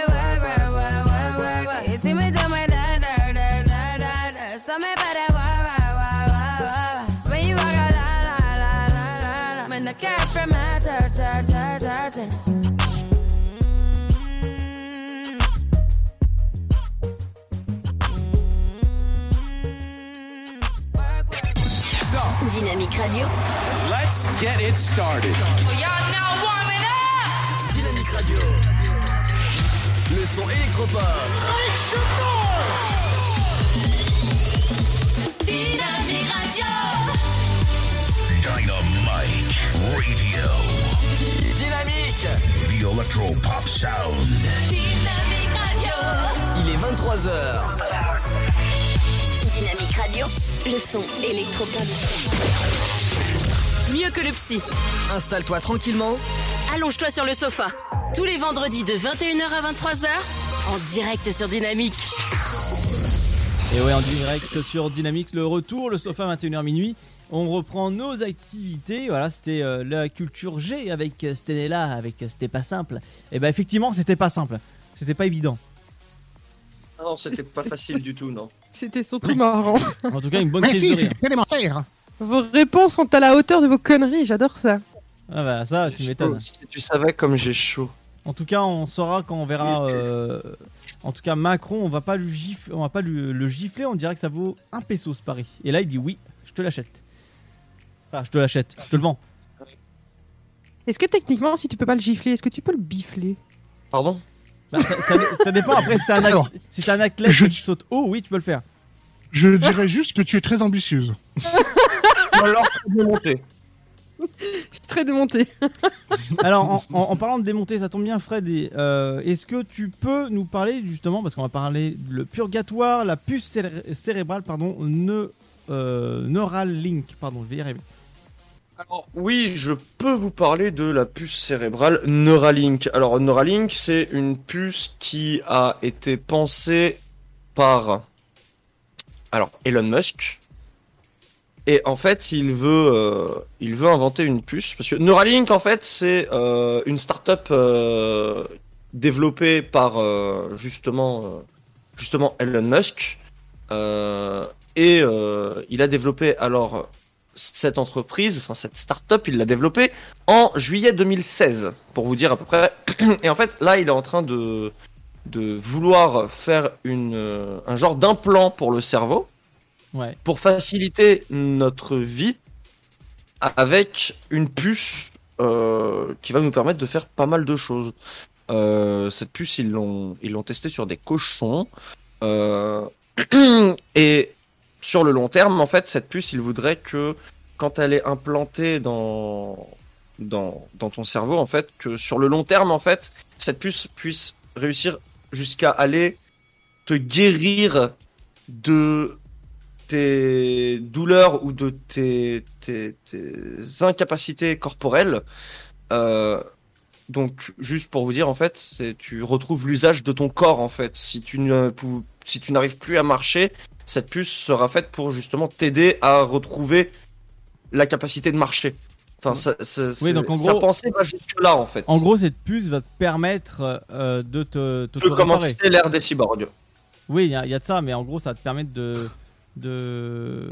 get it started. Y'all now warming up! Dynamique Radio. Le son électropop. Dynamique Radio! Dynamite Radio. Dynamique. The Electro Pop Sound. Dynamique Radio! Il est 23h. Dynamique Radio. Le son électropop. Mieux que le psy. Installe-toi tranquillement. Allonge-toi sur le sofa. Tous les vendredis de 21h à 23h. En direct sur Dynamique. Et ouais, en direct sur Dynamique, le retour, le sofa 21h minuit. On reprend nos activités. Voilà, c'était euh, la culture G avec euh, Stenella, avec euh, C'était pas simple. Et ben effectivement, c'était pas simple. C'était pas évident. Ah Non, c'était pas facile du tout, non. C'était surtout marrant. En tout cas, une bonne Mais crise si, de c'est rire. élémentaire. Vos réponses sont à la hauteur de vos conneries, j'adore ça. Ah bah ça, tu m'étonnes. Si tu savais comme j'ai chaud. En tout cas, on saura quand on verra. euh, en tout cas, Macron, on va pas lui gifler, on va pas lui- le gifler. On dirait que ça vaut un peso ce pari. Et là, il dit oui, je te l'achète. Enfin, je te l'achète, je te le vends. Est-ce que techniquement, si tu peux pas le gifler, est-ce que tu peux le bifler? Pardon? Bah, ça, ça- ça dépend. Après, si t'es un, Alors, athlète- si t'es un athlète je- qui saute haut, oui, tu peux le faire. Je dirais juste que tu es très ambitieuse. Ou alors très démonté. Je suis très démonté. Alors, en, en- en parlant de démonter, ça tombe bien, Fred. et, euh, Est-ce que tu peux nous parler justement, parce qu'on va parler le purgatoire, la puce céré- cérébrale, pardon, ne, euh, Neuralink, pardon, je vais y arriver. Alors, oui, je peux vous parler de la puce cérébrale Neuralink. Alors, Neuralink, c'est une puce qui a été pensée par alors Elon Musk. Et en fait, il veut, euh, il veut inventer une puce parce que Neuralink, en fait, c'est euh, une startup euh, développée par euh, justement, euh, justement Elon Musk. Euh, et il a développé alors cette entreprise, enfin cette start-up, il l'a développée en juillet 2016, pour vous dire à peu près. Et en fait, là, il est en train de, de vouloir faire une, un genre d'implant pour le cerveau, Ouais. pour faciliter notre vie, avec une puce euh, qui va nous permettre de faire pas mal de choses. Euh, cette puce, ils l'ont, ils l'ont testée sur des cochons. Euh, et sur le long terme, en fait, cette puce, il voudrait que quand elle est implantée dans, dans, dans ton cerveau, en fait, que sur le long terme, en fait, cette puce puisse réussir jusqu'à aller te guérir de tes douleurs ou de tes, tes, tes incapacités corporelles. Euh, donc, juste pour vous dire, en fait, c'est tu retrouves l'usage de ton corps, en fait. Si tu ne si tu n'arrives plus à marcher, cette puce sera faite pour justement t'aider à retrouver la capacité de marcher. Enfin, ça, ça- Oui, c'est- donc en sa gros- pensée va jusque là, en fait. En gros, cette puce va te permettre euh, de te, te de commencer l'ère des cyborgs. Oui, il y, y a de ça, mais en gros, ça va te permettre de. De.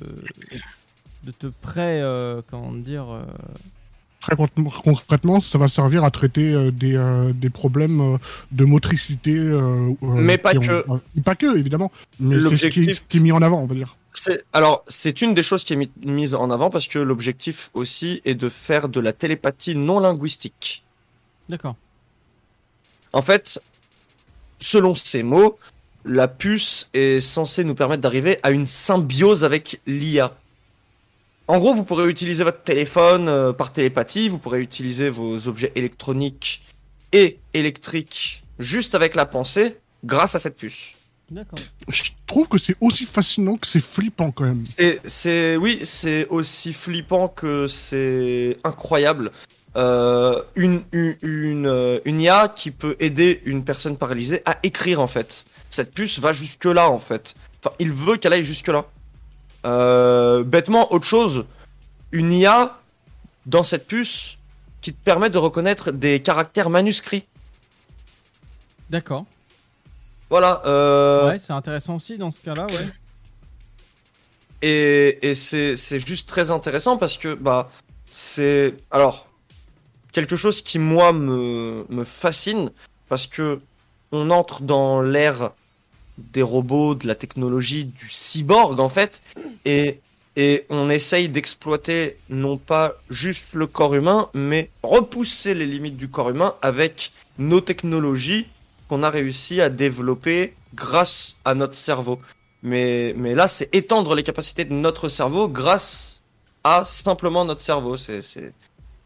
de te prêt. euh, comment dire. euh, Très con- concrètement, ça va servir à traiter euh, des, euh, des problèmes euh, de motricité. Mais pas que. ont- pas que, évidemment. Mais c'est ce qui, L'objectif- qui est mis en avant, on va dire. C'est alors c'est une des choses qui est mi- mise en avant parce que l'objectif aussi est de faire de la télépathie non linguistique. D'accord. En fait, selon ces mots, la puce est censée nous permettre d'arriver à une symbiose avec l'IA. En gros, vous pourrez utiliser votre téléphone euh, par télépathie, vous pourrez utiliser vos objets électroniques et électriques juste avec la pensée grâce à cette puce. D'accord. Je trouve que c'est aussi fascinant que c'est flippant quand même. C'est, c'est, oui, c'est aussi flippant que c'est incroyable. Euh, une, une, une, euh, une IA qui peut aider une personne paralysée à écrire en fait. Cette puce va jusque là en fait. Enfin, il veut qu'elle aille jusque là. Euh, bêtement, autre chose, une IA dans cette puce qui te permet de reconnaître des caractères manuscrits. D'accord. Voilà. Euh... Ouais, c'est intéressant aussi dans ce cas-là, ouais. Et, et c'est, c'est juste très intéressant parce que bah c'est alors quelque chose qui moi me, me fascine parce que on entre dans l'ère des robots, de la technologie, du cyborg en fait, et, et on essaye d'exploiter non pas juste le corps humain, mais repousser les limites du corps humain avec nos technologies qu'on a réussi à développer grâce à notre cerveau. Mais, mais là, c'est étendre les capacités de notre cerveau grâce à simplement notre cerveau. C'est,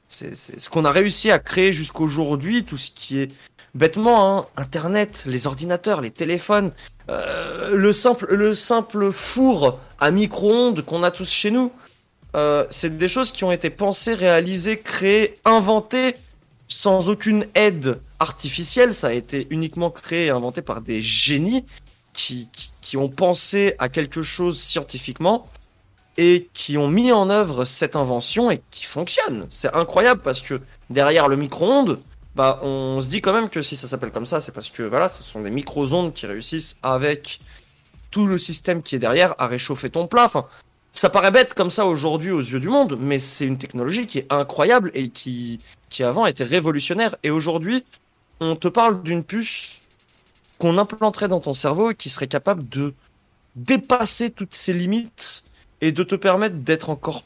ce qu'on a réussi à créer jusqu'aujourd'hui, tout ce qui est bêtement, hein, Internet, les ordinateurs, les téléphones, euh, le simple, le simple four à micro-ondes qu'on a tous chez nous. Euh, c'est des choses qui ont été pensées, réalisées, créées, inventées sans aucune aide artificielle. Ça a été uniquement créé et inventé par des génies. qui, qui, qui ont pensé à quelque chose scientifiquement et qui ont mis en œuvre cette invention et qui fonctionne. C'est incroyable parce que derrière le micro-ondes, bah, on se dit quand même que si ça s'appelle comme ça, c'est parce que voilà, ce sont des micro-ondes qui réussissent avec tout le système qui est derrière à réchauffer ton plat. Enfin, ça paraît bête comme ça aujourd'hui aux yeux du monde, mais c'est une technologie qui est incroyable et qui, qui avant était révolutionnaire. Et aujourd'hui, on te parle d'une puce qu'on implanterait dans ton cerveau et qui serait capable de dépasser toutes ces limites et de te permettre d'être encore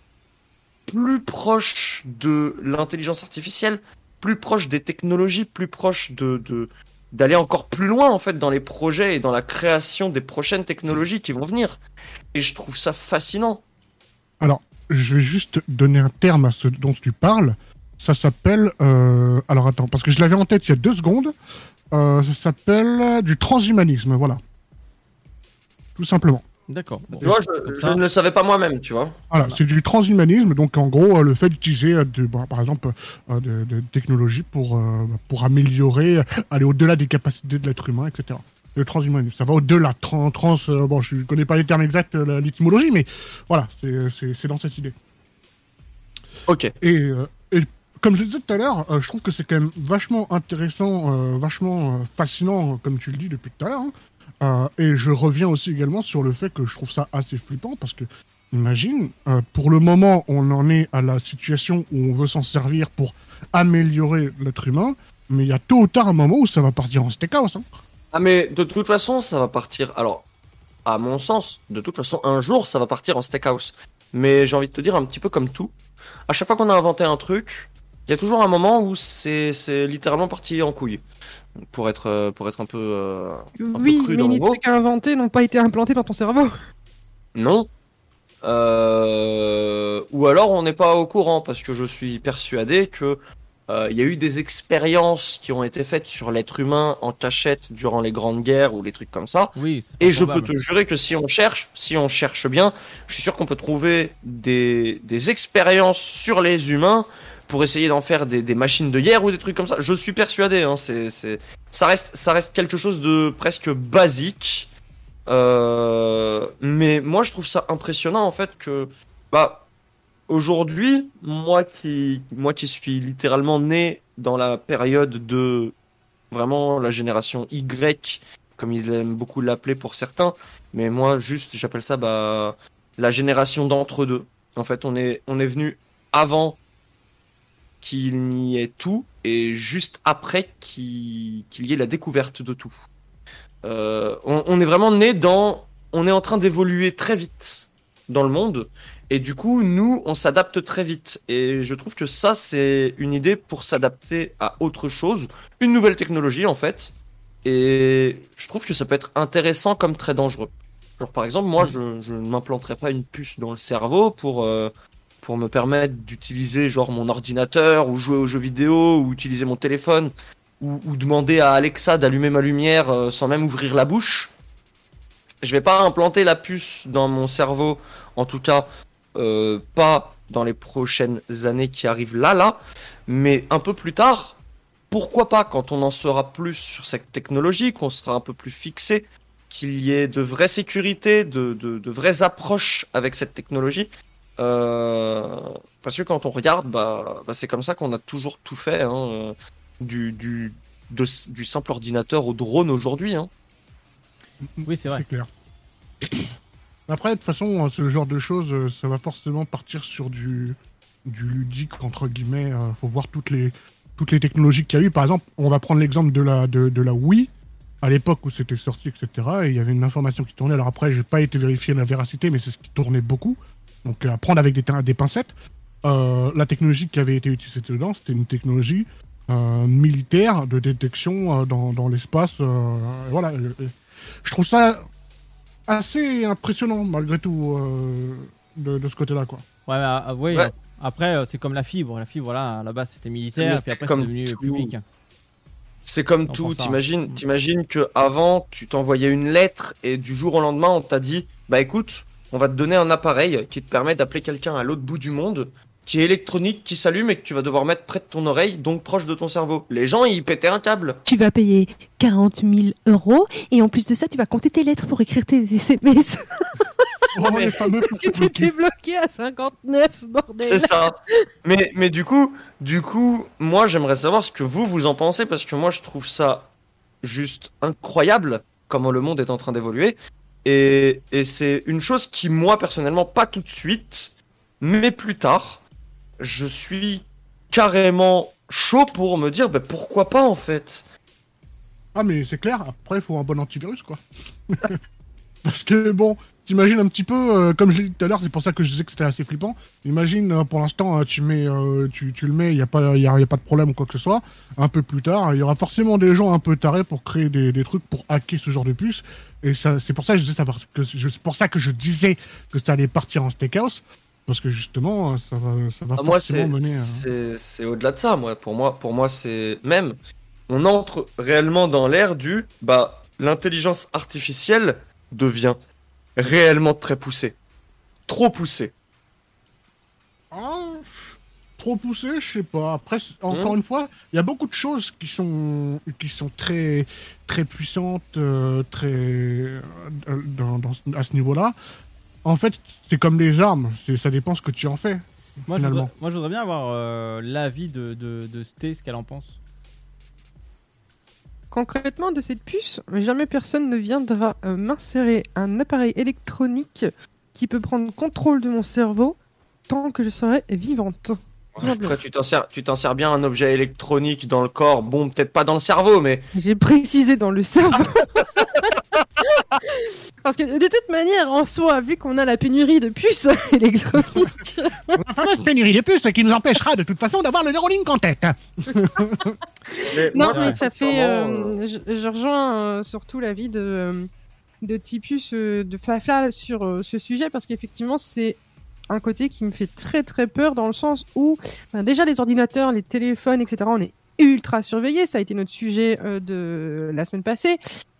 plus proche de l'intelligence artificielle, plus proche des technologies, plus proche de, d'aller encore plus loin en fait dans les projets et dans la création des prochaines technologies qui vont venir. Et je trouve ça fascinant. Alors, je vais juste donner un terme à ce dont tu parles. Ça s'appelle. euh, Alors attends, parce que je l'avais en tête il y a deux secondes. Euh, ça s'appelle du transhumanisme, voilà. Tout simplement. D'accord. Bon, Tu vois, je, ne le savais pas moi-même, tu vois. Voilà, c'est du transhumanisme, donc en gros, euh, le fait d'utiliser, euh, bah, par exemple, euh, de, de technologies pour, euh, pour améliorer, aller au-delà des capacités de l'être humain, etc. Le transhumanisme, ça va au-delà. Trans, trans euh, bon, je ne connais pas les termes exacts, euh, la- l'étymologie, mais voilà, c'est- dans cette idée. Ok. Et, euh, et comme je disais tout à l'heure, euh, je trouve que c'est quand même vachement intéressant, euh, vachement euh, fascinant, comme tu le dis depuis tout à l'heure. hein. Et je reviens aussi également sur le fait que je trouve ça assez flippant parce que, imagine, euh, pour le moment, on en est à la situation où on veut s'en servir pour améliorer l'être humain, mais il y a tôt ou tard un moment où ça va partir en steakhouse. Hein. Ah mais de toute façon, ça va partir. Alors, à mon sens, de toute façon, un jour, ça va partir en steakhouse. Mais j'ai envie de te dire un petit peu comme tout. À chaque fois qu'on a inventé un truc, il y a toujours un moment où c'est littéralement parti en couille. Pour être euh, pour être un peu euh, un Oui, peu cru mais dans les mot. trucs inventés n'ont pas été implantés dans ton cerveau. Non. Euh, Ou alors on n'est pas au courant parce que je suis persuadé que euh, il y a eu des expériences qui ont été faites sur l'être humain en cachette durant les grandes guerres ou les trucs comme ça. Oui. Et je peux te jurer que si on cherche, si on cherche bien, je suis sûr qu'on peut trouver des, des expériences sur les humains pour essayer d'en faire des, machines de guerre ou des trucs comme ça. Je suis persuadé, hein, c'est, c'est, ça reste, ça reste quelque chose de presque basique. Euh, mais moi, je trouve ça impressionnant en fait que, bah, aujourd'hui, moi qui, moi qui suis littéralement né dans la période de vraiment la génération Y, comme ils aiment beaucoup l'appeler pour certains, mais moi juste j'appelle ça bah la génération d'entre deux. En fait, on est on est venu avant qu'il n'y ait tout et juste après qu'il y ait la découverte de tout. Euh, on, on est vraiment né dans on est en train d'évoluer très vite dans le monde et du coup nous on s'adapte très vite et je trouve que ça c'est une idée pour s'adapter à autre chose, une nouvelle technologie en fait et je trouve que ça peut être intéressant comme très dangereux. Genre par exemple, moi je, je ne m'implanterai pas une puce dans le cerveau pour, euh, pour me permettre d'utiliser genre mon ordinateur ou jouer aux jeux vidéo ou utiliser mon téléphone ou, demander à Alexa d'allumer ma lumière euh, sans même ouvrir la bouche. Je vais pas implanter la puce dans mon cerveau, en tout cas euh, pas dans les prochaines années qui arrivent là là, mais un peu plus tard, pourquoi pas quand on en saura plus sur cette technologie, qu'on sera un peu plus fixé, qu'il y ait de vraies sécurités, de, de vraies approches avec cette technologie. Euh, parce que quand on regarde, bah, bah, c'est comme ça qu'on a toujours tout fait, hein, euh, du, du, de- du simple ordinateur au drone aujourd'hui. Hein. Oui, c'est vrai. clair. Après, de toute façon, euh, ce genre de choses, euh, ça va forcément partir sur du, du ludique, entre guillemets. euh, faut voir toutes les, toutes les technologies qu'il y a eu. Par exemple, on va prendre l'exemple de la, de, de la Wii, à l'époque où c'était sorti, etc. Et il y avait une information qui tournait. Alors après, j'ai pas été vérifier la véracité, mais c'est ce qui tournait beaucoup. Donc euh, à prendre avec des, des pincettes. Euh, la technologie qui avait été utilisée dedans, c'était une technologie euh, militaire de détection euh, dans, dans l'espace. euh, voilà. Euh, Je trouve ça assez impressionnant malgré tout euh, de, de ce côté-là quoi. Ouais, mais, oui, Ouais. euh, après, euh, c'est comme la fibre. La fibre, là, à la base, c'était militaire, puis après, c'est devenu tout. public. C'est comme On tout, t'imagines, t'imagines que avant tu t'envoyais une lettre et du jour au lendemain on t'a dit bah écoute, on va te donner un appareil qui te permet d'appeler quelqu'un à l'autre bout du monde qui est électronique, qui s'allume et que tu vas devoir mettre près de ton oreille, donc proche de ton cerveau. Les gens, ils pétaient un câble. Tu vas payer 40 000 euros et en plus de ça, tu vas compter tes lettres pour écrire tes SMS. Oh, les fameux Parce que t'étais bloqué à 59, bordel. C'est ça. Mais, mais du coup, du coup, moi, j'aimerais savoir ce que vous, vous en pensez, parce que moi, je trouve ça juste incroyable, comment le monde est en train d'évoluer. Et, c'est une chose qui, moi, personnellement, pas tout de suite, mais plus tard, je suis carrément chaud pour me dire, bah, pourquoi pas, en fait. Ah, mais c'est clair, après, il faut un bon antivirus, quoi. Parce que, bon, t'imagines un petit peu, euh, comme je l'ai dit tout à l'heure, c'est pour ça que je disais que c'était assez flippant. Imagine, euh, pour l'instant, euh, tu, mets, tu, le mets, il n'y a, pas- y pas de problème ou quoi que ce soit. Un peu plus tard, il y aura forcément des gens un peu tarés pour créer des, des trucs pour hacker ce genre de puce. Et ça, c'est pour ça que je disais, que, c'est pour ça que je disais que ça allait partir en steakhouse. Parce que justement, euh, ça va, ça va Ah, forcément c'est mener à... c'est- au-delà de ça. Moi, pour moi, pour moi, c'est même. On entre réellement dans l'ère du. Bah, l'intelligence artificielle devient réellement très poussée, trop poussée. Ah, trop poussé, je sais pas. Après, c- encore une fois, il y a beaucoup de choses qui sont qui sont très très puissantes, euh, très euh, dans, dans- à ce niveau-là. En fait, c'est comme les armes, ça dépend ce que tu en fais. Moi, je voudrais, moi, je voudrais bien avoir euh, l'avis de, de, de Sté, ce qu'elle en pense. Concrètement, de cette puce, jamais personne ne viendra euh, m'insérer un appareil électronique qui peut prendre contrôle de mon cerveau tant que je serai vivante. Après, tu t'en sers, tu t'en sers bien un objet électronique dans le corps. Bon, peut-être pas dans le cerveau, mais J'ai précisé dans le cerveau. Parce que de toute manière, en soi, vu qu'on a la pénurie de puces électroniques, La fameuse pénurie de puces qui nous empêchera de toute façon d'avoir le Neuralink en tête. non, mais ça fait. sincèrement, euh, je, je rejoins euh, surtout l'avis de, euh, de Tipus, euh, de Fafla sur euh, ce sujet, parce qu'effectivement, c'est un côté qui me fait très très peur dans le sens où, ben, déjà, les ordinateurs, les téléphones, etc., on est ultra surveillés. Ça a été notre sujet euh, de la semaine passée.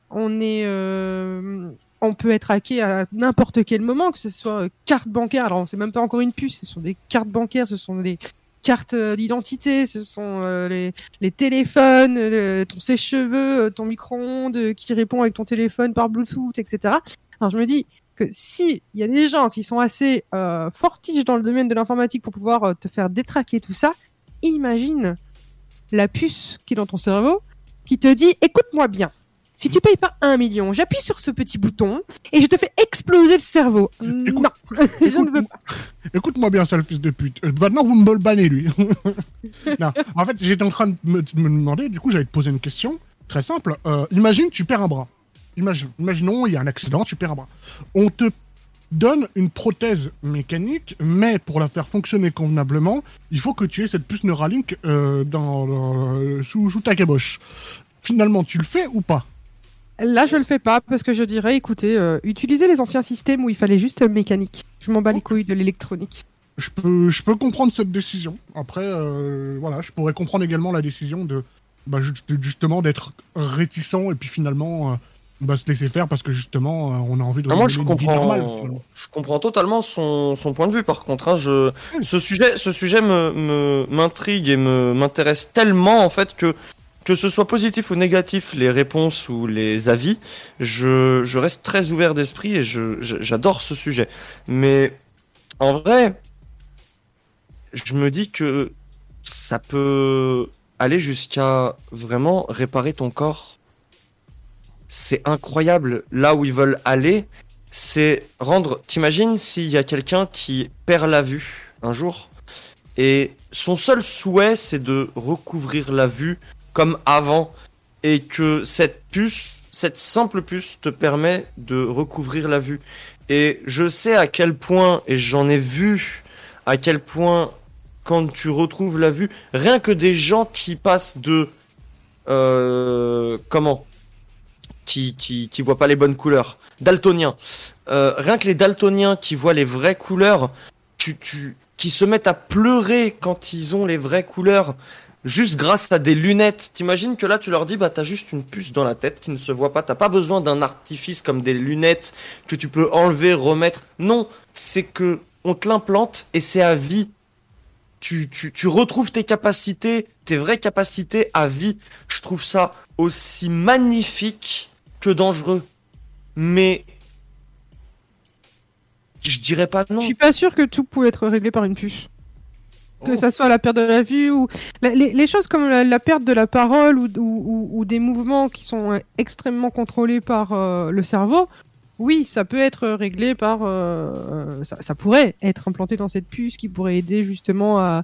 On est. euh, on peut être hacké à n'importe quel moment, que ce soit euh, carte bancaire. Alors, c'est même pas encore une puce, ce sont des cartes bancaires, ce sont des cartes d'identité, ce sont les, téléphones, ton sèche-cheveux, ton micro-ondes qui répond avec ton téléphone par Bluetooth, etc. Alors, je me dis que si il y a des gens qui sont assez euh, fortiches dans le domaine de l'informatique pour pouvoir euh, te faire détraquer tout ça, imagine la puce qui est dans ton cerveau qui te dit écoute-moi bien. Si tu payes pas un million, j'appuie sur ce petit bouton et je te fais exploser le cerveau. non, je ne veux pas. Écoute-moi bien, sale fils de pute. Euh, Maintenant, vous me le bannez, lui. non, en fait, j'étais en train de me, de me demander, du coup, j'allais te poser une question très simple. Euh, imagine, tu perds un bras. Imagine, imaginons, il y a un accident, tu perds un bras. On te donne une prothèse mécanique, mais pour la faire fonctionner convenablement, il faut que tu aies cette puce Neuralink euh, dans, dans- sous, sous ta caboche. Finalement, tu le fais ou pas? Là, je le fais pas parce que je dirais, écoutez, euh, utilisez les anciens systèmes où il fallait juste euh, mécanique. Je m'en bats les couilles de l'électronique. je peux, je peux comprendre cette décision. Après, euh, voilà, je pourrais comprendre également la décision de, bah, justement d'être réticent et puis finalement euh, bah, se laisser faire parce que justement euh, on a envie de Ah, moi, je comprends, normale, je comprends totalement son, son point de vue. Par contre, hein, je, ce sujet, ce sujet me, me- m'intrigue et me m'intéresse tellement en fait que que ce soit positif ou négatif, les réponses ou les avis, je, je reste très ouvert d'esprit et je- j'adore ce sujet. Mais en vrai, je me dis que ça peut aller jusqu'à vraiment réparer ton corps c'est incroyable là où ils veulent aller. C'est rendre. T'imagines s'il y a quelqu'un qui perd la vue un jour? Et son seul souhait c'est de recouvrir la vue comme avant et que cette puce, cette simple puce te permet de recouvrir la vue. Et je sais à quel point, et j'en ai vu à quel point quand tu retrouves la vue, rien que des gens qui passent de euh, comment? Qui, qui, voient pas les bonnes couleurs. Daltoniens. Euh, rien que les daltoniens qui voient les vraies couleurs, tu, tu, qui se mettent à pleurer quand ils ont les vraies couleurs, juste grâce à des lunettes. T'imagines que là, tu leur dis, bah, t'as juste une puce dans la tête qui ne se voit pas. T'as pas besoin d'un artifice comme des lunettes que tu peux enlever, remettre. Non, c'est que on te l'implante et c'est à vie. tu, tu, tu retrouves tes capacités, tes vraies capacités à vie. Je trouve ça aussi magnifique que dangereux. Mais je dirais pas non. Je suis pas sûr que tout pouvait être réglé par une puce. Que ça soit la perte de la vue ou la- les, les choses comme la, la perte de la parole ou, ou- ou- ou des mouvements qui sont euh, extrêmement contrôlés par euh, le cerveau, oui, ça peut être réglé par. euh, ça, ça pourrait être implanté dans cette puce qui pourrait aider justement à,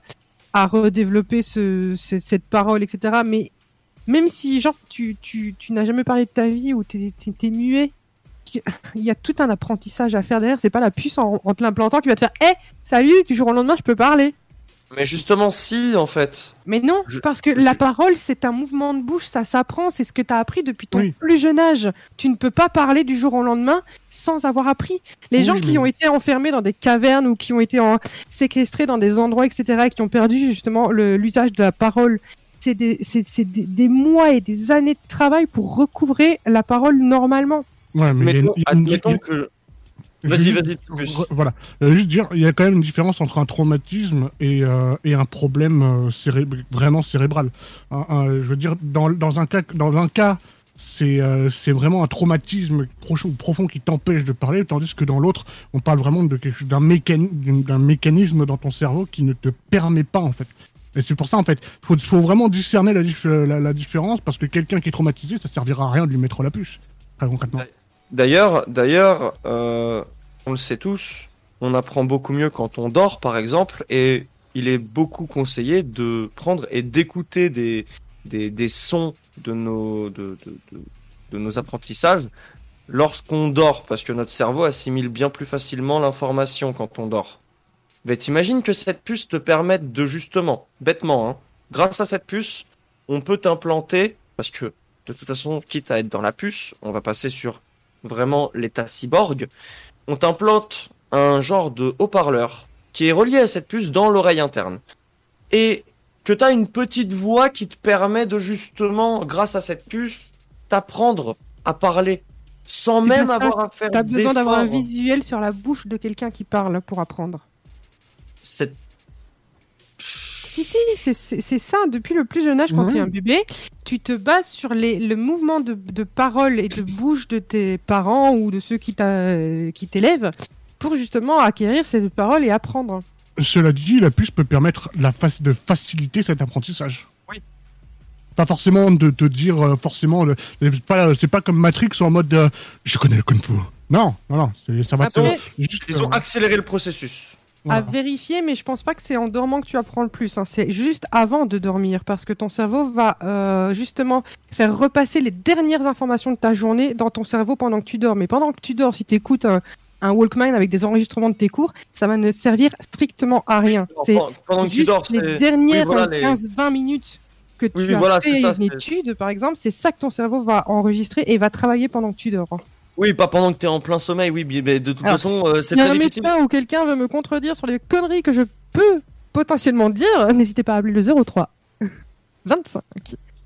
à redévelopper ce, ce- cette parole, etc. Mais même si, genre, tu, tu, tu n'as jamais parlé de ta vie ou t'es es, muet, il y a tout un apprentissage à faire derrière. C'est pas la puce en, en te l'implantant qui va te faire Hé, salut, du jour au lendemain, je peux parler. Mais justement, si, en fait. Mais non, parce que la parole, c'est un mouvement de bouche, ça s'apprend, c'est ce que tu as appris depuis ton plus jeune âge. Tu ne peux pas parler du jour au lendemain sans avoir appris. Les Oui, gens qui mais- ont été enfermés dans des cavernes ou qui ont été en- séquestrés dans des endroits, etc., et qui ont perdu justement l'usage de la parole, c'est des, mois et des années de travail pour recouvrer la parole normalement. Ouais, mais il y a une- Mettons- il y a une- admettons que. Je Vas-y, veux vas-y, Voilà. Euh, juste dire, il y a quand même une différence entre un traumatisme et, euh, et un problème euh, céré- vraiment cérébral. Un- un- je veux dire, dans, dans un cas, dans un cas, c'est euh, vraiment un traumatisme profond, profond qui t'empêche de parler, tandis que dans l'autre, on parle vraiment de quelque chose, d'un mécani- d'un mécanisme dans ton cerveau qui ne te permet pas en fait. Et c'est pour ça en fait, faut, faut vraiment discerner la différence parce que quelqu'un qui est traumatisé, ça servira à rien de lui mettre la puce. Très concrètement. D'ailleurs, d'ailleurs, euh, on le sait tous, on apprend beaucoup mieux quand on dort, par exemple, et il est beaucoup conseillé de prendre et d'écouter des, des, des sons de nos, de, de, de, de nos apprentissages lorsqu'on dort, parce que notre cerveau assimile bien plus facilement l'information quand on dort. Mais t'imagines que cette puce te permette de justement, bêtement, hein, grâce à cette puce, on peut t'implanter, parce que de toute façon, quitte à être dans la puce, on va passer sur vraiment l'état cyborg, on t'implante un genre de haut-parleur qui est relié à cette puce dans l'oreille interne. Et que tu as une petite voix qui te permet de justement, grâce à cette puce, t'apprendre à parler sans même ça. avoir à faire T'as besoin d'avoir un visuel sur la bouche de quelqu'un qui parle pour apprendre. Cette- Si, si, c'est- ça. Depuis le plus jeune âge, quand tu es un bébé, tu te bases sur les, le mouvement de, de parole et de bouche de tes parents ou de ceux qui t'élèvent pour justement acquérir ces paroles et apprendre. Cela dit, la puce peut permettre la fa- de faciliter cet apprentissage. Oui. Pas forcément de te dire euh, forcément, le- c'est pas, c'est pas comme Matrix en mode euh, je connais le kung fu. Non, non, non, c'est- ça va Après- te. Juste, Ils ont euh, accéléré le processus. À vérifier, mais je pense pas que c'est en dormant que tu apprends le plus. hein. C'est juste avant de dormir, parce que ton cerveau va euh, justement faire repasser les dernières informations de ta journée dans ton cerveau pendant que tu dors. Mais pendant que tu dors, si tu écoutes un, un Walkman avec des enregistrements de tes cours, ça va ne servir strictement à rien. C'est pendant- pendant que tu juste dors, les dernières oui, voilà, les- 15-20 minutes que tu Oui, as voilà, fait ça, une étude, par exemple, c'est ça que ton cerveau va enregistrer et va travailler pendant que tu dors. Oui, pas pendant que t'es en plein sommeil, oui, mais de toute Alors, façon, euh, c'est a très un difficile. médecin ou quelqu'un veut me contredire sur les conneries que je peux potentiellement dire, n'hésitez pas à appeler le 03 25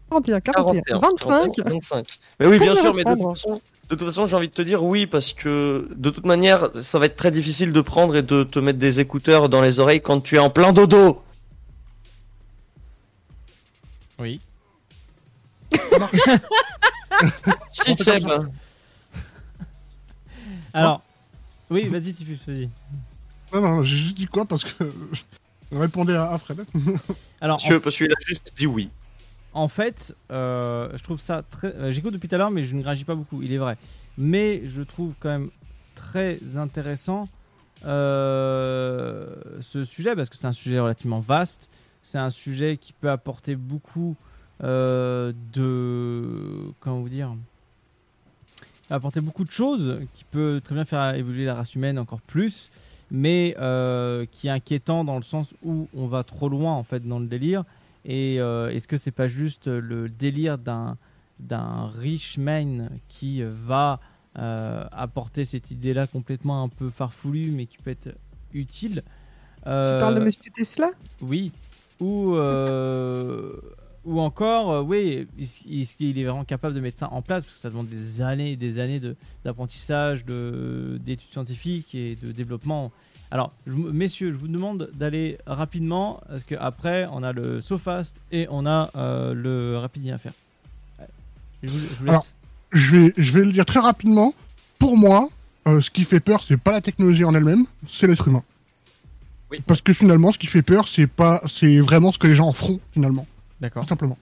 41 41 25. 25. Mais oui, bien sûr, mais de toute façon, de toute façon, j'ai envie de te dire oui, parce que de toute manière, ça va être très difficile de prendre et de te mettre des écouteurs dans les oreilles quand tu es en plein dodo. Oui. si, Seb. Alors, oui, vas-y, Tiffus, vas-y. Non, non, j'ai juste dit quoi parce que. Répondez à, à Fred. Alors, Parce que- en- parce qu'il a juste dit oui. En fait, euh, je trouve ça très. euh, J'écoute depuis tout à l'heure, mais je ne réagis pas beaucoup, il est vrai. Mais je trouve quand même très intéressant euh, ce sujet parce que c'est un sujet relativement vaste. C'est un sujet qui peut apporter beaucoup euh, de. Comment vous dire apporter beaucoup de choses, qui peut très bien faire évoluer la race humaine encore plus, mais euh, qui est inquiétant dans le sens où on va trop loin en fait dans le délire. Et euh, est-ce que c'est pas juste le délire d'un d'un rich man qui va euh, apporter cette idée-là complètement un peu farfoulue, mais qui peut être utile? Tu parles de Monsieur Tesla? oui. Ou, ou encore, euh, oui, est-ce qu'il est vraiment capable de mettre ça en place? Parce que ça demande des années et des années de- d'apprentissage, de- d'études scientifiques et de développement. Alors, je messieurs, je vous demande d'aller rapidement, parce qu'après, on a le SoFast et on a euh, le Rapide à faire. Je vous, je vous laisse. Alors, je vais, je vais le dire très rapidement. Pour moi, euh, ce qui fait peur, c'est pas la technologie en elle-même, c'est l'être humain. Parce que finalement, ce qui fait peur, c'est pas, c'est vraiment ce que les gens en feront finalement. D'accord. Tout simplement.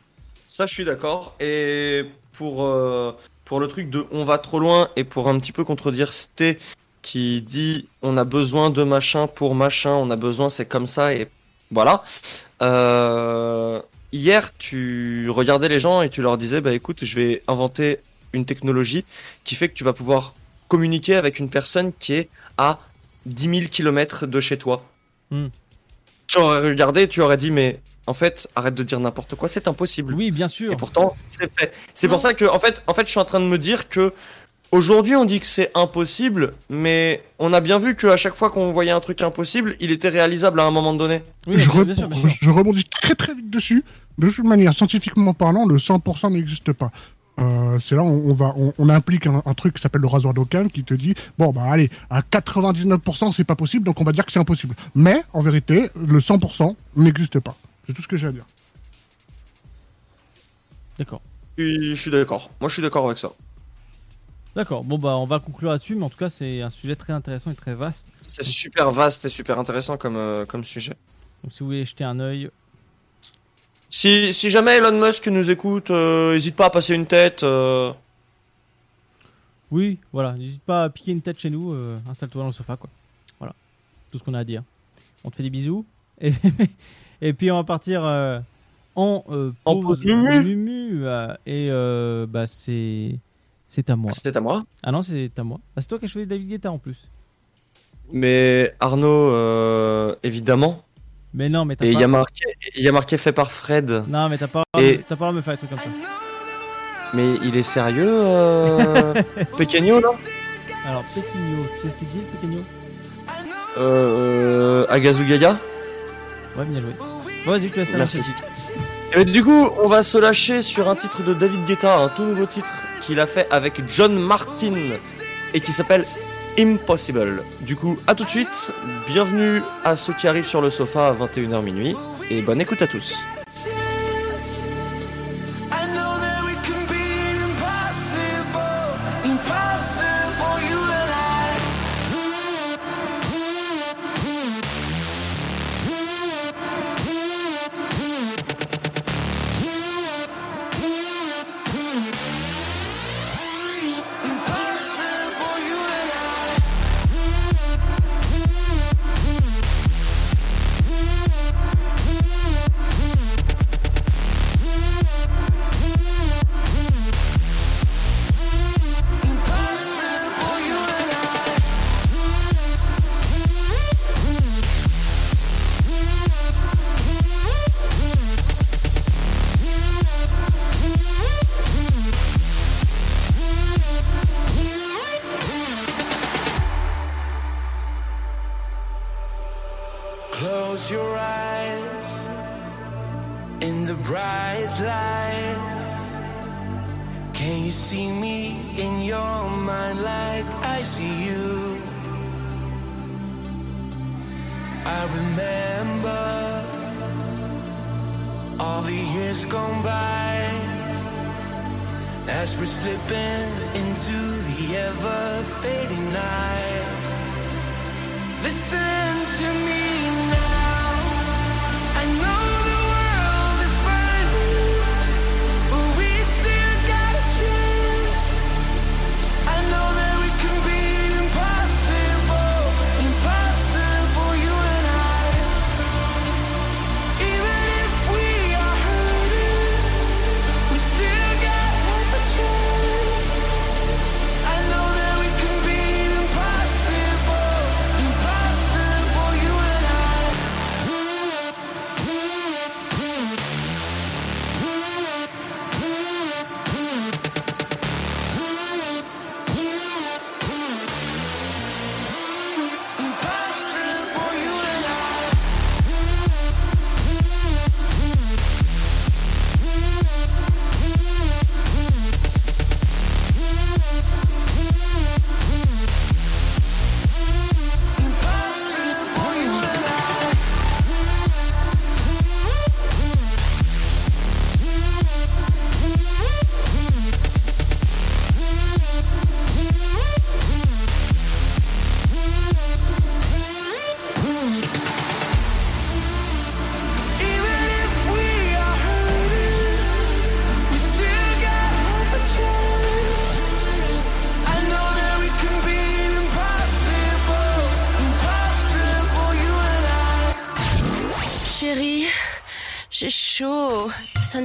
Ça, je suis d'accord. Et pour, euh, pour le truc de on va trop loin et pour un petit peu contredire Sté qui dit on a besoin de machin pour machin, on a besoin, c'est comme ça et voilà. Euh, hier, tu regardais les gens et tu leur disais bah écoute, je vais inventer une technologie qui fait que tu vas pouvoir communiquer avec une personne qui est à 10 000 km de chez toi. Hmm. Tu aurais regardé, tu aurais dit mais en fait, arrête de dire n'importe quoi, c'est impossible. Oui, bien sûr. Et pourtant, c'est fait. C'est pour ça que, en fait, en fait, je suis en train de me dire que aujourd'hui, on dit que c'est impossible, mais on a bien vu qu'à chaque fois qu'on voyait un truc impossible, il était réalisable à un moment donné. je, re- je rebondis très très vite dessus. De toute manière, scientifiquement parlant, le 100% n'existe pas. Euh, c'est là on, on va on, on implique un, un truc qui s'appelle le rasoir d'Occam qui te dit bon bah allez à 99% c'est pas possible donc on va dire que c'est impossible mais en vérité le 100% n'existe pas c'est tout ce que j'ai à dire D'accord. Je suis d'accord. Moi, je suis d'accord avec ça. D'accord, bon bah on va conclure là-dessus, mais en tout cas c'est un sujet très intéressant et très vaste. C'est super vaste et super intéressant comme, euh, comme sujet. Donc si vous voulez jeter un œil, Si, si jamais Elon Musk nous écoute, euh, n'hésite pas à passer une tête. euh, oui, voilà, n'hésite pas à piquer une tête chez nous, euh, installe-toi dans le sofa quoi. Voilà, tout ce qu'on a à dire. On te fait des bisous, et, et puis on va partir euh, en euh, En pause mumu. mumu, euh, et euh, bah c'est c'est à moi. C'est à moi? Ah non, c'est à moi. Ah, c'est toi qui as choisi David Guetta en plus. Mais Arnaud, euh, évidemment. Mais non, mais t'as Et il pas- y a marqué, il y a marqué fait par Fred. Non, mais t'as pas, Et- t'as pas de me faire des trucs comme ça. Mais il est sérieux, euh... Pequeño, là Alors, Pequeño, tu sais ce qu'il dit, Pequeño euh, Agazu Gaga? Ouais, bien joué. Bon, vas-y, je te laisse la Merci. Et du coup, on va se lâcher sur un titre de David Guetta, un tout nouveau titre qu'il a fait avec John Martin et qui s'appelle Impossible. Du coup, à tout de suite. Bienvenue à ceux qui arrivent sur le sofa à 21h minuit et bonne écoute à tous.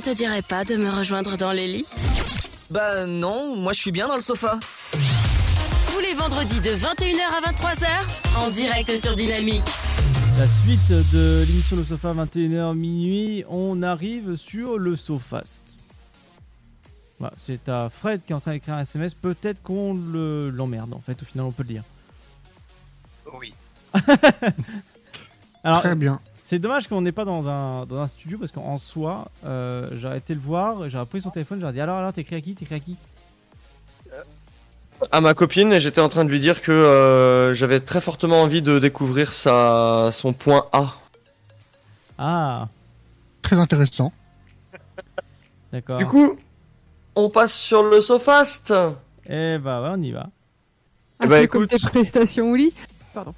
Ne te dirait pas de me rejoindre dans les lits Bah non, moi je suis bien dans le sofa. Tous les vendredis de 21h à 23h, en direct sur Dynamique. La suite de l'émission Le Sofa 21h minuit, on arrive sur le Sofast. Voilà, c'est à Fred qui est en train d'écrire un SMS. Peut-être qu'on le- l'emmerde en fait, au final on peut le dire. Oui. Alors, Très bien. C'est dommage qu'on n'est pas dans un, dans un studio parce qu'en soi, euh, j'aurais été le voir, j'aurais pris son téléphone, j'aurais dit alors, alors, t'écris à qui T'écris à qui? À ma copine, et j'étais en train de lui dire que euh, j'avais très fortement envie de découvrir sa, son point A. Ah, Très intéressant. d'accord. Du coup, on passe sur le Sofast. Eh bah ouais, on y va. Eh bah écoute, tes prestations au lit. Pardon.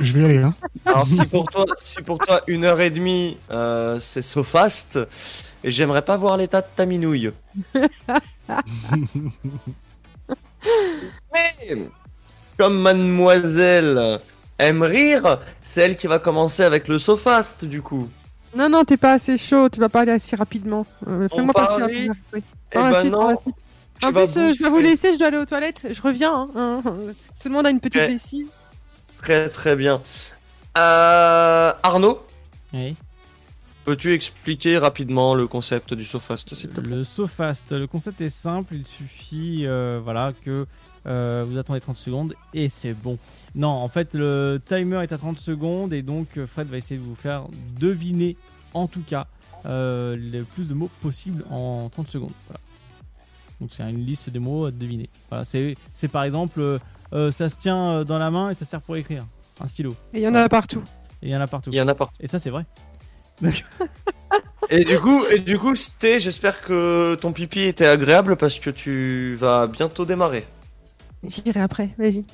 Je vais y aller. Hein. alors si pour toi, si pour toi une heure et demie, euh, c'est Sofast, et j'aimerais pas voir l'état de ta minouille. Mais comme mademoiselle aime rire, c'est elle qui va commencer avec le Sofast du coup. Non, non, t'es pas assez chaud, tu vas pas aller assez rapidement. Euh, Fais-moi passer rapidement. Oui. Eh ben non, En plus, euh, je vais vous laisser, je dois aller aux toilettes. Je reviens. hein, hein. Tout le monde a une petite vessie. Très très bien. Euh, Arnaud, Oui. peux-tu expliquer rapidement le concept du Sofast s'il te plaît? Le Sofast, le concept est simple, il suffit euh, voilà, que euh, vous attendez 30 secondes et c'est bon. Non, en fait, le timer est à 30 secondes et donc Fred va essayer de vous faire deviner, en tout cas, euh, le plus de mots possible en 30 secondes. Voilà. Donc c'est une liste de mots à deviner. Voilà, c'est par exemple, ça se tient euh, dans la main et ça sert pour écrire. Un stylo. Et il y en a partout. Et il y en a partout. Il y en a partout. Et ça c'est vrai. Et du coup, et du coup, Sté, j'espère que ton pipi était agréable parce que tu vas bientôt démarrer. J'irai après, vas-y.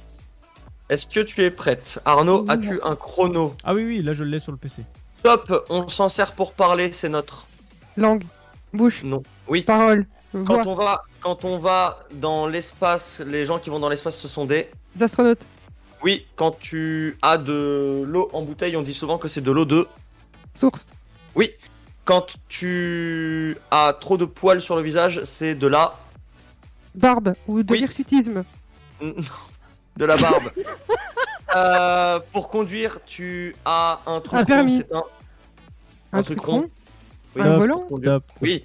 Est-ce que tu es prête Arnaud, Oui. as-tu un chrono Ah oui, oui, là je l'ai sur le PC. Top, on s'en sert pour parler, c'est notre. Langue, bouche, Non. Oui. parole, Quand on va, quand on va dans l'espace, les gens qui vont dans l'espace, ce sont des. des astronautes, Oui, quand tu as de l'eau en bouteille, on dit souvent que c'est de l'eau de. source, Oui. Quand tu as trop de poils sur le visage, c'est de la. barbe ou de Oui. l'hirsutisme. de la barbe. Euh, pour conduire, tu as un truc Un rond, permis. un, Un truc rond Oui, Un volant. Oui.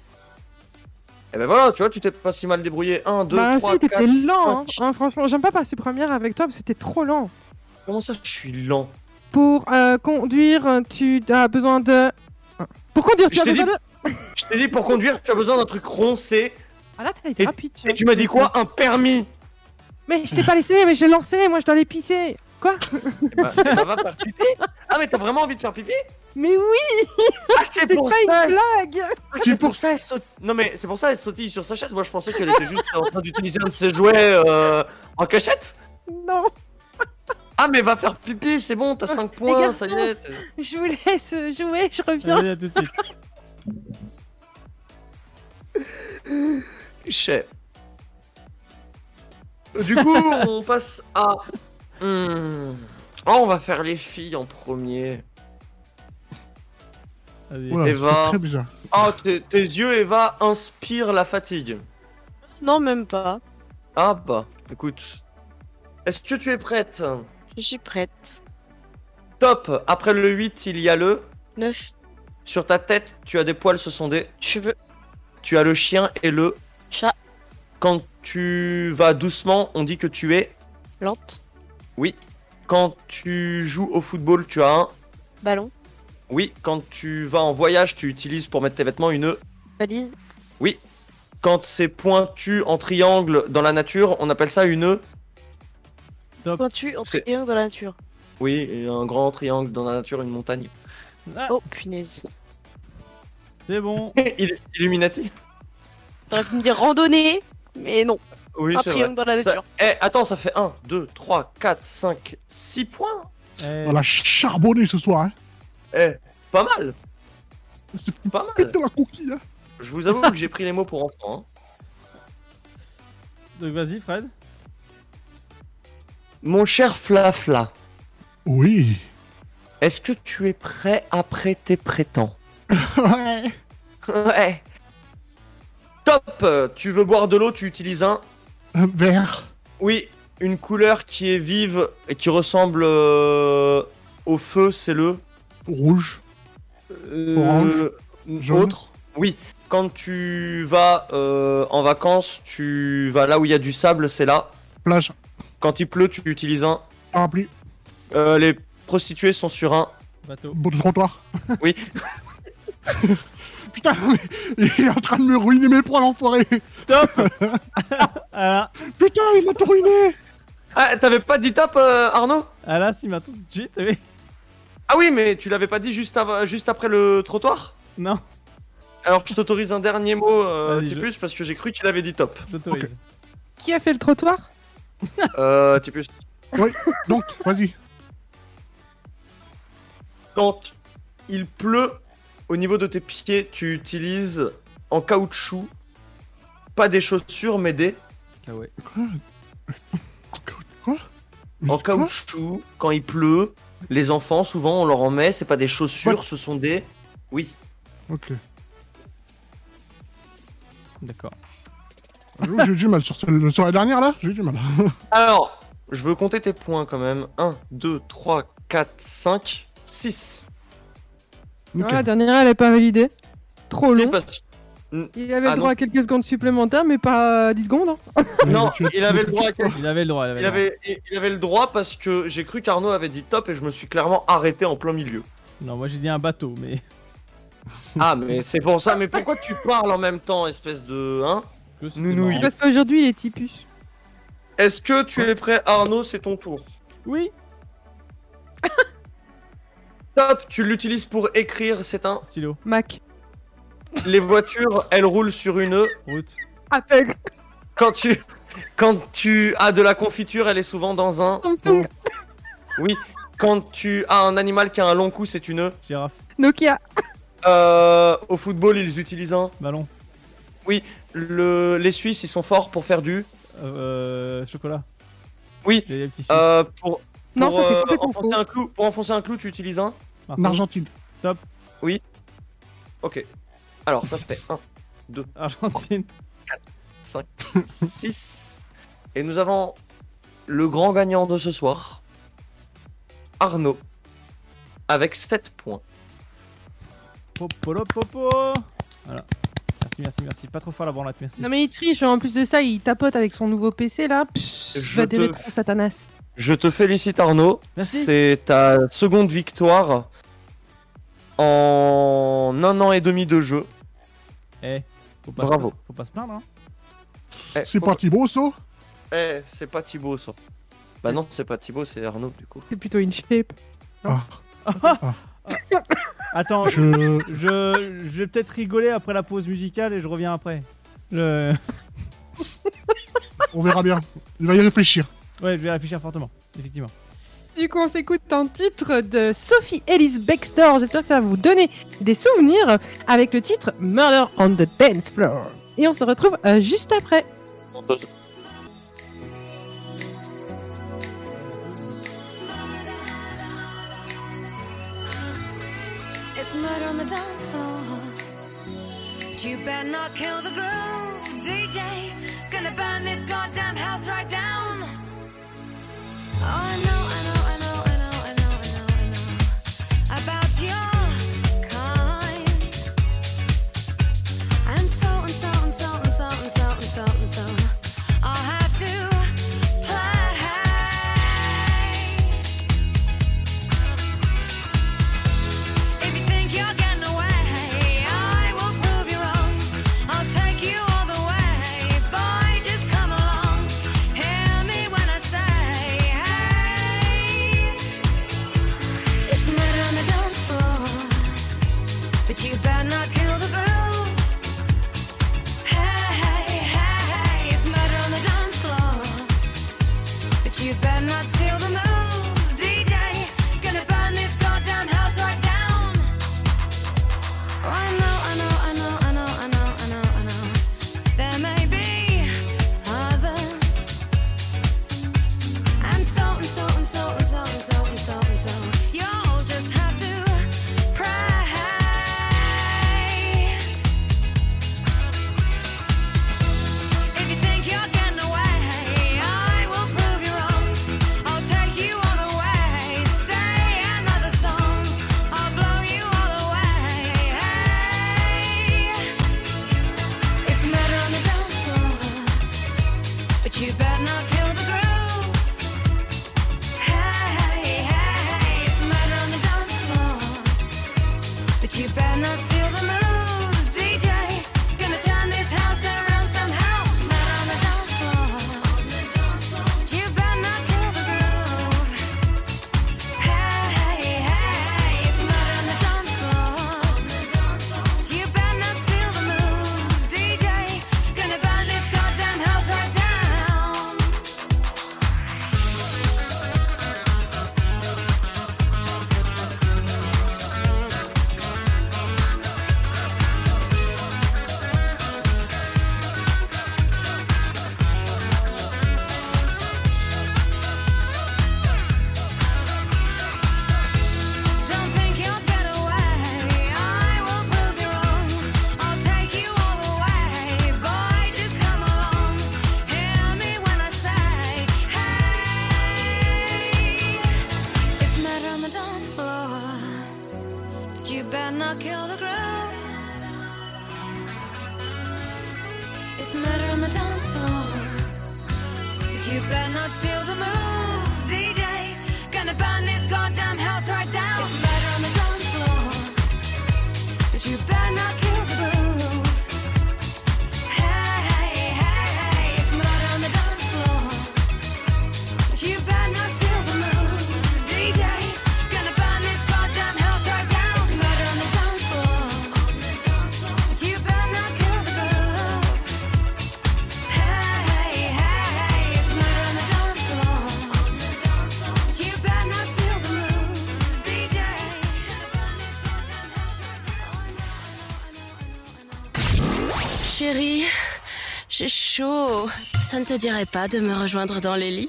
Et ben voilà, tu vois, tu t'es pas si mal débrouillé. 1, 2, bah 3, si, 4, t'étais lent, hein. 5. Hein, Franchement, j'aime pas passer première avec toi parce que t'es trop lent. Comment ça, je suis lent? Pour euh, conduire, tu as besoin de. Pour conduire, tu Je as besoin dit- de. Je t'ai dit, pour conduire, tu as besoin d'un truc rond, c'est. Ah là, t'as été Et, rapide. et tu m'as dit quoi? Un permis Mais je t'ai pas laissé, mais j'ai lancé, moi je dois aller pisser. Quoi Eh ben, va faire pipi. Ah, mais t'as vraiment envie de faire pipi Mais oui Ah, c'est pour pas ça une blague Ah, C'est pour ça, elle saute. Non, mais c'est pour ça, elle sautille sur sa chaise. Moi, je pensais qu'elle était juste en train d'utiliser un de ses jouets euh, en cachette. Non Ah, mais va faire pipi, c'est bon, t'as 5 points, garçons. ça y est. Je vous laisse jouer, je reviens. Allez, à tout de suite. Du coup, on passe à. Hmm. Oh, on va faire les filles en premier. Allez. Eva. c'est très bizarre. Oh, tes, tes yeux, Eva, inspirent la fatigue. Non, même pas. Ah bah, écoute. Est-ce que tu es prête? Je suis prête. Top Après le 8, il y a le. 9 Sur ta tête, tu as des poils, ce sont des. cheveux, Tu as le chien et le. chat, Quand tu vas doucement, on dit que tu es. lente, Oui. Quand tu joues au football, tu as un. ballon, Oui. Quand tu vas en voyage, tu utilises pour mettre tes vêtements une. valise, Oui. Quand c'est pointu en triangle dans la nature, on appelle ça une. pointu en triangle dans la nature. Oui, et un grand triangle dans la nature, une montagne. Ah, Oh, punaise. c'est bon. Il- Illuminati T'aurais pu me dire randonnée, mais non. Oui, un c'est triangle vrai. dans la Ça-. Eh, attends, ça fait 1, 2, 3, 4, 5, 6 points. Eh, On a charbonné ce soir. Hein. Eh, pas mal. Pas mal. La. Hein. Je vous avoue que j'ai pris les mots pour enfants. hein. Donc vas-y, Fred. Mon cher Flafla, Oui. Est-ce que tu es prêt à prêter prétend Ouais. Ouais. Top Tu veux boire de l'eau, tu utilises un Un verre. Oui, une couleur qui est vive et qui ressemble euh, au feu, c'est le Rouge. euh, Orange. Jaune. Autre Oui. Quand tu vas euh, en vacances, tu vas là où il y a du sable, c'est là. Plage. Quand il pleut, tu utilises un. Parapluie. Euh, les prostituées sont sur un. Bateau. Bon de trottoir. Oui. Putain, mais il est en train de me ruiner mes points, l'enfoiré. Top Voilà. Putain, il m'a tout ruiné. Ah, t'avais pas dit top, euh, Arnaud? Ah là, si, maintenant, suite, oui. Ah oui, mais tu l'avais pas dit juste, av- juste après le trottoir? Non, Alors je t'autorise un dernier mot, euh, Vas-y, Tipus, parce que j'ai cru qu'il avait dit top. j'autorise. Qui a fait le trottoir? Euh, Tipus. Oui, donc, vas-y. Quand il pleut au niveau de tes pieds, tu utilises en caoutchouc, pas des chaussures, mais des. Ah ouais. Quoi En caoutchouc, quand il pleut, les enfants, souvent, on leur en met, c'est pas des chaussures, ce sont des. Oui. Ok. D'accord. Que J'ai eu du mal sur la dernière là, j'ai eu du mal. Alors, je veux compter tes points quand même. 1, 2, 3, 4, 5, 6. Non, La dernière, elle est pas validée. Trop long. Il avait Ah, le droit non. à quelques secondes supplémentaires, mais pas 10 secondes. hein. Non, il avait le droit. Il avait le droit, il avait Il le droit. avait, il avait le droit parce que j'ai cru qu'Arnaud avait dit top et je me suis clairement arrêté en plein milieu. Non, moi j'ai dit un bateau, mais. Ah, mais c'est pour ça. Mais pourquoi tu parles en même temps, espèce de. Hein? Nounouille. Parce qu'aujourd'hui, il est typus. Est-ce que tu es prêt, Arnaud? C'est ton tour. Oui. Top, tu l'utilises pour écrire, c'est un. Stylo. Mac. Les voitures, elles roulent sur une. Route. Apple. Quand tu. Quand tu as de la confiture, elle est souvent dans un. Samsung. Oui. Quand tu as un animal qui a un long cou, c'est une. Girafe. Nokia. Euh, au football, ils utilisent un. Ballon. Oui. Le... Les Suisses, ils sont forts pour faire du. Euh. Chocolat. Oui. Les petits Euh, pour. Non, pour, ça, c'est euh, complètement enfoncer faux. un clou, pour enfoncer un clou, tu utilises un. En Argentine. Top. Oui. Ok. Alors, ça fait 1, 2, Argentine. 5, 6. Et nous avons le grand gagnant de ce soir, Arnaud, avec 7 points. Popolo popo. Voilà. Merci, merci, merci. Pas trop fort la branlette, merci. Non, mais il triche. En plus de ça, il tapote avec son nouveau PC là. Pff, Je va des te- rétros, Satanas. Je te félicite Arnaud. Merci. C'est ta seconde victoire en un an et demi de jeu. Eh. Faut pas Bravo. Se... Faut pas se plaindre, hein. Eh, C'est faut- pas Thibaut, ça Eh, c'est pas Thibaut ça. Bah non, c'est pas Thibaut, c'est Arnaud du coup. C'est plutôt une shape. Attends, Je- je, je vais peut-être rigoler après la pause musicale et je reviens après. Je... On verra bien. Il va y réfléchir. Ouais, je vais réfléchir fortement, effectivement. Du coup, on s'écoute un titre de Sophie Ellis Bextor. J'espère que ça va vous donner des souvenirs avec le titre Murder on the Dance Floor. Et on se retrouve euh, juste après. It's murder on the dance floor. But you better not kill the groove, DJ. Gonna burn this goddamn. Oh, Ça ne te dirait pas de me rejoindre dans les lits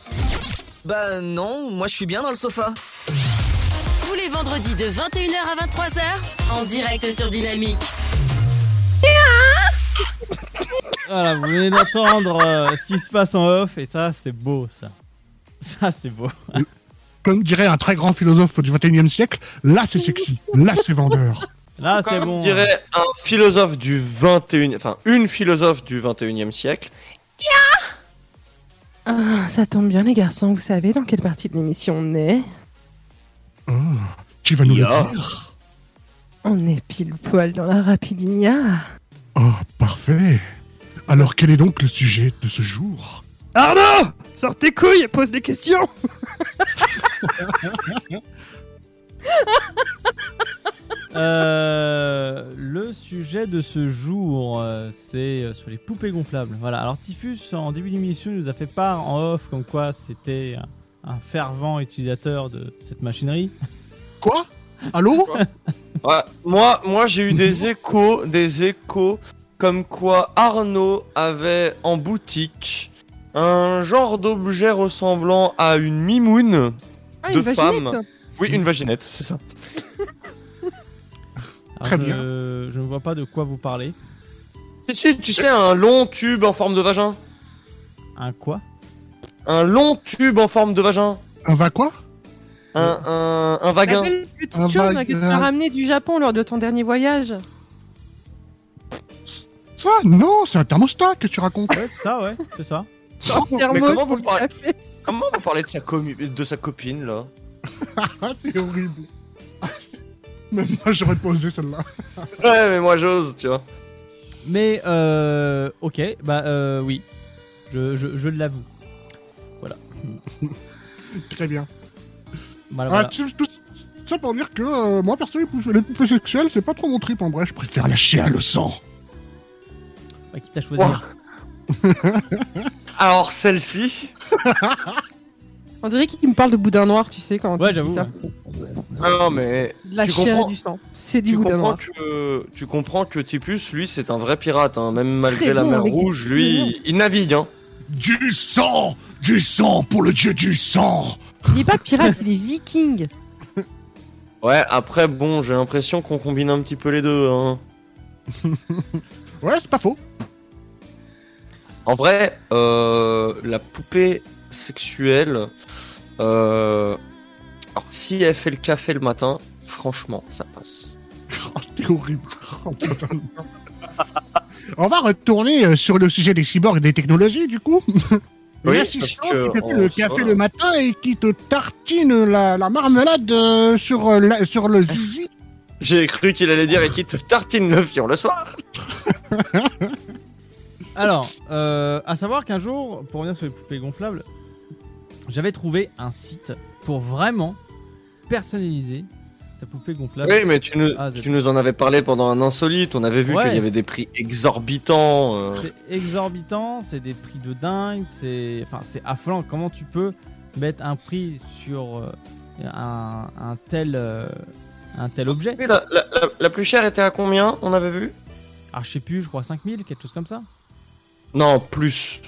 Bah non, moi je suis bien dans le sofa. Tous les vendredis de 21h à 23h, en direct sur Dynamique. Voilà, vous venez d'entendre euh, ce qui se passe en off, et ça, c'est beau, ça. Ça, c'est beau. Comme dirait un très grand philosophe du 21e siècle, là c'est sexy, là c'est vendeur. Là, Comme dirait un philosophe du 21 enfin une philosophe du 21e siècle. Ah, ça tombe bien, les garçons. Vous savez dans quelle partie de l'émission on est Oh, tu vas nous le dire On est pile poil dans la rapidinia. Oh, parfait. Alors quel est donc le sujet de ce jour? Arnaud Sors tes couilles et pose des questions Euh, le sujet de ce jour, euh, c'est euh, sur les poupées gonflables. Voilà. Alors Typhus, en début d'émission, nous a fait part en off comme quoi c'était un, un fervent utilisateur de cette machinerie. Quoi? Allô? Ouais, moi, moi j'ai eu des échos, des échos comme quoi Arnaud avait en boutique un genre d'objet ressemblant à une mimoune Ah, de une femme. vaginette Oui, une vaginette, c'est ça. Très je, bien. Je ne vois pas de quoi vous parlez. Si, si, tu sais, un long tube en forme de vagin. Un quoi? Un long tube en forme de vagin. Un va quoi? Un, un, un vagin. belle petite Un chose vague- que tu as ramené du Japon lors de ton dernier voyage. Ça Non, c'est un thermostat que tu racontes. Ouais, c'est ça, ouais, c'est ça. Mais comment vous, le parlez... comment vous parlez de sa, commu- de sa copine là? Ah, c'est horrible. Même moi j'aurais posé celle-là. Ouais, mais moi j'ose, tu vois. Mais euh, ok, bah euh, oui, je, je, je l'avoue. Voilà. Très bien. Voilà, Ah, voilà. tu- tout ça pour dire que euh, moi perso les poupées, les poupées sexuelles c'est pas trop mon trip en vrai, je préfère lâcher à le sang. Bah, qui t'a choisi Alors celle-ci, On dirait qu'il me parle de boudin noir, tu sais, quand Ouais, tu dis j'avoue. ça. ouais. non mais De la tu chair et comprends, du sang. C'est du tu boudin comprends noir. que tu comprends que Tipus, lui, c'est un vrai pirate, hein. même malgré Très la bon, mer avec des rouge, petits lui, il navigue. Hein. Du sang Du sang pour le dieu du sang Il est pas pirate, il est viking. Ouais, après bon, j'ai l'impression qu'on combine un petit peu les deux. Hein. Ouais, c'est pas faux. En vrai, euh, la poupée sexuelle, euh, alors si elle fait le café le matin, franchement, ça passe. Oh, c'est horrible. Oh. On va retourner euh, sur le sujet des cyborgs et des technologies du coup. Oui, que qui te fait le café le matin et qui te tartine la, la marmelade euh, sur, la- sur le zizi. J'ai cru qu'il allait dire et qui te tartine le fion le soir. Alors, euh, à savoir qu'un jour, pour revenir sur les poupées gonflables, j'avais trouvé un site pour vraiment personnaliser sa poupée gonflable. Oui, mais tu nous, Ah, c'est- tu nous en avais parlé pendant un insolite. On avait vu Ouais. qu'il y avait des prix exorbitants. euh. C'est exorbitant, c'est des prix de dingue, c'est enfin c'est affolant. Comment tu peux mettre un prix sur euh, un, un tel euh, un tel objet? Oui, la, la- la- la plus chère était à combien On avait vu? Ah, je sais plus, je crois 5000, quelque chose comme ça. Non, plus.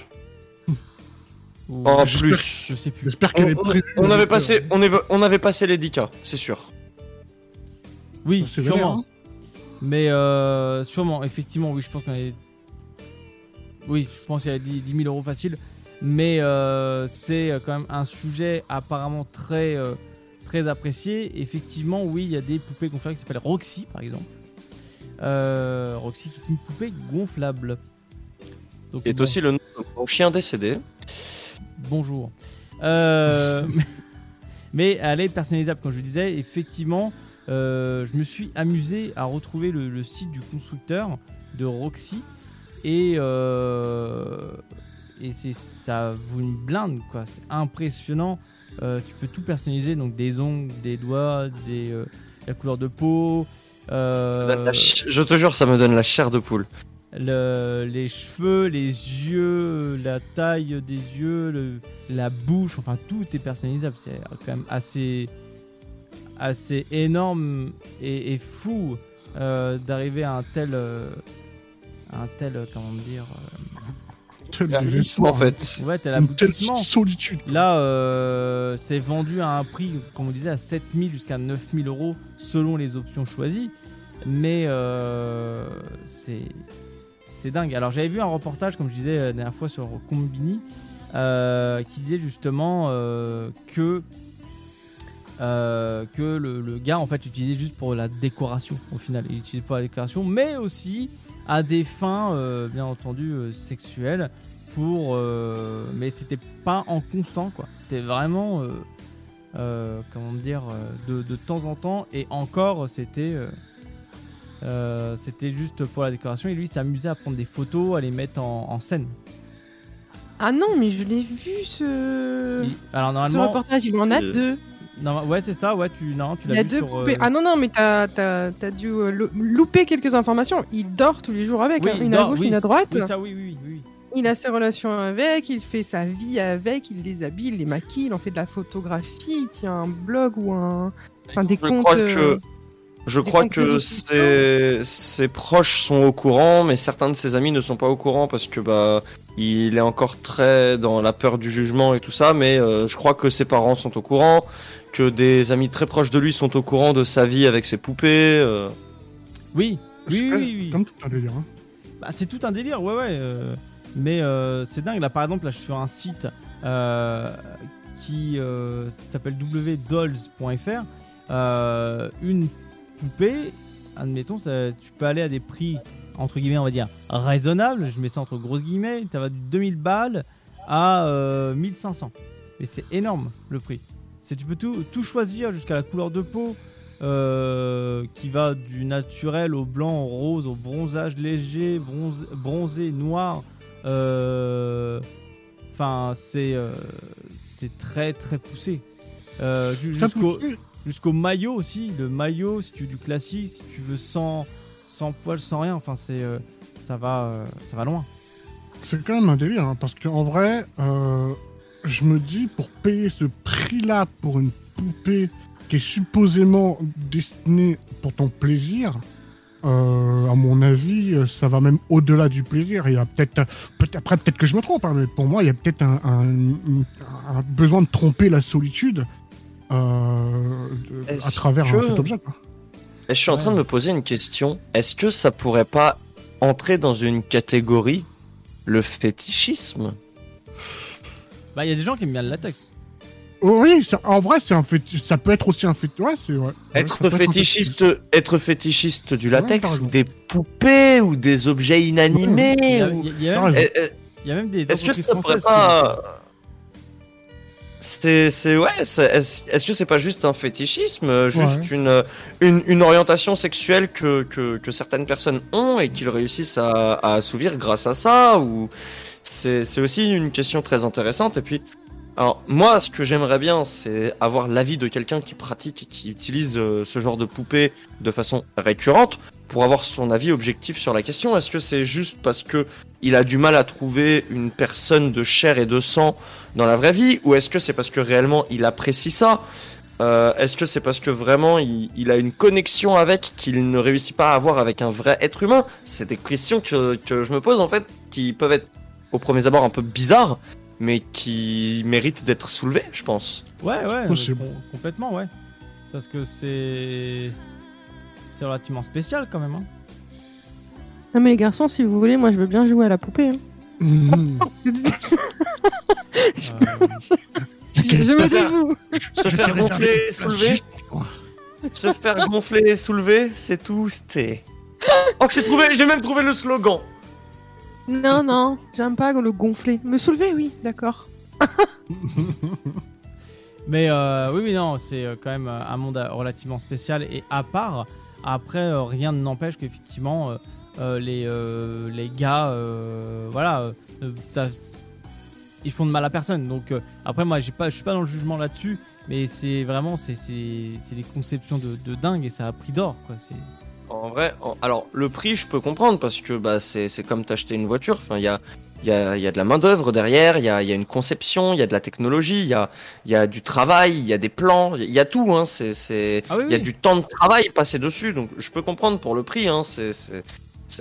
Ou- En plus. Je sais plus. J'espère On, qu'elle est on- prévue. on avait passé, on, est- on avait passé les 10K, c'est sûr. Oui, C'est sûrement. vénère, hein. Mais euh, sûrement, effectivement, oui, je pense qu'on est. Oui, je pense qu'il y a 10, 10 000 euros facile. Mais euh, c'est quand même un sujet apparemment très, euh, très apprécié. Effectivement, oui, il y a des poupées gonflables qui s'appellent Roxy, par exemple. Euh, Roxy qui est une poupée gonflable. Donc, Qui est bon, aussi le nom de mon chien décédé. Bonjour. Euh, mais elle est personnalisable, comme je le disais. Effectivement, euh, je me suis amusé à retrouver le, le site du constructeur de Roxy. Et, euh, et c'est- ça vaut une blinde, quoi. C'est impressionnant. Euh, tu peux tout personnaliser, donc des ongles, des doigts, des, euh, la couleur de peau. euh, Je te jure, ça me donne la chair de poule. Le- les cheveux, les yeux, la taille des yeux, le- la bouche, enfin tout est personnalisable. C'est quand même assez, assez énorme et, et fou euh, d'arriver à un tel, euh, un tel, euh, comment dire, Tel Réalisme, en fait. euh, ouais, tel Une telle solitude. Là, euh, c'est vendu à un prix, comme on disait, à 7000 jusqu'à 9000 euros selon les options choisies. Mais euh, c'est c'est dingue. Alors, j'avais vu un reportage, comme je disais la dernière fois sur Combini, euh, qui disait justement euh, que euh, que le, gars en fait l'utilisait juste pour la décoration au final. Il l'utilisait pour la décoration, mais aussi à des fins euh, bien entendu euh, sexuelles. Pour, euh, mais c'était pas en constant quoi. C'était vraiment euh, euh, comment dire euh, de temps en temps et encore c'était euh, c'était juste pour la décoration et lui il s'amusait à prendre des photos, à les mettre en, en scène. Ah non, mais je l'ai vu ce. Il- alors Ce normalement, reportage, il en a euh, deux. non, ouais c'est ça, ouais tu non tu Il y l'as a vu deux sur. poupées. euh, Ah non, non, mais t'as as, dû euh, lo- louper quelques informations. Il dort tous les jours avec, oui, hein, une à gauche, oui. une à droite. Oui, ça oui oui oui. Il a ses relations avec, il fait sa vie avec, il les habille, il les maquille, il en fait de la photographie, il tient un blog ou un. Enfin, des Je comptes. crois euh, que, je crois que ses, ses proches sont au courant, mais certains de ses amis ne sont pas au courant parce que bah il est encore très dans la peur du jugement et tout ça. Mais euh, je crois que ses parents sont au courant, que des amis très proches de lui sont au courant de sa vie avec ses poupées. euh. Oui, oui, oui, oui, oui. Comme tout un délire. Hein. Bah, c'est tout un délire, ouais, ouais. euh, mais euh, c'est dingue. Là, par exemple, là, je suis sur un site euh, qui euh, s'appelle wdolls.fr. Euh, une poupée, admettons, ça, tu peux aller à des prix, entre guillemets, on va dire, raisonnables. Je mets ça entre grosses guillemets. Ça va de 2000 balles à euh, 1500. Mais c'est énorme, le prix. C'est tu peux tout, tout choisir jusqu'à la couleur de peau. euh, qui va du naturel au blanc, au rose, au bronzage léger, bronze- bronzé, noir. euh, Enfin, c'est euh, c'est très très poussé. Jusqu'au. Jusqu'au maillot aussi. Le maillot, si tu veux du classique, si tu veux sans, sans poil, sans rien. Enfin, c'est euh, ça va euh, ça va loin. C'est quand même un délire, hein, parce qu'en vrai, euh, je me dis, pour payer ce prix-là pour une poupée qui est supposément destinée pour ton plaisir, à mon avis, ça va même au-delà du plaisir. Il y a peut-être, peut après peut-être que je me trompe, hein, mais pour moi, il y a peut-être un, besoin de tromper la solitude de- à Est-ce travers que- cet objet. quoi. Et je suis en train de me poser une question. Est-ce que ça pourrait pas entrer dans une catégorie le fétichisme? Bah, il y a des gens qui aiment bien le latex. Oh oui, ça- en vrai, c'est un féti- ça peut être aussi un. Ouais. Ouais, Être fétichiste, être fétichiste du latex ou des poupées ou des objets inanimés Il y a, même. Eh, eh, il y a même des Est-ce que ça pourrait pas C'est, c'est ouais. c'est- Est-ce est-ce que c'est pas juste un fétichisme, euh, juste Ouais. une, une une orientation sexuelle que, que que certaines personnes ont et qu'ils réussissent à, à assouvir grâce à ça ou c'est c'est aussi une question très intéressante. Et puis, alors moi, ce que j'aimerais bien, c'est avoir l'avis de quelqu'un qui pratique et qui utilise euh, ce genre de poupée de façon récurrente pour avoir son avis objectif sur la question. Est-ce que c'est juste parce que il a du mal à trouver une personne de chair et de sang dans la vraie vie, ou est-ce que c'est parce que réellement il apprécie ça Euh, Est-ce que c'est parce que vraiment il, il a une connexion avec qu'il ne réussit pas à avoir avec un vrai être humain? C'est des questions que, que je me pose en fait, qui peuvent être au premier abord un peu bizarres, mais qui méritent d'être soulevées, je pense. Ouais, ouais, Possible. complètement, ouais. Parce que c'est. C'est relativement spécial quand même. Hein. Non mais les garçons, si vous voulez, moi je veux bien jouer à la poupée. hein. Mhm. je me dévoue. Se faire gonfler, soulever. Se faire gonfler et soulever, c'est tout. C'était. Oh, j'ai trouvé, j'ai même trouvé le slogan. Non, non, j'aime pas le gonfler. Me soulever, oui, d'accord. Mais euh, oui, oui, non, c'est euh, quand même euh, un monde euh, relativement spécial et à part. Après, euh, rien ne n'empêche qu'effectivement, euh, les, euh, les gars, euh, voilà, euh, euh, ça- ils font de mal à personne. Donc euh, après, moi, j'ai pas, je suis pas dans le jugement là-dessus, mais c'est vraiment, c'est des conceptions de, de dingue et ça a pris d'or, quoi. C'est En vrai, en- alors le prix, je peux comprendre parce que bah, c'est comme t'acheter une voiture. Enfin, il y a, il y, a, il y a de la main-d'œuvre derrière, il y a, il y a une conception, il y a de la technologie, il y a, il y a du travail, il y a des plans, il y a tout. Hein, c'est, Ah oui, il y a oui. du temps de travail passé dessus. Donc je peux comprendre pour le prix. Hein, c'est-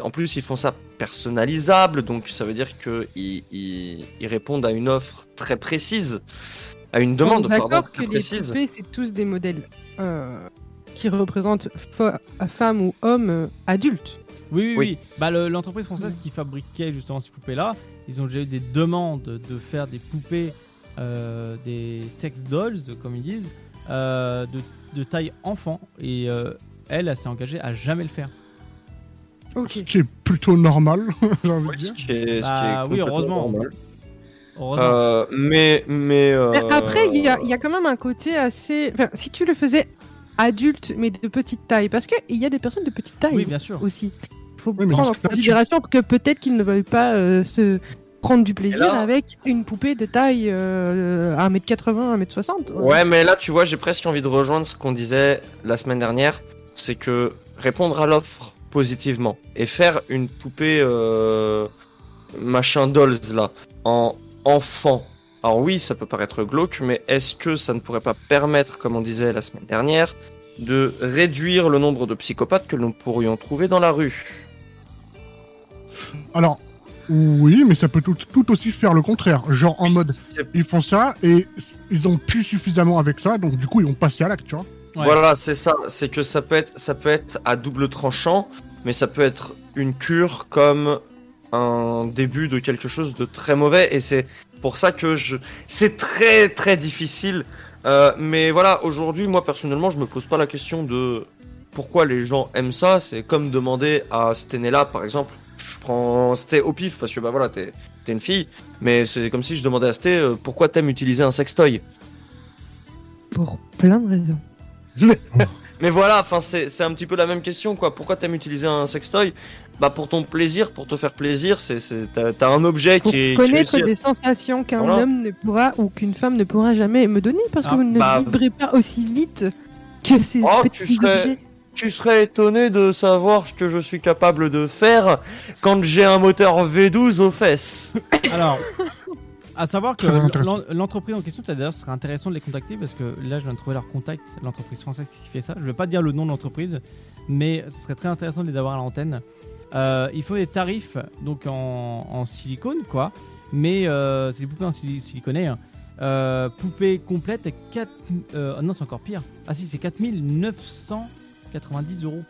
en plus, ils font ça personnalisable, donc ça veut dire que ils, ils, ils répondent à une offre très précise, à une demande On est pardon, D'accord que les poupées, c'est tous des modèles euh, qui représentent fo- femmes ou hommes euh, adultes. Oui, oui, Oui. oui. Bah, le- l'entreprise française qui fabriquait justement ces poupées-là, ils ont déjà eu des demandes de faire des poupées, euh, des sex dolls, comme ils disent, euh, de, de taille enfant. Et euh, elle, elle s'est engagée à jamais le faire. Ce qui est plutôt normal, j'ai envie de dire. Ce qui est- ce qui est Bah oui, heureusement. normal. Euh, mais mais euh, Mais Après, il y a, il y a quand même un côté assez. Enfin, si tu le faisais adulte, mais de petite taille, parce qu'il y a des personnes de petite taille Oui, bien sûr. aussi. Il faut Oui, prendre en cas-là, tu- considération que peut-être qu'ils ne veulent pas euh, se prendre du plaisir là- avec une poupée de taille euh, 1m80, 1m60. Ouais, mais là, tu vois, j'ai presque envie de rejoindre ce qu'on disait la semaine dernière. C'est que répondre à l'offre positivement et faire une poupée euh, machin dolls là en enfant. Alors oui, ça peut paraître glauque, mais est-ce que ça ne pourrait pas permettre, comme on disait la semaine dernière, de réduire le nombre de psychopathes que nous pourrions trouver dans la rue? Alors, oui, mais ça peut tout, tout aussi faire le contraire. Genre en mode, ils font ça et ils ont pu suffisamment avec ça, donc du coup ils ont passé à l'acte, tu vois. Voilà, c'est ça. C'est que ça peut être, ça peut être à double tranchant, mais ça peut être une cure comme un début de quelque chose de très mauvais. Et c'est pour ça que je, c'est très très difficile. Euh, mais voilà, aujourd'hui, moi personnellement, je me pose pas la question de pourquoi les gens aiment ça. C'est comme demander à Stenella, par exemple. Je prends Sté au pif parce que bah voilà, t'es t'es une fille. Mais c'est comme si je demandais à Sté euh, pourquoi t'aimes utiliser un sextoy? Pour plein de raisons. Mais voilà, enfin c'est c'est un petit peu la même question quoi. Pourquoi t'aimes utiliser un sextoy? Bah pour ton plaisir, pour te faire plaisir. C'est t'as un objet Pour qui est connaître des sensations qu'un Voilà. homme ne pourra ou qu'une femme ne pourra jamais me donner parce que Ah, vous ne bah- vibrez pas aussi vite que ces Oh, petits tu serais, objets. tu serais étonné de savoir ce que je suis capable de faire quand j'ai un moteur V12 aux fesses. Alors, à savoir que l'entreprise en question, ça, d'ailleurs, ce serait intéressant de les contacter parce que là, je viens de trouver leur contact, l'entreprise française qui fait ça. Je vais pas dire le nom de l'entreprise, mais ce serait très intéressant de les avoir à l'antenne. Euh, il faut des tarifs donc en, en silicone, quoi, mais euh, c'est des poupées en sili- siliconé. hein. Euh, poupée complète, 4, euh, non, c'est encore pire. Ah si, c'est 4990 euros,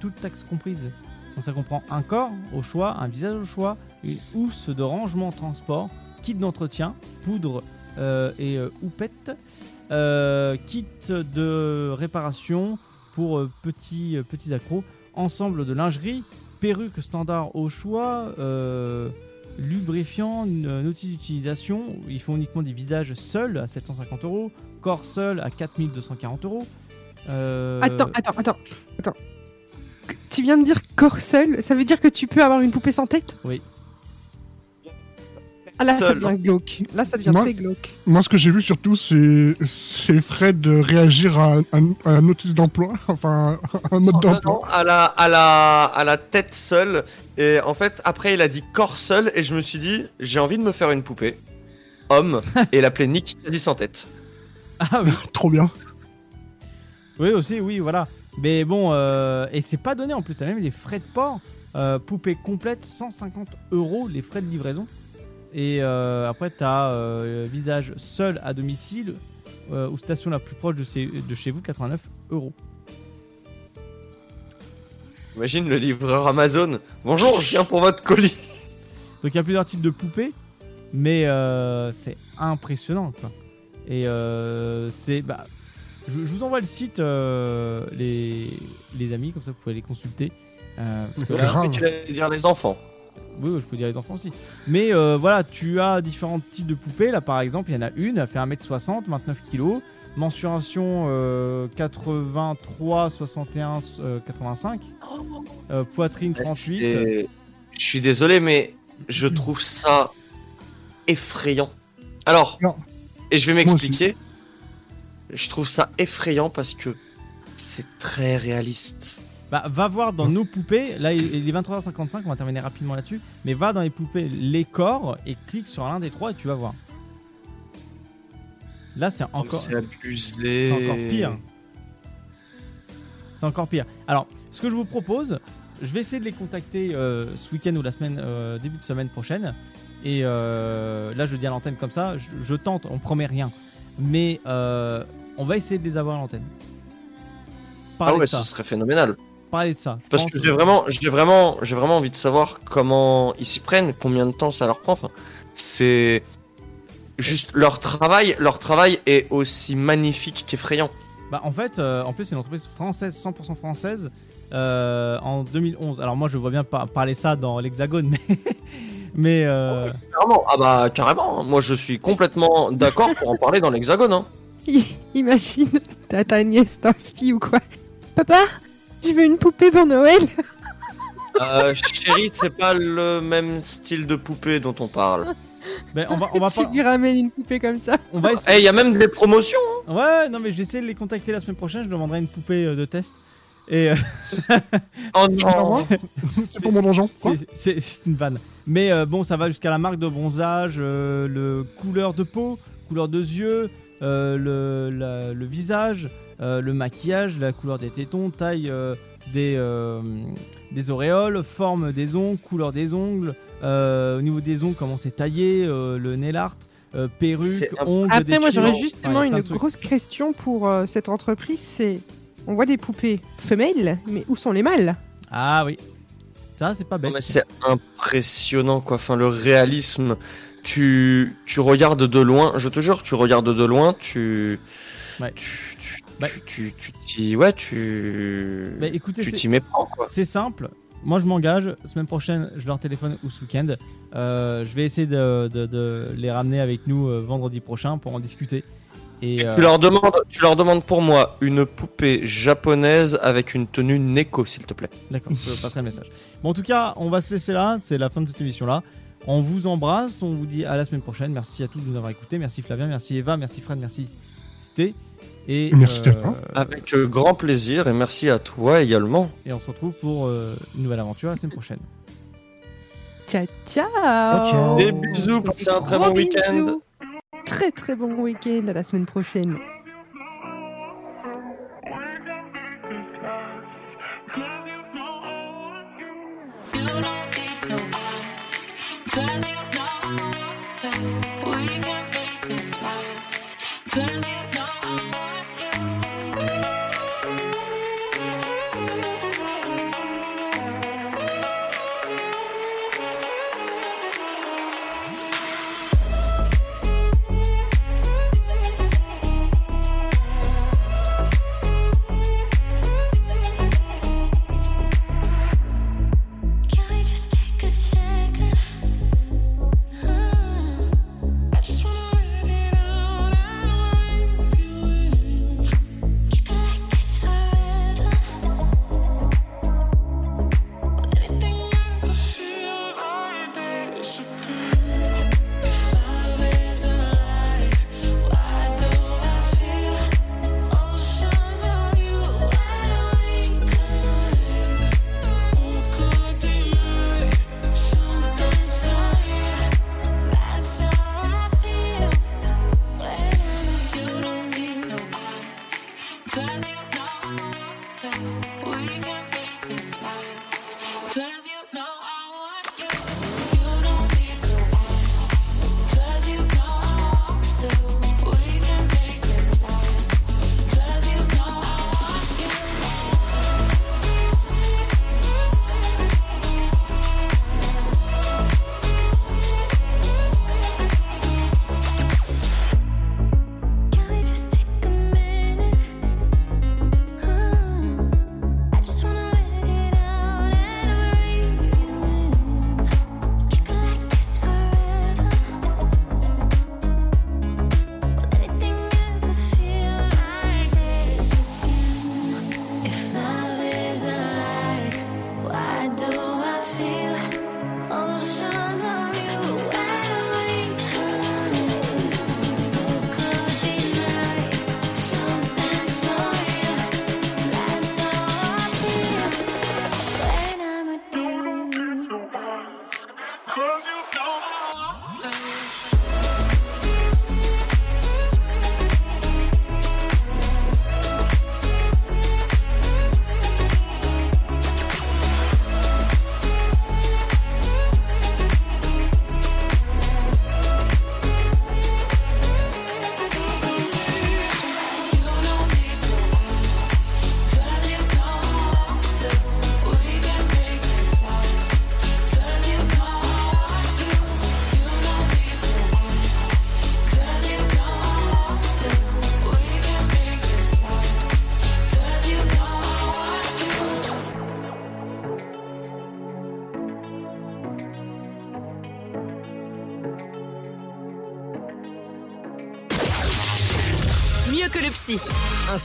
toute taxe comprise. Donc ça comprend un corps au choix, un visage au choix, une housse de rangement transport, kit d'entretien, poudre euh, et euh, houppette, euh, kit de réparation pour euh, petits, euh, petits accros, ensemble de lingerie, perruque standard au choix, Lubrifiant, notice d'utilisation, ils font uniquement des visages seuls à 750 euros, corps seul à 4240 euros. Attends, attends, attends, attends. Tu viens de dire corps seul, ça veut dire que tu peux avoir une poupée sans tête? Oui. Ah là, ça devient glauque. Là, ça devient Moi- très glauque. Moi, ce que j'ai vu surtout, c'est c'est Fred réagir à, un- à un notice d'emploi, enfin, à un mode d'emploi. non, à la, à la, à la tête seule. Et en fait, après, il a dit corps seul. Et je me suis dit, j'ai envie de me faire une poupée. Homme. et l'appeler Nick quasi sans tête. Ah oui. Trop bien. Oui, aussi, oui, voilà. Mais bon, euh, et c'est pas donné en plus, t'as même les frais de port. Euh, poupée complète, 150 euros les frais de livraison. Et euh, après, t'as euh, visage seul à domicile euh, ou station la plus proche de, chez- de chez vous, 89 euros. Imagine le livreur Amazon. Bonjour, je viens pour votre colis. Donc il y a plusieurs types de poupées, mais euh, c'est impressionnant quoi. Et euh, c'est. Bah, je, je vous envoie le site, euh, les, les amis, comme ça vous pouvez les consulter. Euh, parce que là- Mais tu dire les enfants. Oui, je peux dire les enfants aussi. Mais euh, voilà, tu as différents types de poupées. Là, par exemple, il y en a une, elle fait 1m60, 29 kg. Mensuration euh, 83, 61, euh, 85. Euh, poitrine 38. C'est- Je suis désolé, mais je trouve ça effrayant. Alors, et je vais m'expliquer. Je trouve ça effrayant parce que c'est très réaliste. Bah, va voir dans nos poupées. Là, il est 23h55, on va terminer rapidement là-dessus. Mais va dans les poupées, les corps, et clique sur l'un des trois et tu vas voir. Là, c'est encore. C'est abusé. C'est encore pire. C'est encore pire. Alors, ce que je vous propose, je vais essayer de les contacter euh, ce week-end ou la semaine, euh, début de semaine prochaine. Et euh, là, je dis à l'antenne comme ça, je, je tente, on promet rien. Mais euh, on va essayer de les avoir à l'antenne. Ah ouais, ça. ce serait phénoménal. Parler de ça. Je Parce que j'ai vraiment, j'ai vraiment, j'ai vraiment envie de savoir comment ils s'y prennent, combien de temps ça leur prend. Enfin, c'est juste leur travail. Leur travail est aussi magnifique qu'effrayant. Bah, en fait, euh, en plus, c'est une entreprise française, 100% française, euh, en 2011. Alors, moi, je vois bien par- parler ça dans l'Hexagone, mais. mais euh, Carrément. Ah bah carrément. Moi, je suis complètement d'accord pour en parler dans l'Hexagone. Hein. Imagine, t'as ta nièce, ta fille ou quoi. Papa, je veux une poupée pour Noël. Euh, chérie, c'est pas le même style de poupée dont on parle. ben, on va, on va tu pas- lui ramènes une poupée comme ça. On va Eh, essayer. il y a même des promotions. hein. Ouais, non, mais je vais essayer de les contacter la semaine prochaine. Je demanderai une poupée euh, de test. Et. euh, Oh non. C'est pour mon donjon. C'est- une vanne. Mais euh, bon, ça va jusqu'à la marque de bronzage, euh, le couleur de peau, couleur de yeux, euh, le, la- le visage, le maquillage, la couleur des tétons, taille euh, des, euh, des auréoles, forme des ongles, couleur des ongles, euh, au niveau des ongles, comment c'est taillé, euh, le nail art, euh, perruque, ongles. Après, moi, j'aurais justement Enfin, une grosse question pour euh, cette entreprise. C'est, on voit des poupées femelles, mais où sont les mâles? Ah oui. Ça, c'est pas bête. C'est impressionnant quoi. Enfin, le réalisme. Tu, tu regardes de loin. Je te jure, tu regardes de loin. Tu, Ouais. tu, Bah. tu, t'y- ouais, tu, Bah, écoutez, tu t'y méprends quoi. C'est simple. Moi, je m'engage. Semaine prochaine, je leur téléphone ou ce week-end. Euh, je vais essayer de, de- de les ramener avec nous euh, vendredi prochain pour en discuter. Et, euh, Tu leur demandes, tu leur demandes pour moi une poupée japonaise avec une tenue Neko, s'il te plaît. D'accord, je passerai le message. Bon, en tout cas, on va se laisser là. C'est la fin de cette émission-là. On vous embrasse. On vous dit à la semaine prochaine. Merci à tous de nous avoir écoutés. Merci Flavien, merci Eva, merci Fred, merci Sté. Et, Merci à euh, toi. Avec euh, grand plaisir et merci à toi également. Et on se retrouve pour euh, une nouvelle aventure la semaine prochaine. Ciao, ciao. Des bisous, passez un très bon week-end. Très très bon week-end à la semaine prochaine. You don't need to ask, 'cause you know that we